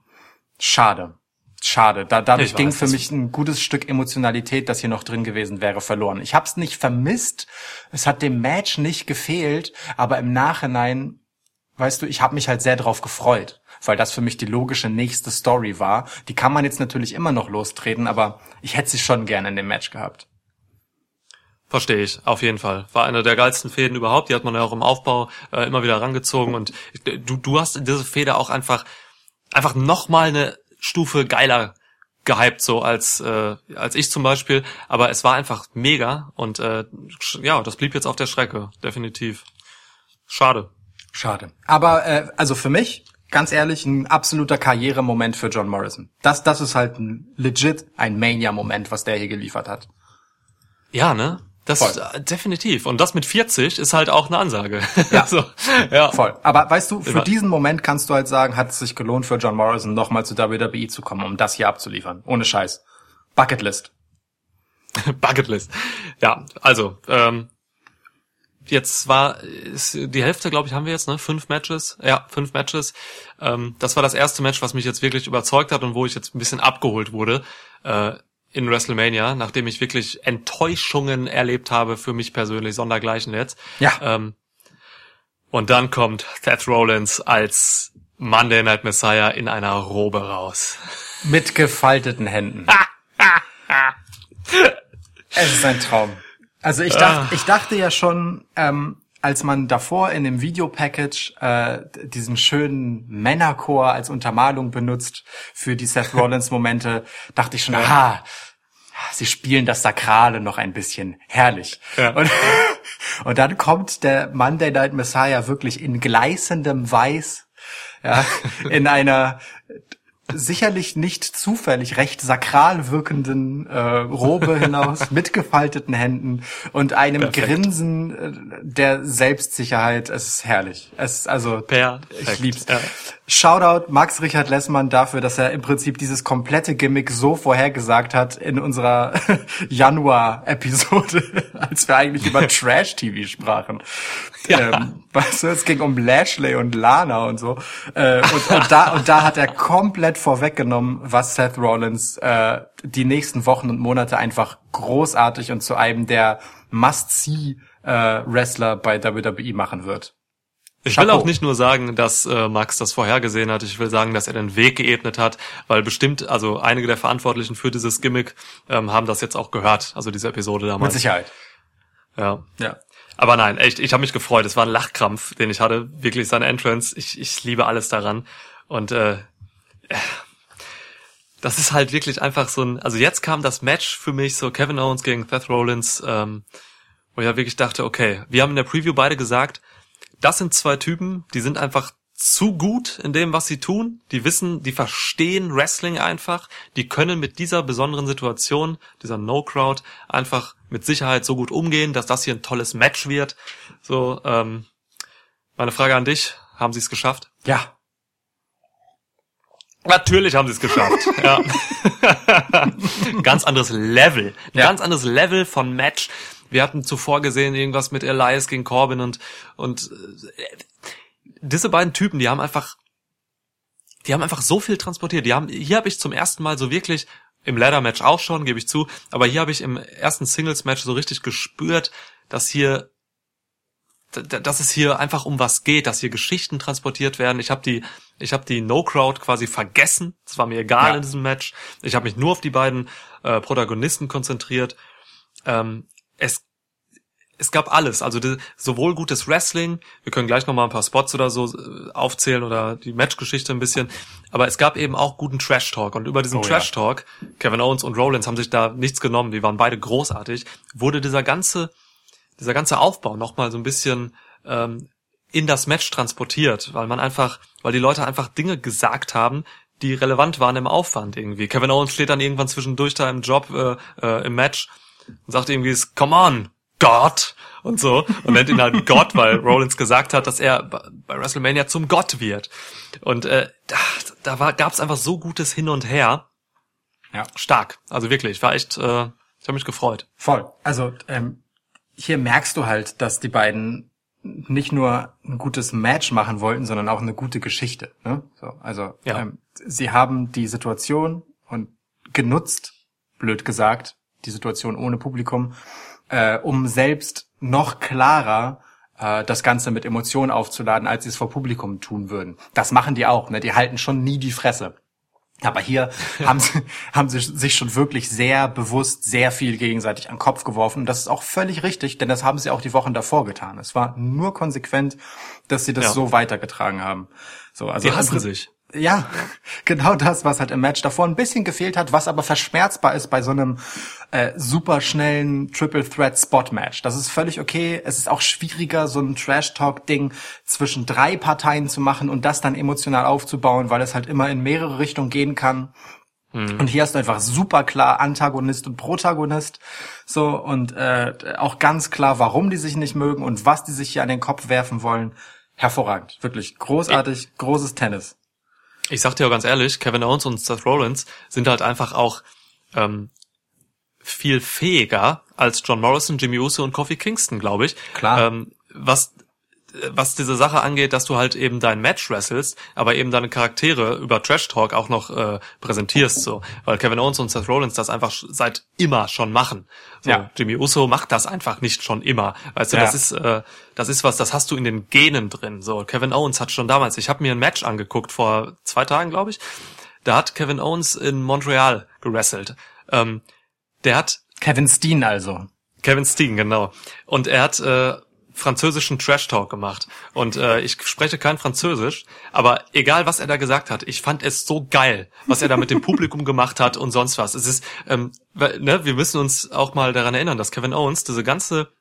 Schade. Schade. Da, dadurch Ich ging weiß, für mich ein gutes Stück Emotionalität, das hier noch drin gewesen wäre, verloren. Ich habe es nicht vermisst, es hat dem Match nicht gefehlt, aber im Nachhinein, weißt du, ich habe mich halt sehr drauf gefreut, weil das für mich die logische nächste Story war. Die kann man jetzt natürlich immer noch lostreten, aber ich hätte sie schon gerne in dem Match gehabt. Verstehe ich, auf jeden Fall. War eine der geilsten Fäden überhaupt. Die hat man ja auch im Aufbau äh, immer wieder rangezogen. Und ich, du, du hast in diese Fäde auch einfach, einfach nochmal eine Stufe geiler gehypt, so als, äh, als ich zum Beispiel. Aber es war einfach mega. Und äh, ja, das blieb jetzt auf der Strecke, definitiv. Schade. Schade. Aber äh, also für mich, ganz ehrlich, ein absoluter Karrieremoment für John Morrison. Das, das ist halt ein legit ein Mania-Moment, was der hier geliefert hat. Ja, ne? Das Voll. äh, definitiv. Und das mit 40 ist halt auch eine Ansage. Ja. so, ja. Voll. Aber weißt du, für diesen Moment kannst du halt sagen, hat es sich gelohnt für John Morrison nochmal zu WWE zu kommen, um das hier abzuliefern. Ohne Scheiß. Bucketlist. Bucketlist. Ja, also, ähm, jetzt war ist, die Hälfte, glaube ich, haben wir jetzt, ne? Fünf Matches. Ja, fünf Matches. Ähm, das war das erste Match, was mich jetzt wirklich überzeugt hat und wo ich jetzt ein bisschen abgeholt wurde äh, in WrestleMania, nachdem ich wirklich Enttäuschungen erlebt habe für mich persönlich, sondergleichen jetzt. Ja. Ähm, und dann kommt Seth Rollins als Monday Night Messiah in einer Robe raus. Mit gefalteten Händen. es ist ein Traum. Also ich dachte, ich dachte ja schon, ähm, als man davor in dem Videopackage äh, diesen schönen Männerchor als Untermalung benutzt für die Seth Rollins Momente, dachte ich schon, aha, sie spielen das Sakrale noch ein bisschen. Herrlich. Ja. Und, und dann kommt der Monday Night Messiah wirklich in gleißendem Weiß, ja, in einer sicherlich nicht zufällig recht sakral wirkenden äh, Robe hinaus mit gefalteten Händen und einem Perfekt. Grinsen äh, der Selbstsicherheit. Es ist herrlich. Es ist also Perfekt. ich lieb's. Ja. Shoutout Max Richard Lessmann dafür, dass er im Prinzip dieses komplette Gimmick so vorhergesagt hat in unserer Januar-Episode, als wir eigentlich über Trash-TV sprachen. Ja. Ähm, weißt du, es ging um Lashley und Lana und so. Äh, und, und, da, und da hat er komplett vorweggenommen, was Seth Rollins äh, die nächsten Wochen und Monate einfach großartig und zu einem der Must-See-Wrestler bei WWE machen wird. Ich will auch nicht nur sagen, dass äh, Max das vorhergesehen hat, ich will sagen, dass er den Weg geebnet hat, weil bestimmt, also einige der Verantwortlichen für dieses Gimmick ähm, haben das jetzt auch gehört, also diese Episode Mit damals. Sicherheit. Ja. Ja. Aber nein, echt, ich habe mich gefreut. Es war ein Lachkrampf, den ich hatte. Wirklich seine Entrance. Ich, ich liebe alles daran. Und äh, das ist halt wirklich einfach so ein. Also jetzt kam das Match für mich so Kevin Owens gegen Seth Rollins, ähm, wo ich halt wirklich dachte, okay, wir haben in der Preview beide gesagt, das sind zwei Typen, die sind einfach zu gut in dem, was sie tun. Die wissen, die verstehen Wrestling einfach. Die können mit dieser besonderen Situation, dieser No-Crowd, einfach mit Sicherheit so gut umgehen, dass das hier ein tolles Match wird. So, ähm, meine Frage an dich. Haben sie es geschafft? Ja. Natürlich haben sie es geschafft. ja. ganz anderes Level. Ein Ja. ganz anderes Level von Match. Wir hatten zuvor gesehen irgendwas mit Elias gegen Corbin und, und äh, diese beiden Typen, die haben einfach, die haben einfach so viel transportiert. Die haben, hier habe ich zum ersten Mal so wirklich im Ladder-Match auch schon, gebe ich zu. Aber hier habe ich im ersten Singles-Match so richtig gespürt, dass hier dass es hier einfach um was geht, dass hier Geschichten transportiert werden. Ich habe die, ich habe die No Crowd quasi vergessen. Es war mir egal Ja. in diesem Match. Ich habe mich nur auf die beiden äh, Protagonisten konzentriert. Ähm, es es gab alles, also die, sowohl gutes Wrestling, wir können gleich noch mal ein paar Spots oder so äh, aufzählen oder die Matchgeschichte ein bisschen, aber es gab eben auch guten Trash Talk und über diesen Oh ja. Trash Talk, Kevin Owens und Rollins haben sich da nichts genommen, die waren beide großartig, wurde dieser ganze dieser ganze Aufbau noch mal so ein bisschen ähm, in das Match transportiert, weil man einfach, weil die Leute einfach Dinge gesagt haben, die relevant waren im Aufwand irgendwie. Kevin Owens steht dann irgendwann zwischendurch da im Job, äh, äh, im Match und sagt irgendwie, come on, Gott und so und nennt ihn halt Gott, weil Rollins gesagt hat, dass er bei bei WrestleMania zum Gott wird. Und äh, da, da war, gab's einfach so gutes Hin und Her. Ja. Stark. Also wirklich, war echt, äh, ich habe mich gefreut. Voll. Also ähm, hier merkst du halt, dass die beiden nicht nur ein gutes Match machen wollten, sondern auch eine gute Geschichte. Ne? So, also Ja. ähm, sie haben die Situation und genutzt, blöd gesagt, die Situation ohne Publikum, äh, um selbst noch klarer äh, das Ganze mit Emotionen aufzuladen, als sie es vor Publikum tun würden. Das machen die auch. Ne? Die halten schon nie die Fresse. Aber hier haben sie, haben sie sich schon wirklich sehr bewusst sehr viel gegenseitig an den Kopf geworfen. Und das ist auch völlig richtig, denn das haben sie auch die Wochen davor getan. Es war nur konsequent, dass sie das Ja. so weitergetragen haben. So, also Die hassen sich. Ja, genau das, was halt im Match davor ein bisschen gefehlt hat, was aber verschmerzbar ist bei so einem äh, super schnellen Triple Threat Spot Match. Das ist völlig okay. Es ist auch schwieriger, so ein Trash Talk Ding zwischen drei Parteien zu machen und das dann emotional aufzubauen, weil es halt immer in mehrere Richtungen gehen kann. Und hier hast du einfach super klar Antagonist und Protagonist. So, und äh, auch ganz klar, warum die sich nicht mögen und was die sich hier an den Kopf werfen wollen. Hervorragend. Wirklich großartig, großes Tennis. Ich sag dir auch ganz ehrlich, Kevin Owens und Seth Rollins sind halt einfach auch ähm, viel fähiger als John Morrison, Jimmy Uso und Kofi Kingston, glaube ich. Klar. Ähm, was was diese Sache angeht, dass du halt eben dein Match wrestelst, aber eben deine Charaktere über Trash Talk auch noch äh, präsentierst, so, weil Kevin Owens und Seth Rollins das einfach seit immer schon machen. So, Ja. Jimmy Uso macht das einfach nicht schon immer, weißt du, Ja. das ist äh, das ist was, das hast du in den Genen drin. So, Kevin Owens hat schon damals, ich habe mir ein Match angeguckt vor zwei Tagen, glaube ich, da hat Kevin Owens in Montreal gewrestelt. Ähm, der hat Kevin Steen also. Kevin Steen, genau. Und er hat äh, französischen Trash Talk gemacht. Und äh, ich spreche kein Französisch, aber egal was er da gesagt hat, ich fand es so geil, was er da mit dem Publikum gemacht hat und sonst was. Es ist, ähm, ne, wir müssen uns auch mal daran erinnern, dass Kevin Owens diese ganze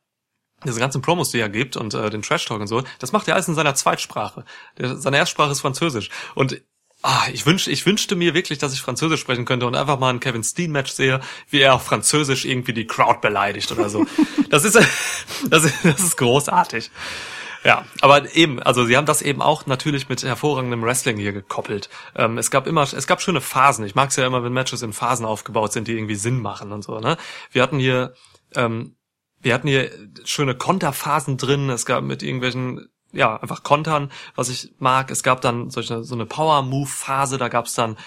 diese ganzen Promos, die er gibt und äh, den Trash Talk und so, das macht er alles in seiner Zweitsprache. Der, seine Erstsprache ist Französisch. Und ah, ich wünsch, ich wünschte mir wirklich, dass ich Französisch sprechen könnte und einfach mal ein Kevin Steen Match sehe, wie er auf Französisch irgendwie die Crowd beleidigt oder so. Das ist, das ist, das ist großartig. Ja, aber eben, also sie haben das eben auch natürlich mit hervorragendem Wrestling hier gekoppelt. Ähm, es gab immer, es gab schöne Phasen. Ich mag es ja immer, wenn Matches in Phasen aufgebaut sind, die irgendwie Sinn machen und so. Ne? Wir hatten hier, ähm, wir hatten hier schöne Konterphasen drin. Es gab mit irgendwelchen, ja, einfach Kontern, was ich mag. Es gab dann solche, so eine Power-Move-Phase. Da gab es dann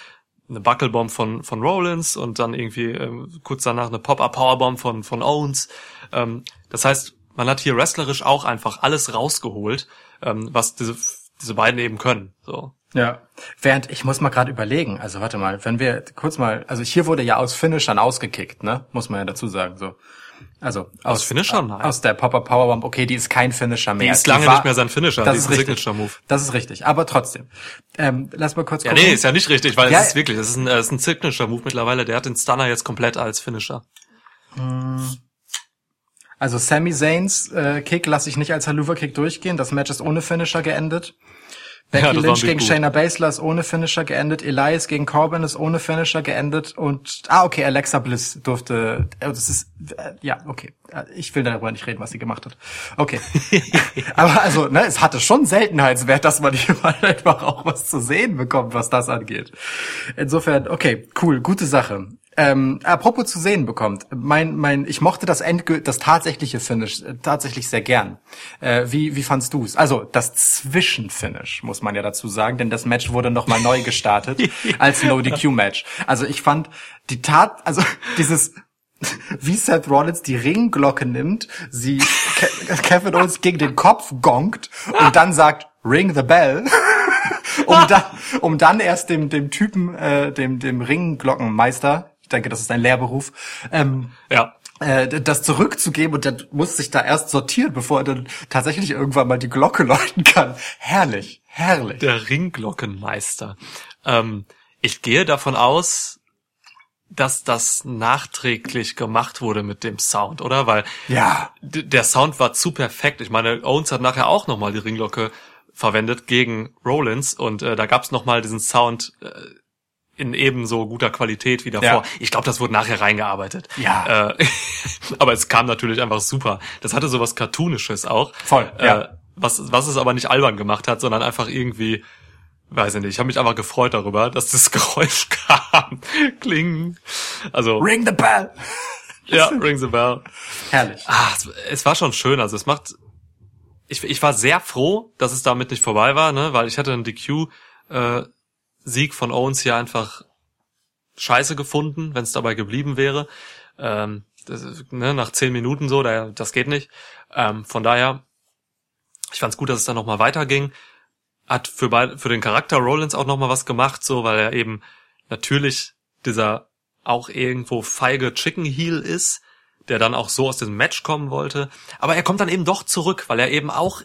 eine Buckelbomb von, von Rollins und dann irgendwie ähm, kurz danach eine Pop-Up-Powerbomb von, von Owens. Ähm, das heißt, man hat hier wrestlerisch auch einfach alles rausgeholt, ähm, was diese, diese beiden eben können. So. Ja. Während, ich muss mal gerade überlegen, also warte mal, wenn wir kurz mal, also hier wurde ja aus Finishern ausgekickt, ne? Muss man ja dazu sagen, so. Also aus, Finishern? Nein. Aus der Pop-Up Powerbomb, okay, die ist kein Finisher mehr. Die ist lange war- nicht mehr sein Finisher, das die ist ein richtig. Signature-Move. Das ist richtig, aber trotzdem. Ähm, lass mal kurz Ja, gucken. nee, ist ja nicht richtig, weil Ja, es ist wirklich, es ist ein, äh, es ist ein Signature-Move mittlerweile. Der hat den Stunner jetzt komplett als Finisher. Also Sami Zayns äh, Kick lasse ich nicht als Haluva-Kick durchgehen. Das Match ist ohne Finisher geendet. Becky Ja, Lynch gegen Big Shayna Baszler ist ohne Finisher geendet. Elias gegen Corbin ist ohne Finisher geendet. Und, ah, okay, Alexa Bliss durfte, äh, das ist, äh, ja, okay. Ich will darüber nicht reden, was sie gemacht hat. Okay. Aber also, ne, es hatte schon Seltenheitswert, dass man hier mal einfach auch was zu sehen bekommt, was das angeht. Insofern, okay, cool, gute Sache. Ähm, apropos zu sehen bekommt, mein, mein, ich mochte das Endgül das tatsächliche Finish äh, tatsächlich sehr gern. Äh, wie, wie fandst du's? Also das Zwischenfinish muss man ja dazu sagen, denn das Match wurde nochmal neu gestartet als No DQ Match. Also ich fand die Tat, also dieses wie Seth Rollins die Ringglocke nimmt, sie Ke Kevin Owens gegen den Kopf gongt und dann sagt Ring the Bell. um dann, um dann erst dem, dem Typen, äh, dem, dem Ringglockenmeister, ich denke, das ist ein Lehrberuf, ähm, Ja. äh, das zurückzugeben und der muss sich da erst sortieren, bevor er dann tatsächlich irgendwann mal die Glocke läuten kann. Herrlich, herrlich. Der Ringglockenmeister. Ähm, ich gehe davon aus, dass das nachträglich gemacht wurde mit dem Sound, oder? Weil Ja. der Sound war zu perfekt. Ich meine, Owens hat nachher auch nochmal die Ringglocke verwendet gegen Rollins und äh, da gab's noch nochmal diesen Sound äh, in ebenso guter Qualität wie davor. Ja. Ich glaube, das wurde nachher reingearbeitet. Ja. Äh, aber es kam natürlich einfach super. Das hatte sowas Cartoonisches auch. Voll, ja. Äh, was, was es aber nicht albern gemacht hat, sondern einfach irgendwie, weiß ich nicht, ich habe mich einfach gefreut darüber, dass das Geräusch kam. Kling. Also, Ring the Bell. ja, ring the bell. Herrlich. Ah, es, es war schon schön. Also es macht. Ich, ich war sehr froh, dass es damit nicht vorbei war, ne, weil ich hätte einen DQ äh, Sieg von Owens hier einfach scheiße gefunden, wenn es dabei geblieben wäre. Ähm, das, ne, nach zehn Minuten so, da, das geht nicht. Ähm, von daher, ich fand's gut, dass es dann nochmal weiterging. Hat für, beid, für den Charakter Rollins auch nochmal was gemacht, so, weil er eben natürlich dieser auch irgendwo feige Chicken Heel ist, der dann auch so aus diesem Match kommen wollte. Aber er kommt dann eben doch zurück, weil er eben auch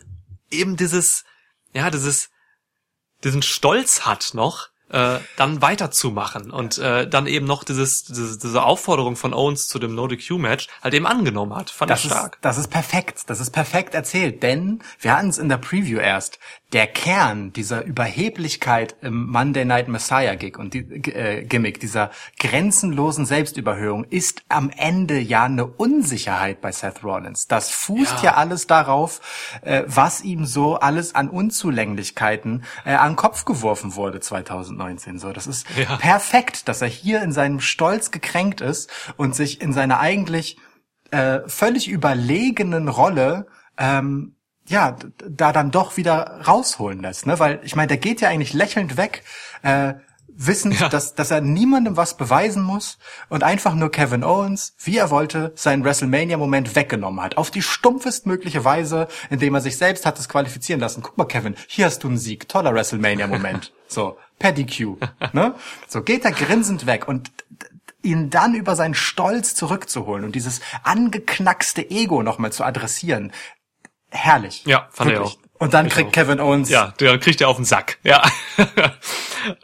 eben dieses, ja, dieses, diesen Stolz hat noch, äh, dann weiterzumachen und äh, dann eben noch dieses, diese, diese Aufforderung von Owens zu dem No-DQ-Match halt eben angenommen hat. Fand Das ich ist, stark. das ist perfekt. Das ist perfekt erzählt, denn wir hatten es in der Preview erst. Der Kern dieser Überheblichkeit im Monday Night Messiah Gig und die, äh, Gimmick, dieser grenzenlosen Selbstüberhöhung, ist am Ende ja eine Unsicherheit bei Seth Rollins. Das fußt ja, Ja. alles darauf, äh, was ihm so alles an Unzulänglichkeiten äh, an den Kopf geworfen wurde 2019. So, das ist Ja. perfekt, dass er hier in seinem Stolz gekränkt ist und sich in seiner eigentlich äh, völlig überlegenen Rolle ähm, ja da dann doch wieder rausholen lässt, ne? Weil ich meine, der geht ja eigentlich lächelnd weg, äh, wissend, Ja. dass dass er niemandem was beweisen muss und einfach nur Kevin Owens, wie er wollte, seinen WrestleMania-Moment weggenommen hat, auf die stumpfest mögliche Weise, indem er sich selbst hat es qualifizieren lassen. Guck mal, Kevin, hier hast du einen Sieg, toller WrestleMania-Moment, so per DQ, ne? So geht er grinsend weg und ihn dann über seinen Stolz zurückzuholen und dieses angeknackste Ego nochmal zu adressieren. Herrlich. Ja, fand ich auch. Und dann Ich kriegt auch. Kevin Owens Ja, der kriegt er auf den Sack. Ja.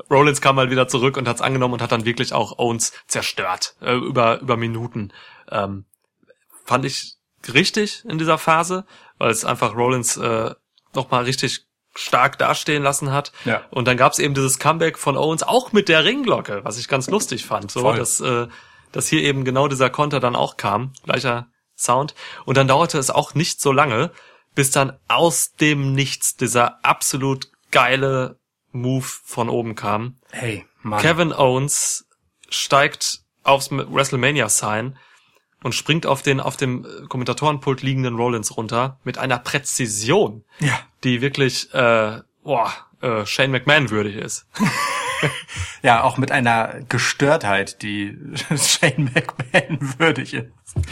Rollins kam mal wieder zurück und hat's angenommen und hat dann wirklich auch Owens zerstört. Äh, über, über Minuten. Ähm, fand ich richtig in dieser Phase, weil es einfach Rollins äh, nochmal richtig stark dastehen lassen hat. Ja. Und dann gab's eben dieses Comeback von Owens auch mit der Ringglocke, was ich ganz lustig fand. So, Voll. dass, äh, dass hier eben genau dieser Konter dann auch kam. Gleicher Sound. Und dann dauerte es auch nicht so lange, bis dann aus dem Nichts dieser absolut geile Move von oben kam. Hey, Mann. Kevin Owens steigt aufs WrestleMania-Sign und springt auf den auf dem äh, Kommentatorenpult liegenden Rollins runter mit einer Präzision, Ja. die wirklich äh, boah, äh, Shane McMahon würdig ist. Ja, auch mit einer Gestörtheit, die Shane McMahon würdig ist.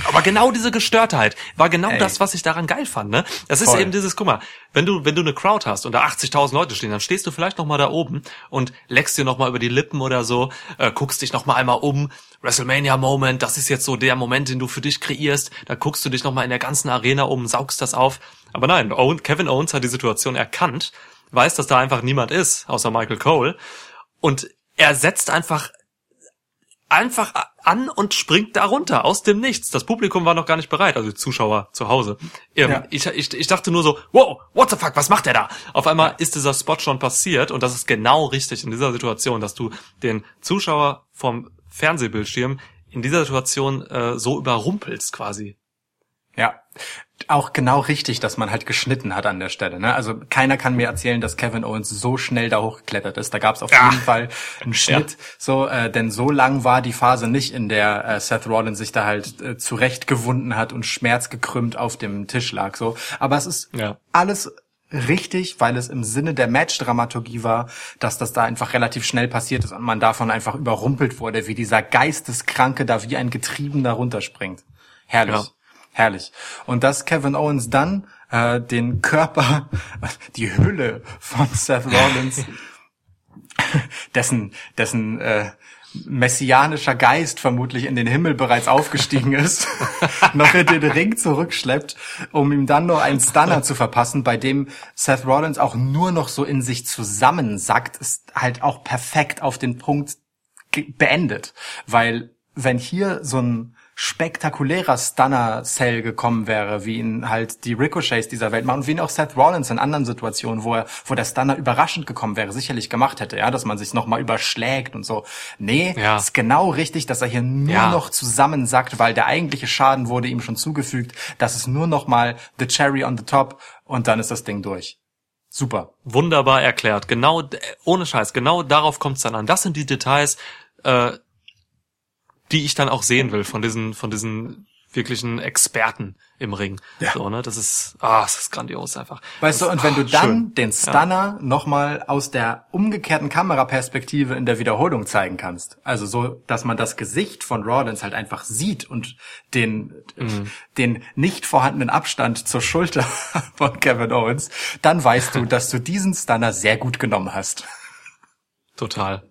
Aber genau diese Gestörtheit war genau Ey. das, was ich daran geil fand. Ne? Das ist Voll. eben dieses, guck mal, wenn du wenn du eine Crowd hast und da 80.000 Leute stehen, dann stehst du vielleicht noch mal da oben und leckst dir noch mal über die Lippen oder so, äh, guckst dich noch mal einmal um, WrestleMania Moment, das ist jetzt so der Moment, den du für dich kreierst. Da guckst du dich noch mal in der ganzen Arena um, saugst das auf. Aber nein, Kevin Owens hat die Situation erkannt, weiß, dass da einfach niemand ist, außer Michael Cole, und er setzt einfach einfach an und springt da runter aus dem Nichts. Das Publikum war noch gar nicht bereit, also die Zuschauer zu Hause. Ähm, Ja. ich, ich, ich dachte nur so, wow, what the fuck, was macht der da? Auf einmal ist dieser Spot schon passiert und das ist genau richtig in dieser Situation, dass du den Zuschauer vom Fernsehbildschirm in dieser Situation äh, so überrumpelst quasi. Ja, auch genau richtig, dass man halt geschnitten hat an der Stelle. Ne? Also keiner kann mir erzählen, dass Kevin Owens so schnell da hochgeklettert ist. Da gab es auf Ja. jeden Fall einen Schnitt, so, äh, denn so lang war die Phase nicht, in der äh, Seth Rollins sich da halt äh, zurechtgewunden hat und schmerzgekrümmt auf dem Tisch lag. So, aber es ist Ja. alles richtig, weil es im Sinne der Match-Dramaturgie war, dass das da einfach relativ schnell passiert ist und man davon einfach überrumpelt wurde, wie dieser Geisteskranke da wie ein Getriebener runterspringt. Herrlich. Ja. Herrlich. Und dass Kevin Owens dann äh, den Körper, die Hülle von Seth Rollins, dessen, dessen äh, messianischer Geist vermutlich in den Himmel bereits aufgestiegen ist, noch in den Ring zurückschleppt, um ihm dann noch einen Stunner zu verpassen, bei dem Seth Rollins auch nur noch so in sich zusammensackt, ist halt auch perfekt auf den Punkt beendet. Weil wenn hier so ein spektakulärer Stunner-Cell gekommen wäre, wie ihn halt die Ricochets dieser Welt machen, und wie ihn auch Seth Rollins in anderen Situationen, wo er, wo der Stunner überraschend gekommen wäre, sicherlich gemacht hätte, ja, dass man sich nochmal überschlägt und so. Nee, Ja. ist genau richtig, dass er hier nur Ja. noch zusammensackt, weil der eigentliche Schaden wurde ihm schon zugefügt. Das ist nur noch mal the cherry on the top und dann ist das Ding durch. Super. Wunderbar erklärt. Genau, d- ohne Scheiß, genau darauf kommt es dann an. Das sind die Details, äh, die ich dann auch sehen will von diesen, von diesen wirklichen Experten im Ring. So, ne, das ist, ah, das ist grandios einfach. Weißt das, du, und wenn du ah, dann schön. den Stunner nochmal aus der umgekehrten Kameraperspektive in der Wiederholung zeigen kannst, also so, dass man das Gesicht von Rollins halt einfach sieht und den, Mhm. den nicht vorhandenen Abstand zur Schulter von Kevin Owens, dann weißt du, dass du diesen Stunner sehr gut genommen hast. Total.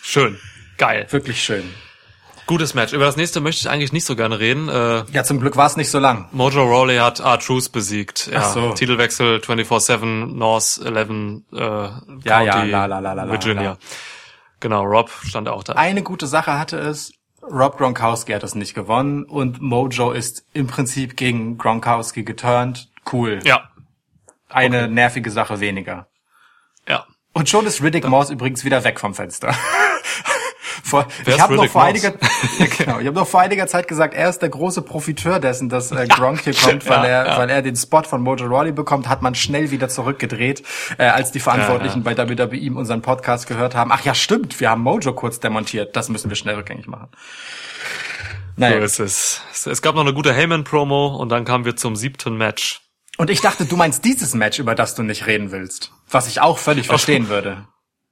Schön. Geil. Wirklich schön. Gutes Match. Über das nächste möchte ich eigentlich nicht so gerne reden. Äh, Ja, zum Glück war es nicht so lang. Mojo Rawley hat R-Truth besiegt. Ja, Ach so. Titelwechsel 24-7 North 11 äh, Ja, County, ja, la, la, la, la, Virginia. la. Genau, Rob stand auch da. Eine gute Sache hatte es, Rob Gronkowski hat es nicht gewonnen und Mojo ist im Prinzip gegen Gronkowski geturnt. Cool. ja, Eine nervige Sache weniger. ja. Und schon ist Riddick Moss übrigens wieder weg vom Fenster. vor, ich ist habe noch vor einiger, ja, genau, ich habe noch vor einiger Zeit gesagt, er ist der große Profiteur dessen, dass äh, Gronk hier kommt, weil ja, er, ja. weil er den Spot von Mojo Rawley bekommt, hat man schnell wieder zurückgedreht, äh, als die Verantwortlichen bei WWE ihm unseren Podcast gehört haben. Ach ja, stimmt, wir haben Mojo kurz demontiert. Das müssen wir schnell rückgängig machen. So Naja. ist es. Es- Es gab noch eine gute Heyman-Promo und dann kamen wir zum siebten Match. Und ich dachte, du meinst dieses Match, über das du nicht reden willst. Was ich auch völlig verstehen würde.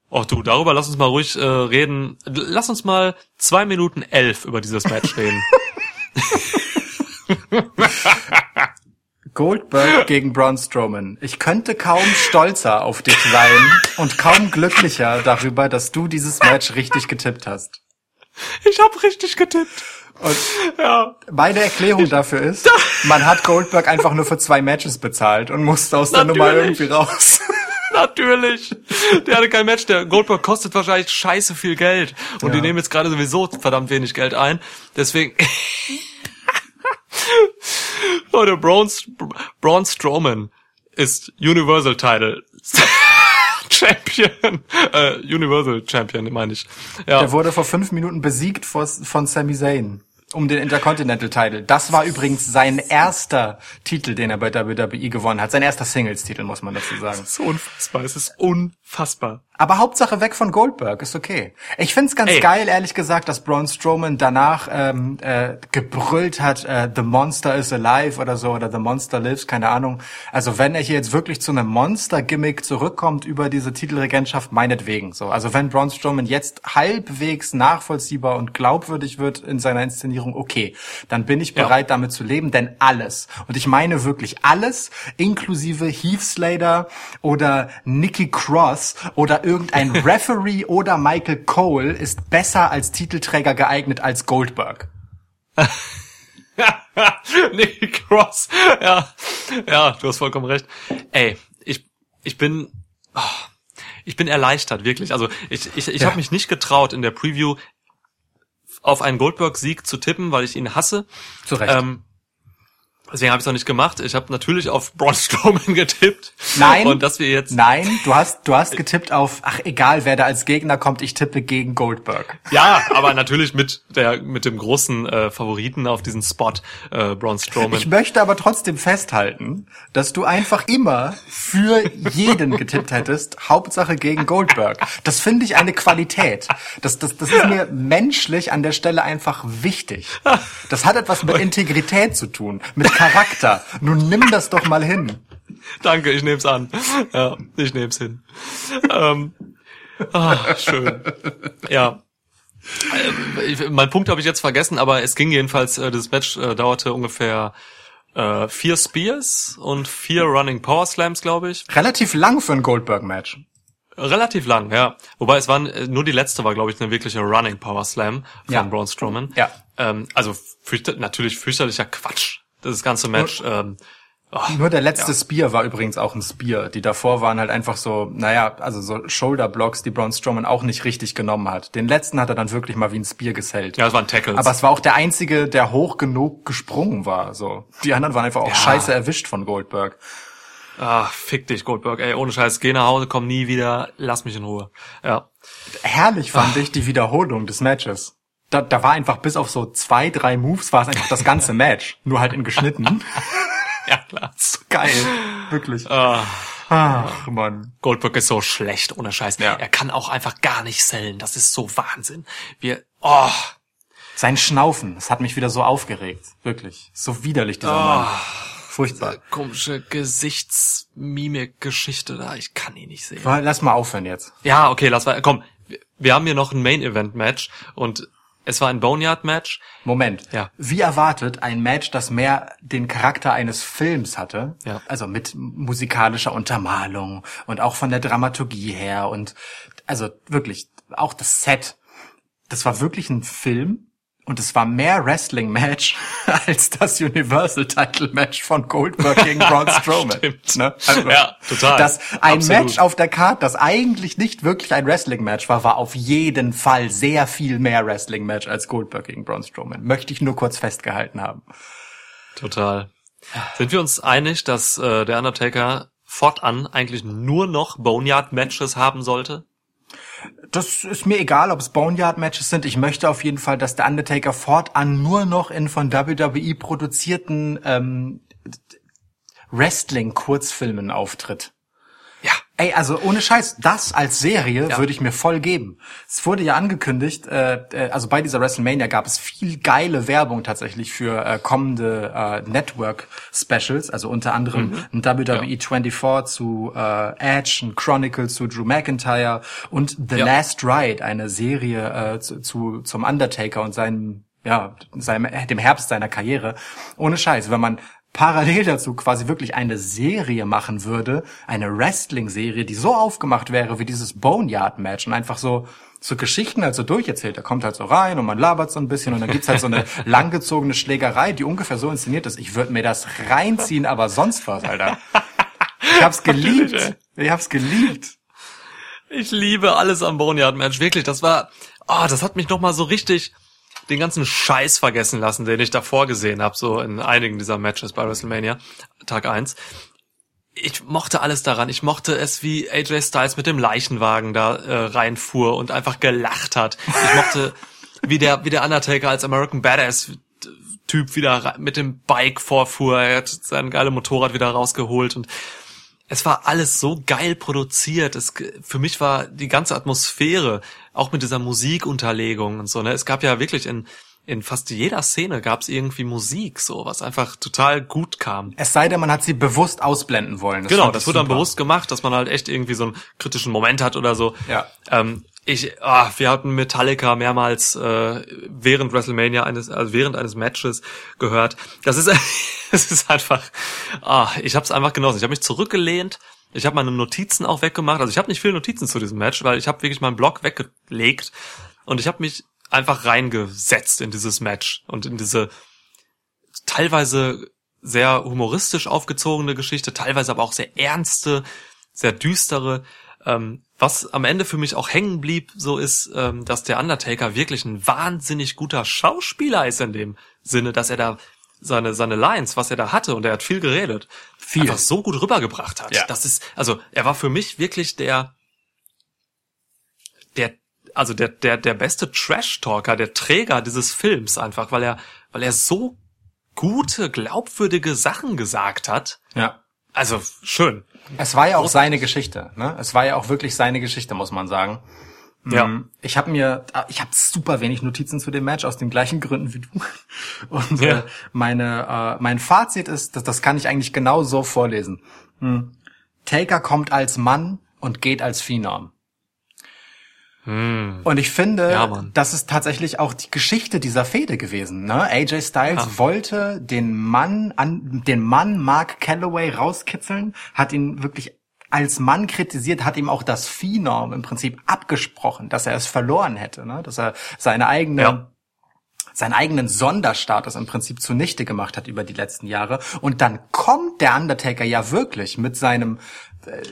Oh du, darüber lass uns mal ruhig äh, reden. Lass uns mal zwei Minuten elf über dieses Match reden. Goldberg gegen Braun Strowman. Ich könnte kaum stolzer auf dich sein und kaum glücklicher darüber, dass du dieses Match richtig getippt hast. ich hab richtig getippt. Und Ja. meine Erklärung dafür ist, man hat Goldberg einfach nur für zwei Matches bezahlt und musste aus der Nummer irgendwie raus. Natürlich. Der hatte kein Match. Der Goldberg kostet wahrscheinlich scheiße viel Geld. Und die Ja. nehmen jetzt gerade sowieso verdammt wenig Geld ein. Deswegen. Leute, Braun, Braun Strowman ist Universal Title Champion. Äh, Universal Champion, meine ich. Ja. Er wurde vor fünf Minuten besiegt vor- von Sami Zayn um den Intercontinental Title. Das war übrigens sein erster Titel, den er bei WWE gewonnen hat. Sein erster Singles-Titel, muss man dazu sagen. Es ist unfassbar. Es ist unfassbar. Aber Hauptsache weg von Goldberg, ist okay. Ich find's ganz Ey. geil, ehrlich gesagt, dass Braun Strowman danach ähm, äh, gebrüllt hat, äh, The Monster is alive oder so, oder The Monster lives, keine Ahnung. Also wenn er hier jetzt wirklich zu einem Monster-Gimmick zurückkommt über diese Titelregentschaft, meinetwegen. So, Also wenn Braun Strowman jetzt halbwegs nachvollziehbar und glaubwürdig wird in seiner Inszenierung, okay, dann bin ich Ja. bereit, damit zu leben, denn alles, und ich meine wirklich alles, inklusive Heath Slater oder Nikki Cross oder irgendein Referee oder Michael Cole ist besser als Titelträger geeignet als Goldberg. Nick Cross. Ja, ja, du hast vollkommen recht. Ey, ich, ich bin, oh, ich bin erleichtert, wirklich. Also ich, ich, ich Ja. habe mich nicht getraut, in der Preview auf einen Goldberg-Sieg zu tippen, weil ich ihn hasse. Zu Recht. Ähm, Deswegen habe ich es noch nicht gemacht. Ich habe natürlich auf Braun Strowman getippt. Nein. Und dass wir jetzt Nein, du hast, du hast getippt auf, ach egal, wer da als Gegner kommt, ich tippe gegen Goldberg. Ja, aber natürlich mit der mit dem großen äh, Favoriten auf diesen Spot äh, Braun Strowman. Ich möchte aber trotzdem festhalten, dass du einfach immer für jeden getippt hättest, Hauptsache gegen Goldberg. Das finde ich eine Qualität. Das, das, das ist mir menschlich an der Stelle einfach wichtig. Das hat etwas mit Integrität zu tun, mit Charakter. Nun nimm das doch mal hin. Danke, ich nehm's an. Ja, ich nehm's hin. ähm, ah, schön. Ja. Ähm, mein Punkt habe ich jetzt vergessen, aber es ging jedenfalls, äh, das Match äh, dauerte ungefähr äh, vier Spears und vier Running Power Slams, glaube ich. Relativ lang für ein Goldberg-Match. Relativ lang, ja. Wobei es waren, äh, nur die letzte war, glaube ich, eine wirkliche Running Power Slam von Ja. Braun Strowman. Ja. Ähm, also fürchte, natürlich fürchterlicher Quatsch. Das ganze Match. Ähm, oh, Nur der letzte Ja. Spear war übrigens auch ein Spear. Die davor waren halt einfach so, naja, also so Shoulder-Blocks, die Braun Strowman auch nicht richtig genommen hat. Den letzten hat er dann wirklich mal wie ein Spear gesellt. ja, es waren Tackles. Aber es war auch der einzige, der hoch genug gesprungen war. So, die anderen waren einfach auch Ja. scheiße erwischt von Goldberg. ah, fick dich, Goldberg. Ey, ohne Scheiß, geh nach Hause, komm nie wieder, lass mich in Ruhe. Ja. Herrlich fand ich die Wiederholung des Matches. Da, da war einfach bis auf so zwei, drei Moves war es einfach das ganze Match, nur halt in geschnitten. Ja, klar. Geil, wirklich. Ah, Ach Mann. Goldberg ist so schlecht, ohne Scheiß. Ja. Er kann auch einfach gar nicht sellen. Das ist so Wahnsinn. Wir, oh, Sein Schnaufen, das hat mich wieder so aufgeregt, wirklich. So widerlich dieser Mann. Furchtbar. komische Gesichtsmimik-Geschichte da. Ich kann ihn nicht sehen. Lass mal aufhören jetzt. Ja, okay, lass mal. Komm, wir- wir haben hier noch ein Main-Event-Match und es war ein Boneyard-Match. Moment. Ja. Wie erwartet, ein Match, das mehr den Charakter eines Films hatte. Ja. Also mit musikalischer Untermalung und auch von der Dramaturgie her und also wirklich auch das Set. Das war wirklich ein Film und es war mehr Wrestling-Match als das Universal-Title-Match von Goldberg gegen Braun Strowman. Stimmt. Ne? Also, Ja, total. Das, ein Absolut. Match auf der Karte, das eigentlich nicht wirklich ein Wrestling-Match war, war auf jeden Fall sehr viel mehr Wrestling-Match als Goldberg gegen Braun Strowman. Möchte ich nur kurz festgehalten haben. Total. Sind wir uns einig, dass äh, der Undertaker fortan eigentlich nur noch Boneyard-Matches haben sollte? Das ist mir egal, ob es Boneyard-Matches sind. Ich möchte auf jeden Fall, dass der Undertaker fortan nur noch in von WWE produzierten ähm, Wrestling-Kurzfilmen auftritt. Ja. Ey, also ohne Scheiß, das als Serie Ja. würde ich mir voll geben. Es wurde ja angekündigt, äh, äh, also bei dieser WrestleMania gab es viel geile Werbung tatsächlich für äh, kommende äh, Network-Specials, also unter anderem ein WWE 24 zu äh, Edge, ein Chronicle zu Drew McIntyre und The Ja. Last Ride, eine Serie äh, zu, zu zum Undertaker und seinem ja, seinem, dem Herbst seiner Karriere. Ohne Scheiß, wenn man parallel dazu quasi wirklich eine Serie machen würde, eine Wrestling-Serie, die so aufgemacht wäre wie dieses Boneyard-Match und einfach so so Geschichten halt so durcherzählt. Da kommt halt so rein und man labert so ein bisschen und dann gibt's halt so eine langgezogene Schlägerei, die ungefähr so inszeniert ist. Ich würde mir das reinziehen, aber sonst was, Alter. Ich hab's geliebt. Ich hab's geliebt. Ich liebe alles am Boneyard-Match. Wirklich, das war, oh, das hat mich noch mal so richtig den ganzen Scheiß vergessen lassen, den ich davor gesehen habe, so in einigen dieser Matches bei WrestleMania, Tag 1. Ich mochte alles daran. Ich mochte es, wie AJ Styles mit dem Leichenwagen da äh, reinfuhr und einfach gelacht hat. Ich mochte, wie der, wie der Undertaker als American Badass Typ wieder mit dem Bike vorfuhr. Er hat sein geiles Motorrad wieder rausgeholt und es war alles so geil produziert. Es, für mich war die ganze Atmosphäre, auch mit dieser Musikunterlegung und so, ne, es gab ja wirklich in, in fast jeder Szene gab es irgendwie Musik, so, was einfach total gut kam. Es sei denn, man hat sie bewusst ausblenden wollen. Das genau, das wurde dann bewusst gemacht, dass man halt echt irgendwie so einen kritischen Moment hat oder so. Ja. Ähm, ich, ah, wir hatten Metallica mehrmals äh, während WrestleMania eines, also während eines Matches gehört. Das ist, es ist einfach, ah, ich habe es einfach genossen. Ich habe mich zurückgelehnt. Ich habe meine Notizen auch weggemacht. Also ich habe nicht viele Notizen zu diesem Match, weil ich habe wirklich meinen Blog weggelegt und ich habe mich einfach reingesetzt in dieses Match und in diese teilweise sehr humoristisch aufgezogene Geschichte, teilweise aber auch sehr ernste, sehr düstere. Ähm, was am Ende für mich auch hängen blieb, so ist, ähm, dass der Undertaker wirklich ein wahnsinnig guter Schauspieler ist in dem Sinne, dass er da seine, seine Lines, was er da hatte, und er hat viel geredet, Viel. einfach so gut rübergebracht hat. Ja. Das ist, also er war für mich wirklich der, der, also der, der, der beste Trash-Talker, der Träger dieses Films einfach, weil er, weil er so gute, glaubwürdige Sachen gesagt hat. Ja. Also schön. Es war ja auch seine Geschichte, ne? Es war ja auch wirklich seine Geschichte, muss man sagen. Ja. Mhm. Ich habe mir, ich habe super wenig Notizen zu dem Match aus den gleichen Gründen wie du. Und Ja. äh, meine, äh, mein Fazit ist, dass das kann ich eigentlich genau so vorlesen. Hm. Taker kommt als Mann und geht als Phenom. Und ich finde, Ja, das ist tatsächlich auch die Geschichte dieser Fehde gewesen. Ne? AJ Styles Ja. wollte den Mann an den Mann Mark Calloway rauskitzeln, hat ihn wirklich als Mann kritisiert, hat ihm auch das Phenom im Prinzip abgesprochen, dass er es verloren hätte, ne? dass er seine eigene Ja. seinen eigenen Sonderstatus im Prinzip zunichte gemacht hat über die letzten Jahre. Und dann kommt der Undertaker ja wirklich mit seinem äh,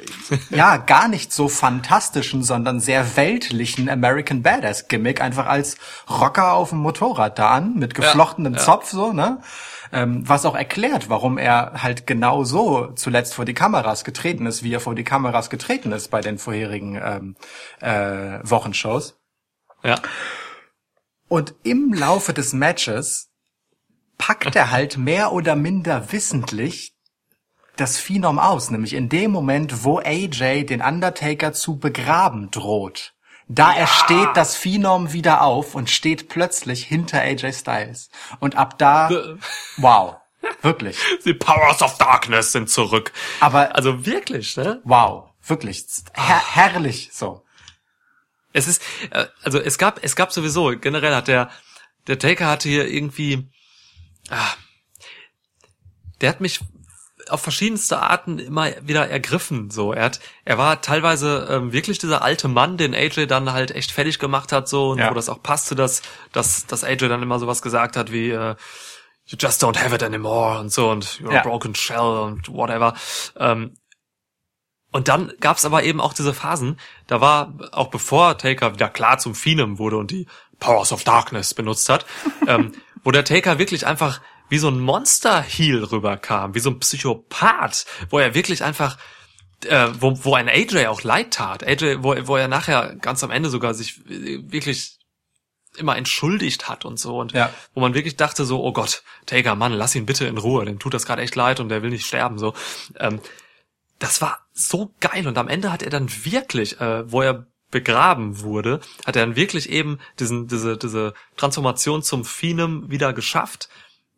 ja gar nicht so fantastischen, sondern sehr weltlichen American Badass Gimmick einfach als Rocker auf dem Motorrad da an mit geflochtenem ja. Zopf so ne. Ähm, was auch erklärt, warum er halt genau so zuletzt vor die Kameras getreten ist, wie er vor die Kameras getreten ist bei den vorherigen ähm, äh, Wochenshows. Ja. Und im Laufe des Matches packt er halt mehr oder minder wissentlich das Phenom aus, nämlich in dem Moment, wo AJ den Undertaker zu begraben droht. Da ersteht das Phenom wieder auf und steht plötzlich hinter AJ Styles. Und ab da, wow, wirklich, Die Powers of Darkness sind zurück. Aber- also wirklich, ne? wow, wirklich, her herrlich so. Es ist, äh, also es gab, es gab sowieso, generell hat der, der Taker hatte hier irgendwie, ah, der hat mich auf verschiedenste Arten immer wieder ergriffen. So, er hat, er war teilweise ähm, wirklich dieser alte Mann, den AJ dann halt echt fertig gemacht hat, so und Ja. wo das auch passte, dass, dass, dass AJ dann immer sowas gesagt hat wie äh, You just don't have it anymore und so und you're Ja. a broken shell und whatever. Ähm, und dann gab's aber eben auch diese Phasen, da war, auch bevor Taker wieder klar zum Phenom wurde und die Powers of Darkness benutzt hat, ähm, wo der Taker wirklich einfach wie so ein Monster-Heel rüberkam, wie so ein Psychopath, wo er wirklich einfach, äh, wo, wo ein AJ auch leid tat. AJ, wo, wo er nachher ganz am Ende sogar sich äh, wirklich immer entschuldigt hat und so und Ja. wo man wirklich dachte so, oh Gott, Taker, Mann, lass ihn bitte in Ruhe, dem tut das gerade echt leid und der will nicht sterben so. Ähm, das war so geil und am Ende hat er dann wirklich, äh, wo er begraben wurde, hat er dann wirklich eben diesen, diese, diese Transformation zum Phenom wieder geschafft,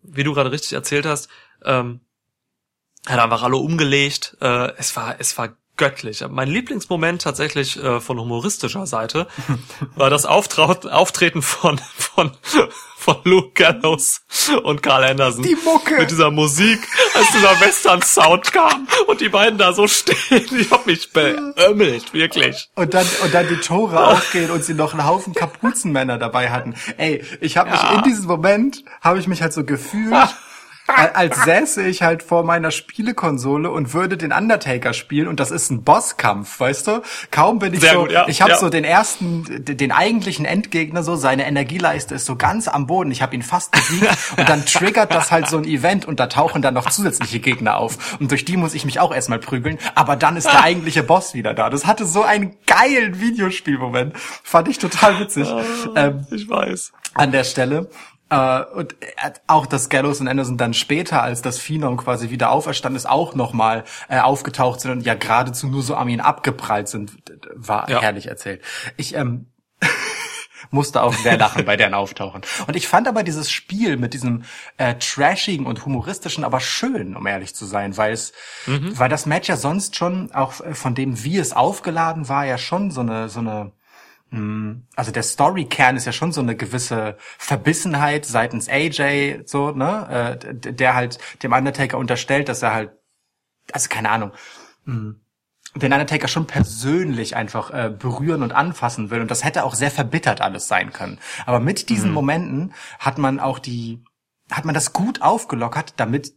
wie du gerade richtig erzählt hast, ähm, hat einfach alle umgelegt, äh, es war, es war göttlich. Mein Lieblingsmoment tatsächlich äh, von humoristischer Seite war das Auftraut, Auftreten von, von, von Luke Gallows und Carl Anderson. Die Mucke. Mit dieser Musik, als dieser Western-Sound kam und die beiden da so stehen. Ich hab mich beömmelt, wirklich. Und dann, und dann die Tore aufgehen und sie noch einen Haufen Kapuzenmänner dabei hatten. Ey, ich habe mich Ja. in diesem Moment, habe ich mich halt so gefühlt, als säße ich halt vor meiner Spielekonsole und würde den Undertaker spielen und das ist ein Bosskampf, weißt du? Kaum bin ich Sehr so, gut, ja, ich habe ja. so den ersten, den eigentlichen Endgegner so, seine Energieleiste ist so ganz am Boden, ich habe ihn fast besiegt und dann triggert das halt so ein Event und da tauchen dann noch zusätzliche Gegner auf und durch die muss ich mich auch erstmal prügeln, aber dann ist der eigentliche Boss wieder da. Das hatte so einen geilen Videospielmoment, fand ich total witzig. Ähm, Ich weiß. an der Stelle. Äh, und äh, auch das Gallows und Anderson dann später, als das Phenom quasi wieder auferstanden ist, auch nochmal äh, aufgetaucht sind und ja geradezu nur so an ihn abgeprallt sind, war Ja. herrlich erzählt. Ich ähm, musste auch sehr lachen bei deren Auftauchen. Und ich fand aber dieses Spiel mit diesem äh, trashigen und humoristischen aber schön, um ehrlich zu sein, weil es, weil das Match ja sonst schon auch äh, von dem, wie es aufgeladen war, ja schon so eine so eine also der Storykern ist ja schon so eine gewisse Verbissenheit seitens AJ, so, ne, äh, der halt dem Undertaker unterstellt, dass er halt, also keine Ahnung, mh, den Undertaker schon persönlich einfach äh, berühren und anfassen will. Und das hätte auch sehr verbittert alles sein können. Aber mit diesen Momenten hat man auch die, hat man das gut aufgelockert, damit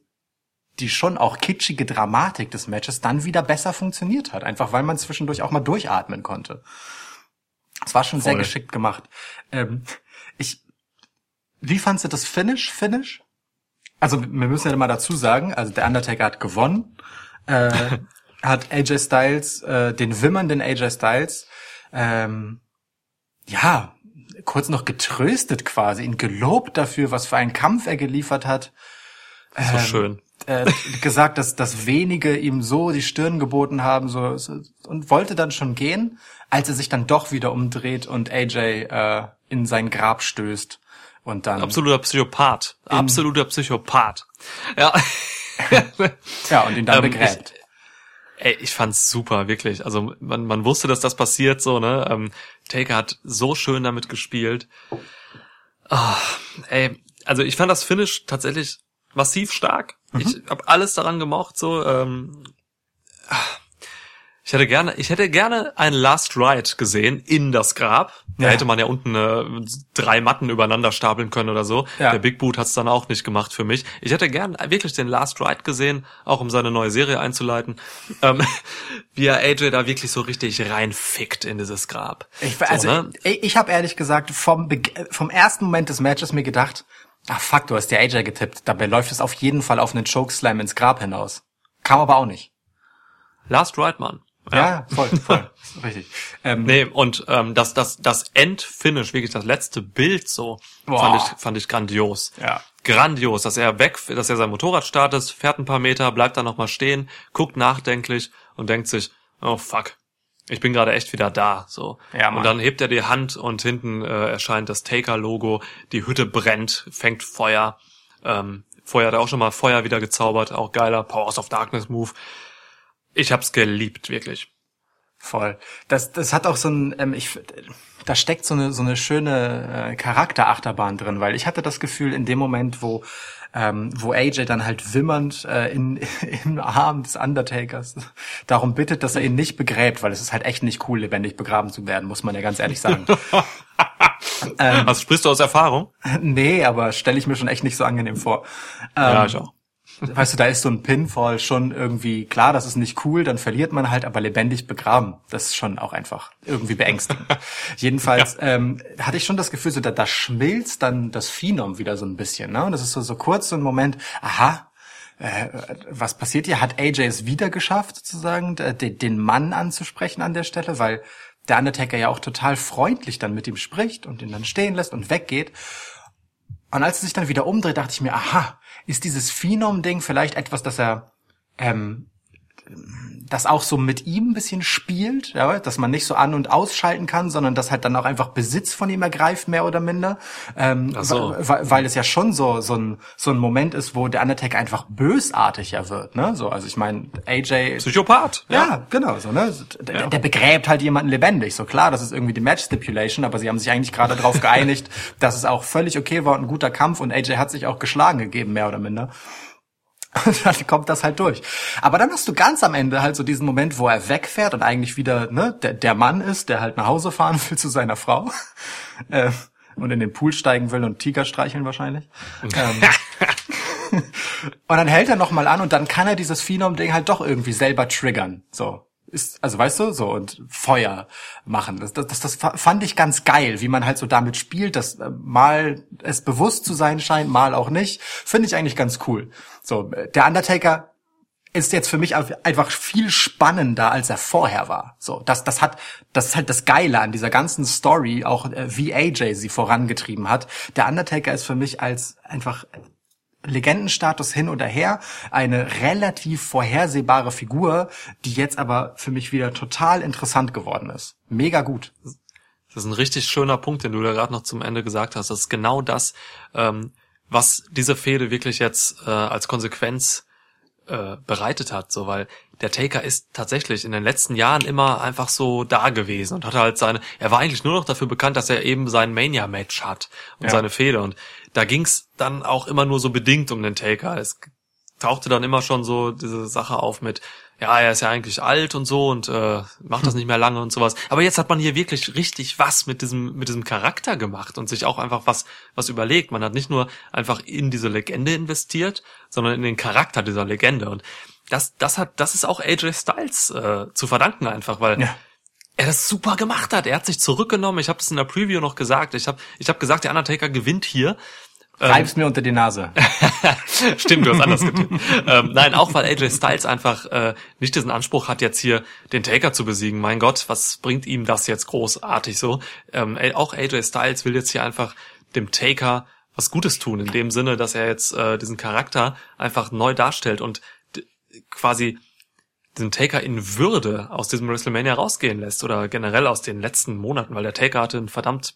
die schon auch kitschige Dramatik des Matches dann wieder besser funktioniert hat. Einfach weil man zwischendurch auch mal durchatmen konnte. Es war schon sehr Voll. geschickt gemacht. Ähm, ich, wie fandst du das Finish? Finish? Also wir müssen ja mal dazu sagen, also der Undertaker hat gewonnen, äh, hat AJ Styles, äh, den wimmernden AJ Styles, ähm, ja, kurz noch getröstet quasi, ihn gelobt dafür, was für einen Kampf er geliefert hat. So schön. Äh, gesagt, dass, dass wenige ihm so die Stirn geboten haben so, so und wollte dann schon gehen, als er sich dann doch wieder umdreht und AJ äh, in sein Grab stößt und dann Absoluter Psychopath. Absoluter Psychopath. Ja. ja und ihn dann Ähm, begräbt. Ey, ich fand's super, wirklich. Also man, man wusste, dass das passiert, so, ne? Ähm, Taker hat so schön damit gespielt. Ah, ey, also ich fand das Finish tatsächlich massiv stark. Ich habe alles daran gemocht, so. Ähm, ich hätte gerne, ich hätte gerne ein Last Ride gesehen in das Grab. Da Ja. hätte man ja unten äh, drei Matten übereinander stapeln können oder so. Ja. Der Big Boot hat's dann auch nicht gemacht für mich. Ich hätte gern wirklich den Last Ride gesehen, auch um seine neue Serie einzuleiten, ähm, wie er AJ da wirklich so richtig reinfickt in dieses Grab. Ich, So, also, ne? ich, ich habe ehrlich gesagt vom, vom ersten Moment des Matches mir gedacht, ach fuck, du hast dir AJ getippt. Dabei läuft es auf jeden Fall auf einen Chokeslam ins Grab hinaus. Kam aber auch nicht. Last Ride, Mann. Ja, voll, voll. Richtig. Ähm, Nee, und ähm, das, das, das Endfinish, wirklich das letzte Bild so, Boah. fand ich, fand ich grandios. Ja. Grandios, dass er weg, dass er sein Motorrad startet, fährt ein paar Meter, bleibt dann nochmal stehen, guckt nachdenklich und denkt sich, oh fuck, ich bin gerade echt wieder da, so. Ja, Mann. und dann hebt er die Hand und hinten äh, erscheint das Taker-Logo, die Hütte brennt, fängt Feuer. Ähm, vorher hat er auch schon mal Feuer wieder gezaubert, auch geiler Powers of Darkness Move. Ich hab's geliebt, wirklich. Voll. Das, das hat auch so ein, ähm, ich, da steckt so eine, so eine schöne äh, Charakterachterbahn drin, weil ich hatte das Gefühl, in dem Moment, wo, ähm, wo AJ dann halt wimmernd äh, in, im Arm des Undertakers darum bittet, dass er ihn nicht begräbt, weil es ist halt echt nicht cool, lebendig begraben zu werden, muss man ja ganz ehrlich sagen. Ähm. Also sprichst du aus Erfahrung? nee, aber stelle ich mir schon echt nicht so angenehm vor. Ähm, ja, ich auch. Weißt du, da ist so ein Pinfall schon irgendwie klar, das ist nicht cool, dann verliert man halt, aber lebendig begraben. Das ist schon auch einfach irgendwie beängstigend. Jedenfalls ähm, hatte ich schon das Gefühl, so da, da schmilzt dann das Phenom wieder so ein bisschen. Ne? Und das ist so, so kurz so ein Moment, aha, äh, was passiert hier? Hat AJ es wieder geschafft, sozusagen, den, den Mann anzusprechen an der Stelle, weil der Undertaker ja auch total freundlich dann mit ihm spricht und ihn dann stehen lässt und weggeht. Und als er sich dann wieder umdreht, dachte ich mir, aha, ist dieses Phenom-Ding vielleicht etwas, das er, ähm, das auch so mit ihm ein bisschen spielt, ja, dass man nicht so an- und ausschalten kann, sondern dass halt dann auch einfach Besitz von ihm ergreift, mehr oder minder. Ähm, so. weil, weil es ja schon so, so, ein, so ein Moment ist, wo der Undertaker einfach bösartiger wird, ne? So, also ich meine, AJ Psychopath. ja, genau, so, ne? Der, Ja. der begräbt halt jemanden lebendig. So klar, das ist irgendwie die Match Stipulation, aber sie haben sich eigentlich gerade darauf geeinigt, dass es auch völlig okay war und ein guter Kampf und AJ hat sich auch geschlagen gegeben, mehr oder minder. Und dann kommt das halt durch. Aber dann hast du ganz am Ende halt so diesen Moment, wo er wegfährt und eigentlich wieder ne, der, der Mann ist, der halt nach Hause fahren will zu seiner Frau äh, und in den Pool steigen will und Tiger streicheln wahrscheinlich. ähm, und dann hält er noch mal an und dann kann er dieses Phenom-Ding halt doch irgendwie selber triggern. So. Ist, also weißt du, so und Feuer machen. Das, das, das, das fand ich ganz geil, wie man halt so damit spielt, dass äh, mal es bewusst zu sein scheint, mal auch nicht. Finde ich eigentlich ganz cool. So, der Undertaker ist jetzt für mich einfach viel spannender, als er vorher war. So, das, das hat, das ist halt das Geile an dieser ganzen Story, auch äh, wie AJ sie vorangetrieben hat. Der Undertaker ist für mich als einfach Legendenstatus hin oder her, eine relativ vorhersehbare Figur, die jetzt aber für mich wieder total interessant geworden ist. Mega gut. Das ist ein richtig schöner Punkt, den du da gerade noch zum Ende gesagt hast. Das ist genau das, ähm, was diese Fehde wirklich jetzt äh, als Konsequenz äh, bereitet hat, so weil der Taker ist tatsächlich in den letzten Jahren immer einfach so da gewesen und hatte halt seine, er war eigentlich nur noch dafür bekannt, dass er eben sein Mania-Match hat und Ja. seine Fehde und da ging's dann auch immer nur so bedingt um den Taker. Es tauchte dann immer schon so diese Sache auf mit, ja, er ist ja eigentlich alt und so und äh, macht das nicht mehr lange und sowas. Aber jetzt hat man hier wirklich richtig was mit diesem mit diesem Charakter gemacht und sich auch einfach was was überlegt. Man hat nicht nur einfach in diese Legende investiert, sondern in den Charakter dieser Legende und das das hat das ist auch AJ Styles äh, zu verdanken einfach, weil Ja. Er das super gemacht hat. Er hat sich zurückgenommen. Ich habe das in der Preview noch gesagt. Ich habe ich hab gesagt, der Undertaker gewinnt hier, Reib's mir unter die Nase. Stimmt, du hast anders getippt. ähm, nein, auch weil AJ Styles einfach äh, nicht diesen Anspruch hat, jetzt hier den Taker zu besiegen. Mein Gott, was bringt ihm das jetzt großartig so? Ähm, auch AJ Styles will jetzt hier einfach dem Taker was Gutes tun, in dem Sinne, dass er jetzt äh, diesen Charakter einfach neu darstellt und quasi diesen Taker in Würde aus diesem WrestleMania rausgehen lässt oder generell aus den letzten Monaten, weil der Taker hatte ein verdammt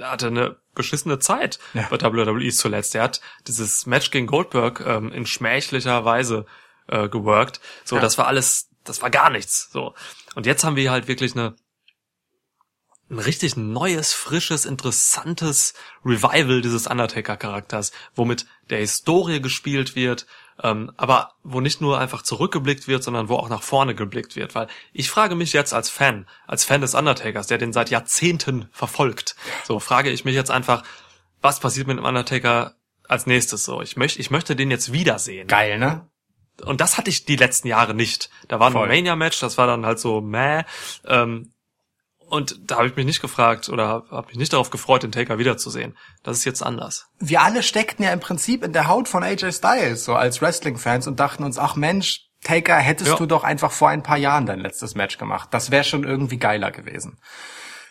hatte eine beschissene Zeit ja. bei WWE zuletzt. Er hat dieses Match gegen Goldberg ähm, in schmächlicher Weise äh, geworkt. So, ja. das war alles, das war gar nichts. So und jetzt haben wir halt wirklich eine ein richtig neues, frisches, interessantes Revival dieses Undertaker-Charakters, womit der Historie gespielt wird, ähm, aber wo nicht nur einfach zurückgeblickt wird, sondern wo auch nach vorne geblickt wird. Weil ich frage mich jetzt als Fan, als Fan des Undertakers, der den seit Jahrzehnten verfolgt, so frage ich mich jetzt einfach, was passiert mit dem Undertaker als nächstes so? Ich möchte, ich möchte den jetzt wiedersehen. Geil, ne? Und das hatte ich die letzten Jahre nicht. Da war ein Mania-Match, das war dann halt so meh. Ähm, und da habe ich mich nicht gefragt oder habe hab mich nicht darauf gefreut, den Taker wiederzusehen. Das ist jetzt anders. Wir alle steckten ja im Prinzip in der Haut von AJ Styles, so als Wrestling-Fans und dachten uns, ach Mensch, Taker, hättest ja. du doch einfach vor ein paar Jahren dein letztes Match gemacht. Das wäre schon irgendwie geiler gewesen.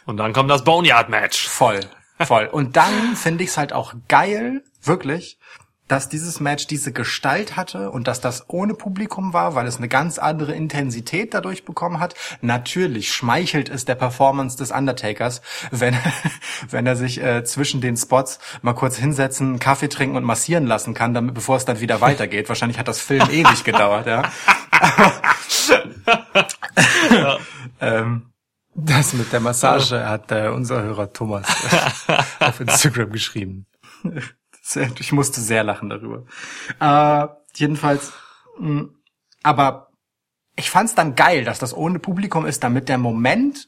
Und dann kommt das Boneyard-Match. Voll, voll. Und dann finde ich es halt auch geil, wirklich, dass dieses Match diese Gestalt hatte und dass das ohne Publikum war, weil es eine ganz andere Intensität dadurch bekommen hat. Natürlich schmeichelt es der Performance des Undertakers, wenn, wenn er sich äh, zwischen den Spots mal kurz hinsetzen, Kaffee trinken und massieren lassen kann, damit, bevor es dann wieder weitergeht. Wahrscheinlich hat das Film ewig gedauert, ja. ja. ähm, das mit der Massage hat äh, unser Hörer Thomas auf Instagram geschrieben. Ich musste sehr lachen darüber. Äh, jedenfalls, mh, mm, aber ich fand's dann geil, dass das ohne Publikum ist, damit der Moment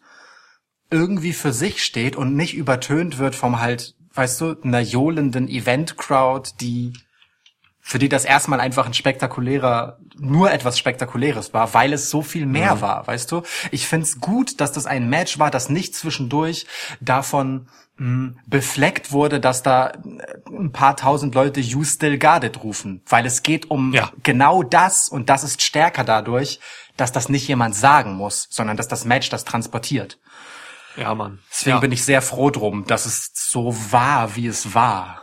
irgendwie für sich steht und nicht übertönt wird vom halt, weißt du, einer johlenden Event-Crowd, die für die das erstmal einfach ein spektakulärer, nur etwas Spektakuläres war, weil es so viel mehr mhm. war, weißt du? Ich find's gut, dass das ein Match war, das nicht zwischendurch davon befleckt wurde, dass da ein paar tausend Leute You Still Got It rufen, weil es geht um ja. genau das und das ist stärker dadurch, dass das nicht jemand sagen muss, sondern dass das Match das transportiert. Ja, Mann. Deswegen ja. bin ich sehr froh drum, dass es so war, wie es war.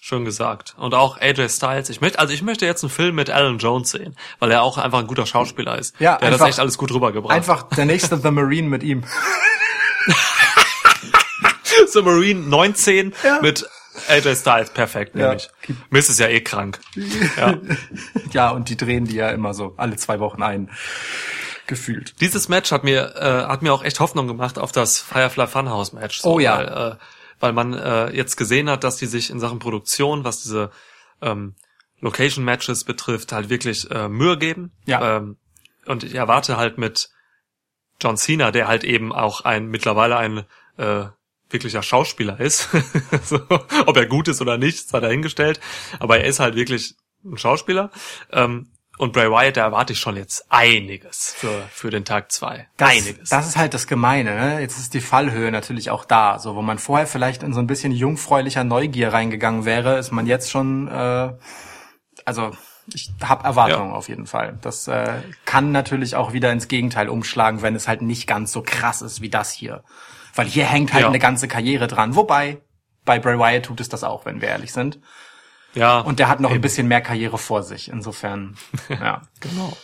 Schön gesagt. Und auch AJ Styles. Ich möchte, also ich möchte jetzt einen Film mit Alan Jones sehen, weil er auch einfach ein guter Schauspieler ist. Ja, der einfach, hat das echt alles gut rübergebracht. Einfach der nächste The Marine mit ihm. The Marine 19 ja. mit AJ Styles. Perfekt, ja. nämlich. Miss ist ja eh krank. Ja. ja, und die drehen die ja immer so alle zwei Wochen ein. Gefühlt. Dieses Match hat mir, äh, hat mir auch echt Hoffnung gemacht auf das Firefly Funhouse Match. So, oh ja. Weil, äh, weil man äh, jetzt gesehen hat, dass die sich in Sachen Produktion, was diese ähm, Location Matches betrifft, halt wirklich äh, Mühe geben. Ja. Ähm, und ich erwarte halt mit John Cena, der halt eben auch ein mittlerweile ein äh, wirklicher Schauspieler ist. so, ob er gut ist oder nicht, sei dahingestellt. Aber er ist halt wirklich ein Schauspieler. Ähm, und Bray Wyatt, da erwarte ich schon jetzt einiges für, für den Tag zwei. Das, einiges. Das ist halt das Gemeine, ne? Jetzt ist die Fallhöhe natürlich auch da. So, wo man vorher vielleicht in so ein bisschen jungfräulicher Neugier reingegangen wäre, ist man jetzt schon, äh, also ich habe Erwartungen ja. auf jeden Fall. Das äh, kann natürlich auch wieder ins Gegenteil umschlagen, wenn es halt nicht ganz so krass ist wie das hier. Weil hier hängt halt ja. eine ganze Karriere dran. Wobei, bei Bray Wyatt tut es das auch, wenn wir ehrlich sind. Ja. Und der hat noch eben. ein bisschen mehr Karriere vor sich. Insofern, ja. genau.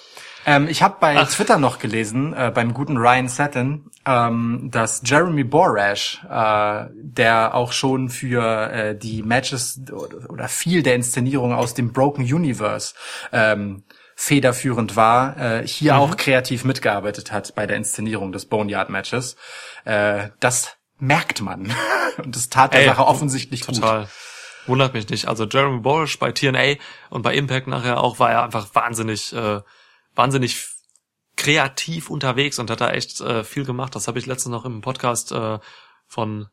Ähm, ich habe bei Ach. Twitter noch gelesen, äh, beim guten Ryan Satin, ähm, dass Jeremy Borash, äh, der auch schon für äh, die Matches oder, viel der Inszenierung aus dem Broken Universe ähm, federführend war, äh, hier mhm. auch kreativ mitgearbeitet hat bei der Inszenierung des Boneyard Matches. Äh, das merkt man. Und das tat der Ey, Sache offensichtlich total. gut. Wundert mich nicht. Also Jeremy Borash bei TNA und bei Impact nachher auch war er einfach wahnsinnig, äh, wahnsinnig kreativ unterwegs und hat da echt äh, viel gemacht. Das habe ich letztens noch im Podcast äh, von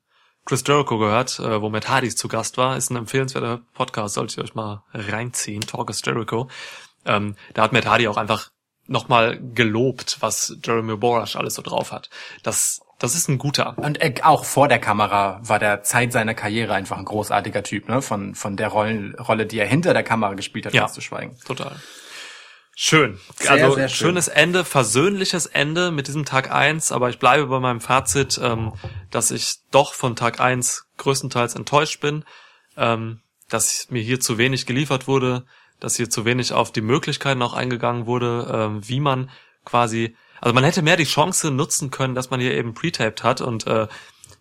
Chris Jericho gehört, äh, wo Matt Hardy zu Gast war. Ist ein empfehlenswerter Podcast, solltet ihr euch mal reinziehen. Talk is Jericho. Ähm, da hat Matt Hardy auch einfach nochmal gelobt, was Jeremy Borash alles so drauf hat. Das das ist ein guter. Und äh, auch vor der Kamera war der Zeit seiner Karriere einfach ein großartiger Typ, ne? Von, von der Rollen, Rolle, die er hinter der Kamera gespielt hat, Ja. ganz zu schweigen. Total. Schön. Sehr, also sehr schön. schönes Ende, versöhnliches Ende mit diesem Tag eins. aber ich bleibe bei meinem Fazit, ähm, dass ich doch von Tag eins größtenteils enttäuscht bin, ähm, dass mir hier zu wenig geliefert wurde, dass hier zu wenig auf die Möglichkeiten auch eingegangen wurde, ähm, wie man quasi, also man hätte mehr die Chance nutzen können, dass man hier eben pre-taped hat und äh,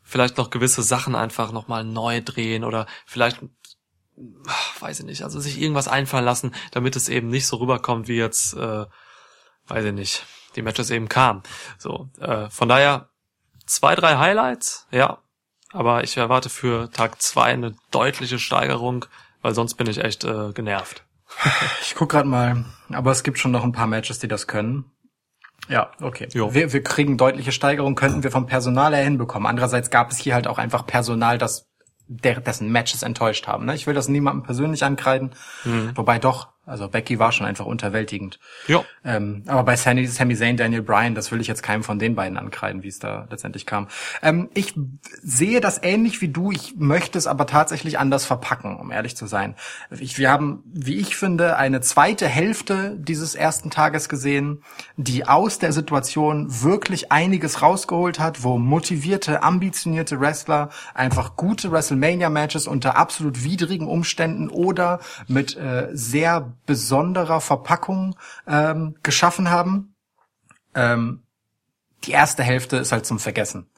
vielleicht noch gewisse Sachen einfach nochmal neu drehen oder vielleicht weiß ich nicht, also sich irgendwas einfallen lassen, damit es eben nicht so rüberkommt, wie jetzt, äh, weiß ich nicht, die Matches eben kamen. So, äh, von daher zwei, drei Highlights, ja, aber ich erwarte für Tag zwei eine deutliche Steigerung, weil sonst bin ich echt äh, genervt. Ich guck gerade mal, aber es gibt schon noch ein paar Matches, die das können. Ja, okay. Jo. Wir, wir kriegen deutliche Steigerung, könnten wir vom Personal her hinbekommen. Andererseits gab es hier halt auch einfach Personal, das der, dessen Matches enttäuscht haben. Ne? Ich will das niemandem persönlich ankreiden, wobei doch, also Becky war schon einfach unterwältigend. Ja, Ähm, aber bei Sami, Sami Zayn, Daniel Bryan, das will ich jetzt keinem von den beiden ankreiden, wie es da letztendlich kam. Ähm, ich sehe das ähnlich wie du, ich möchte es aber tatsächlich anders verpacken, um ehrlich zu sein. Ich, wir haben, wie ich finde, eine zweite Hälfte dieses ersten Tages gesehen, die aus der Situation wirklich einiges rausgeholt hat, wo motivierte, ambitionierte Wrestler einfach gute WrestleMania-Matches unter absolut widrigen Umständen oder mit äh, sehr besonderer Verpackung ähm, geschaffen haben. Ähm, die erste Hälfte ist halt zum Vergessen.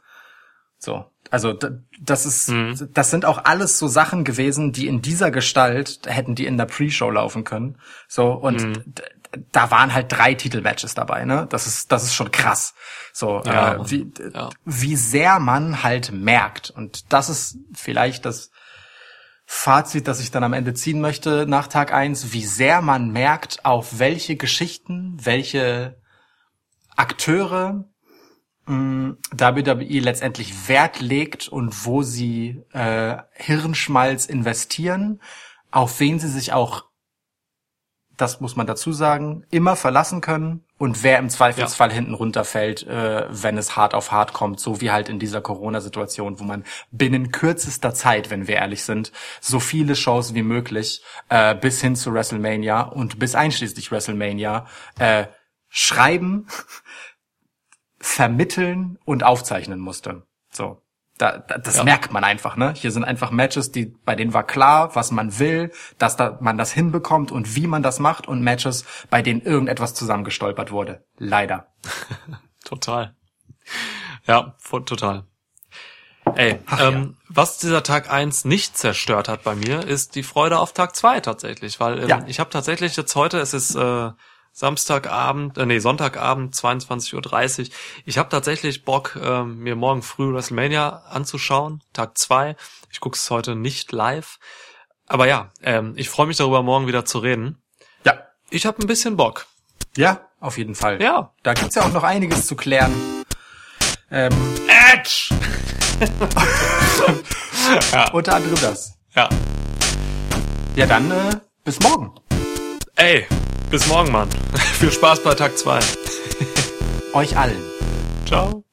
So, also das ist, das sind auch alles so Sachen gewesen, die in dieser Gestalt hätten die in der Pre-Show laufen können. So und d- da waren halt drei Titelmatches dabei, ne? Das ist, das ist schon krass. So, Ja, äh, wie, ja. wie sehr man halt merkt. Und das ist vielleicht das Fazit, das ich dann am Ende ziehen möchte nach Tag eins, wie sehr man merkt, auf welche Geschichten, welche Akteure mh, WWE letztendlich Wert legt und wo sie äh, Hirnschmalz investieren, auf wen sie sich auch, das muss man dazu sagen, immer verlassen können und wer im Zweifelsfall hinten runterfällt, äh, wenn es hart auf hart kommt, so wie halt in dieser Corona-Situation, wo man binnen kürzester Zeit, wenn wir ehrlich sind, so viele Shows wie möglich äh, bis hin zu WrestleMania und bis einschließlich WrestleMania äh, schreiben, vermitteln und aufzeichnen musste. So. Da, da, das Ja. merkt man einfach, ne? Hier sind einfach Matches, die, bei denen war klar, was man will, dass da, man das hinbekommt und wie man das macht und Matches, bei denen irgendetwas zusammengestolpert wurde. Leider. total. Ja, voll, total. Ey, ähm, was dieser Tag eins nicht zerstört hat bei mir, ist die Freude auf Tag zwei tatsächlich, weil ähm, Ja. ich habe tatsächlich jetzt heute, es ist äh, Samstagabend, äh, nee, Sonntagabend, 22.30 Uhr. Ich habe tatsächlich Bock, ähm, mir morgen früh WrestleMania anzuschauen, Tag zwei. Ich gucke es heute nicht live. Aber ja, ähm, ich freue mich darüber, morgen wieder zu reden. Ja. Ich habe ein bisschen Bock. Ja, auf jeden Fall. Ja. Da gibt's ja auch noch einiges zu klären. Ähm, Edge! unter anderem das. Ja. Ja, dann äh, bis morgen. Ey, bis morgen, Mann. Viel Spaß bei Tag zwei. Euch allen. Ciao.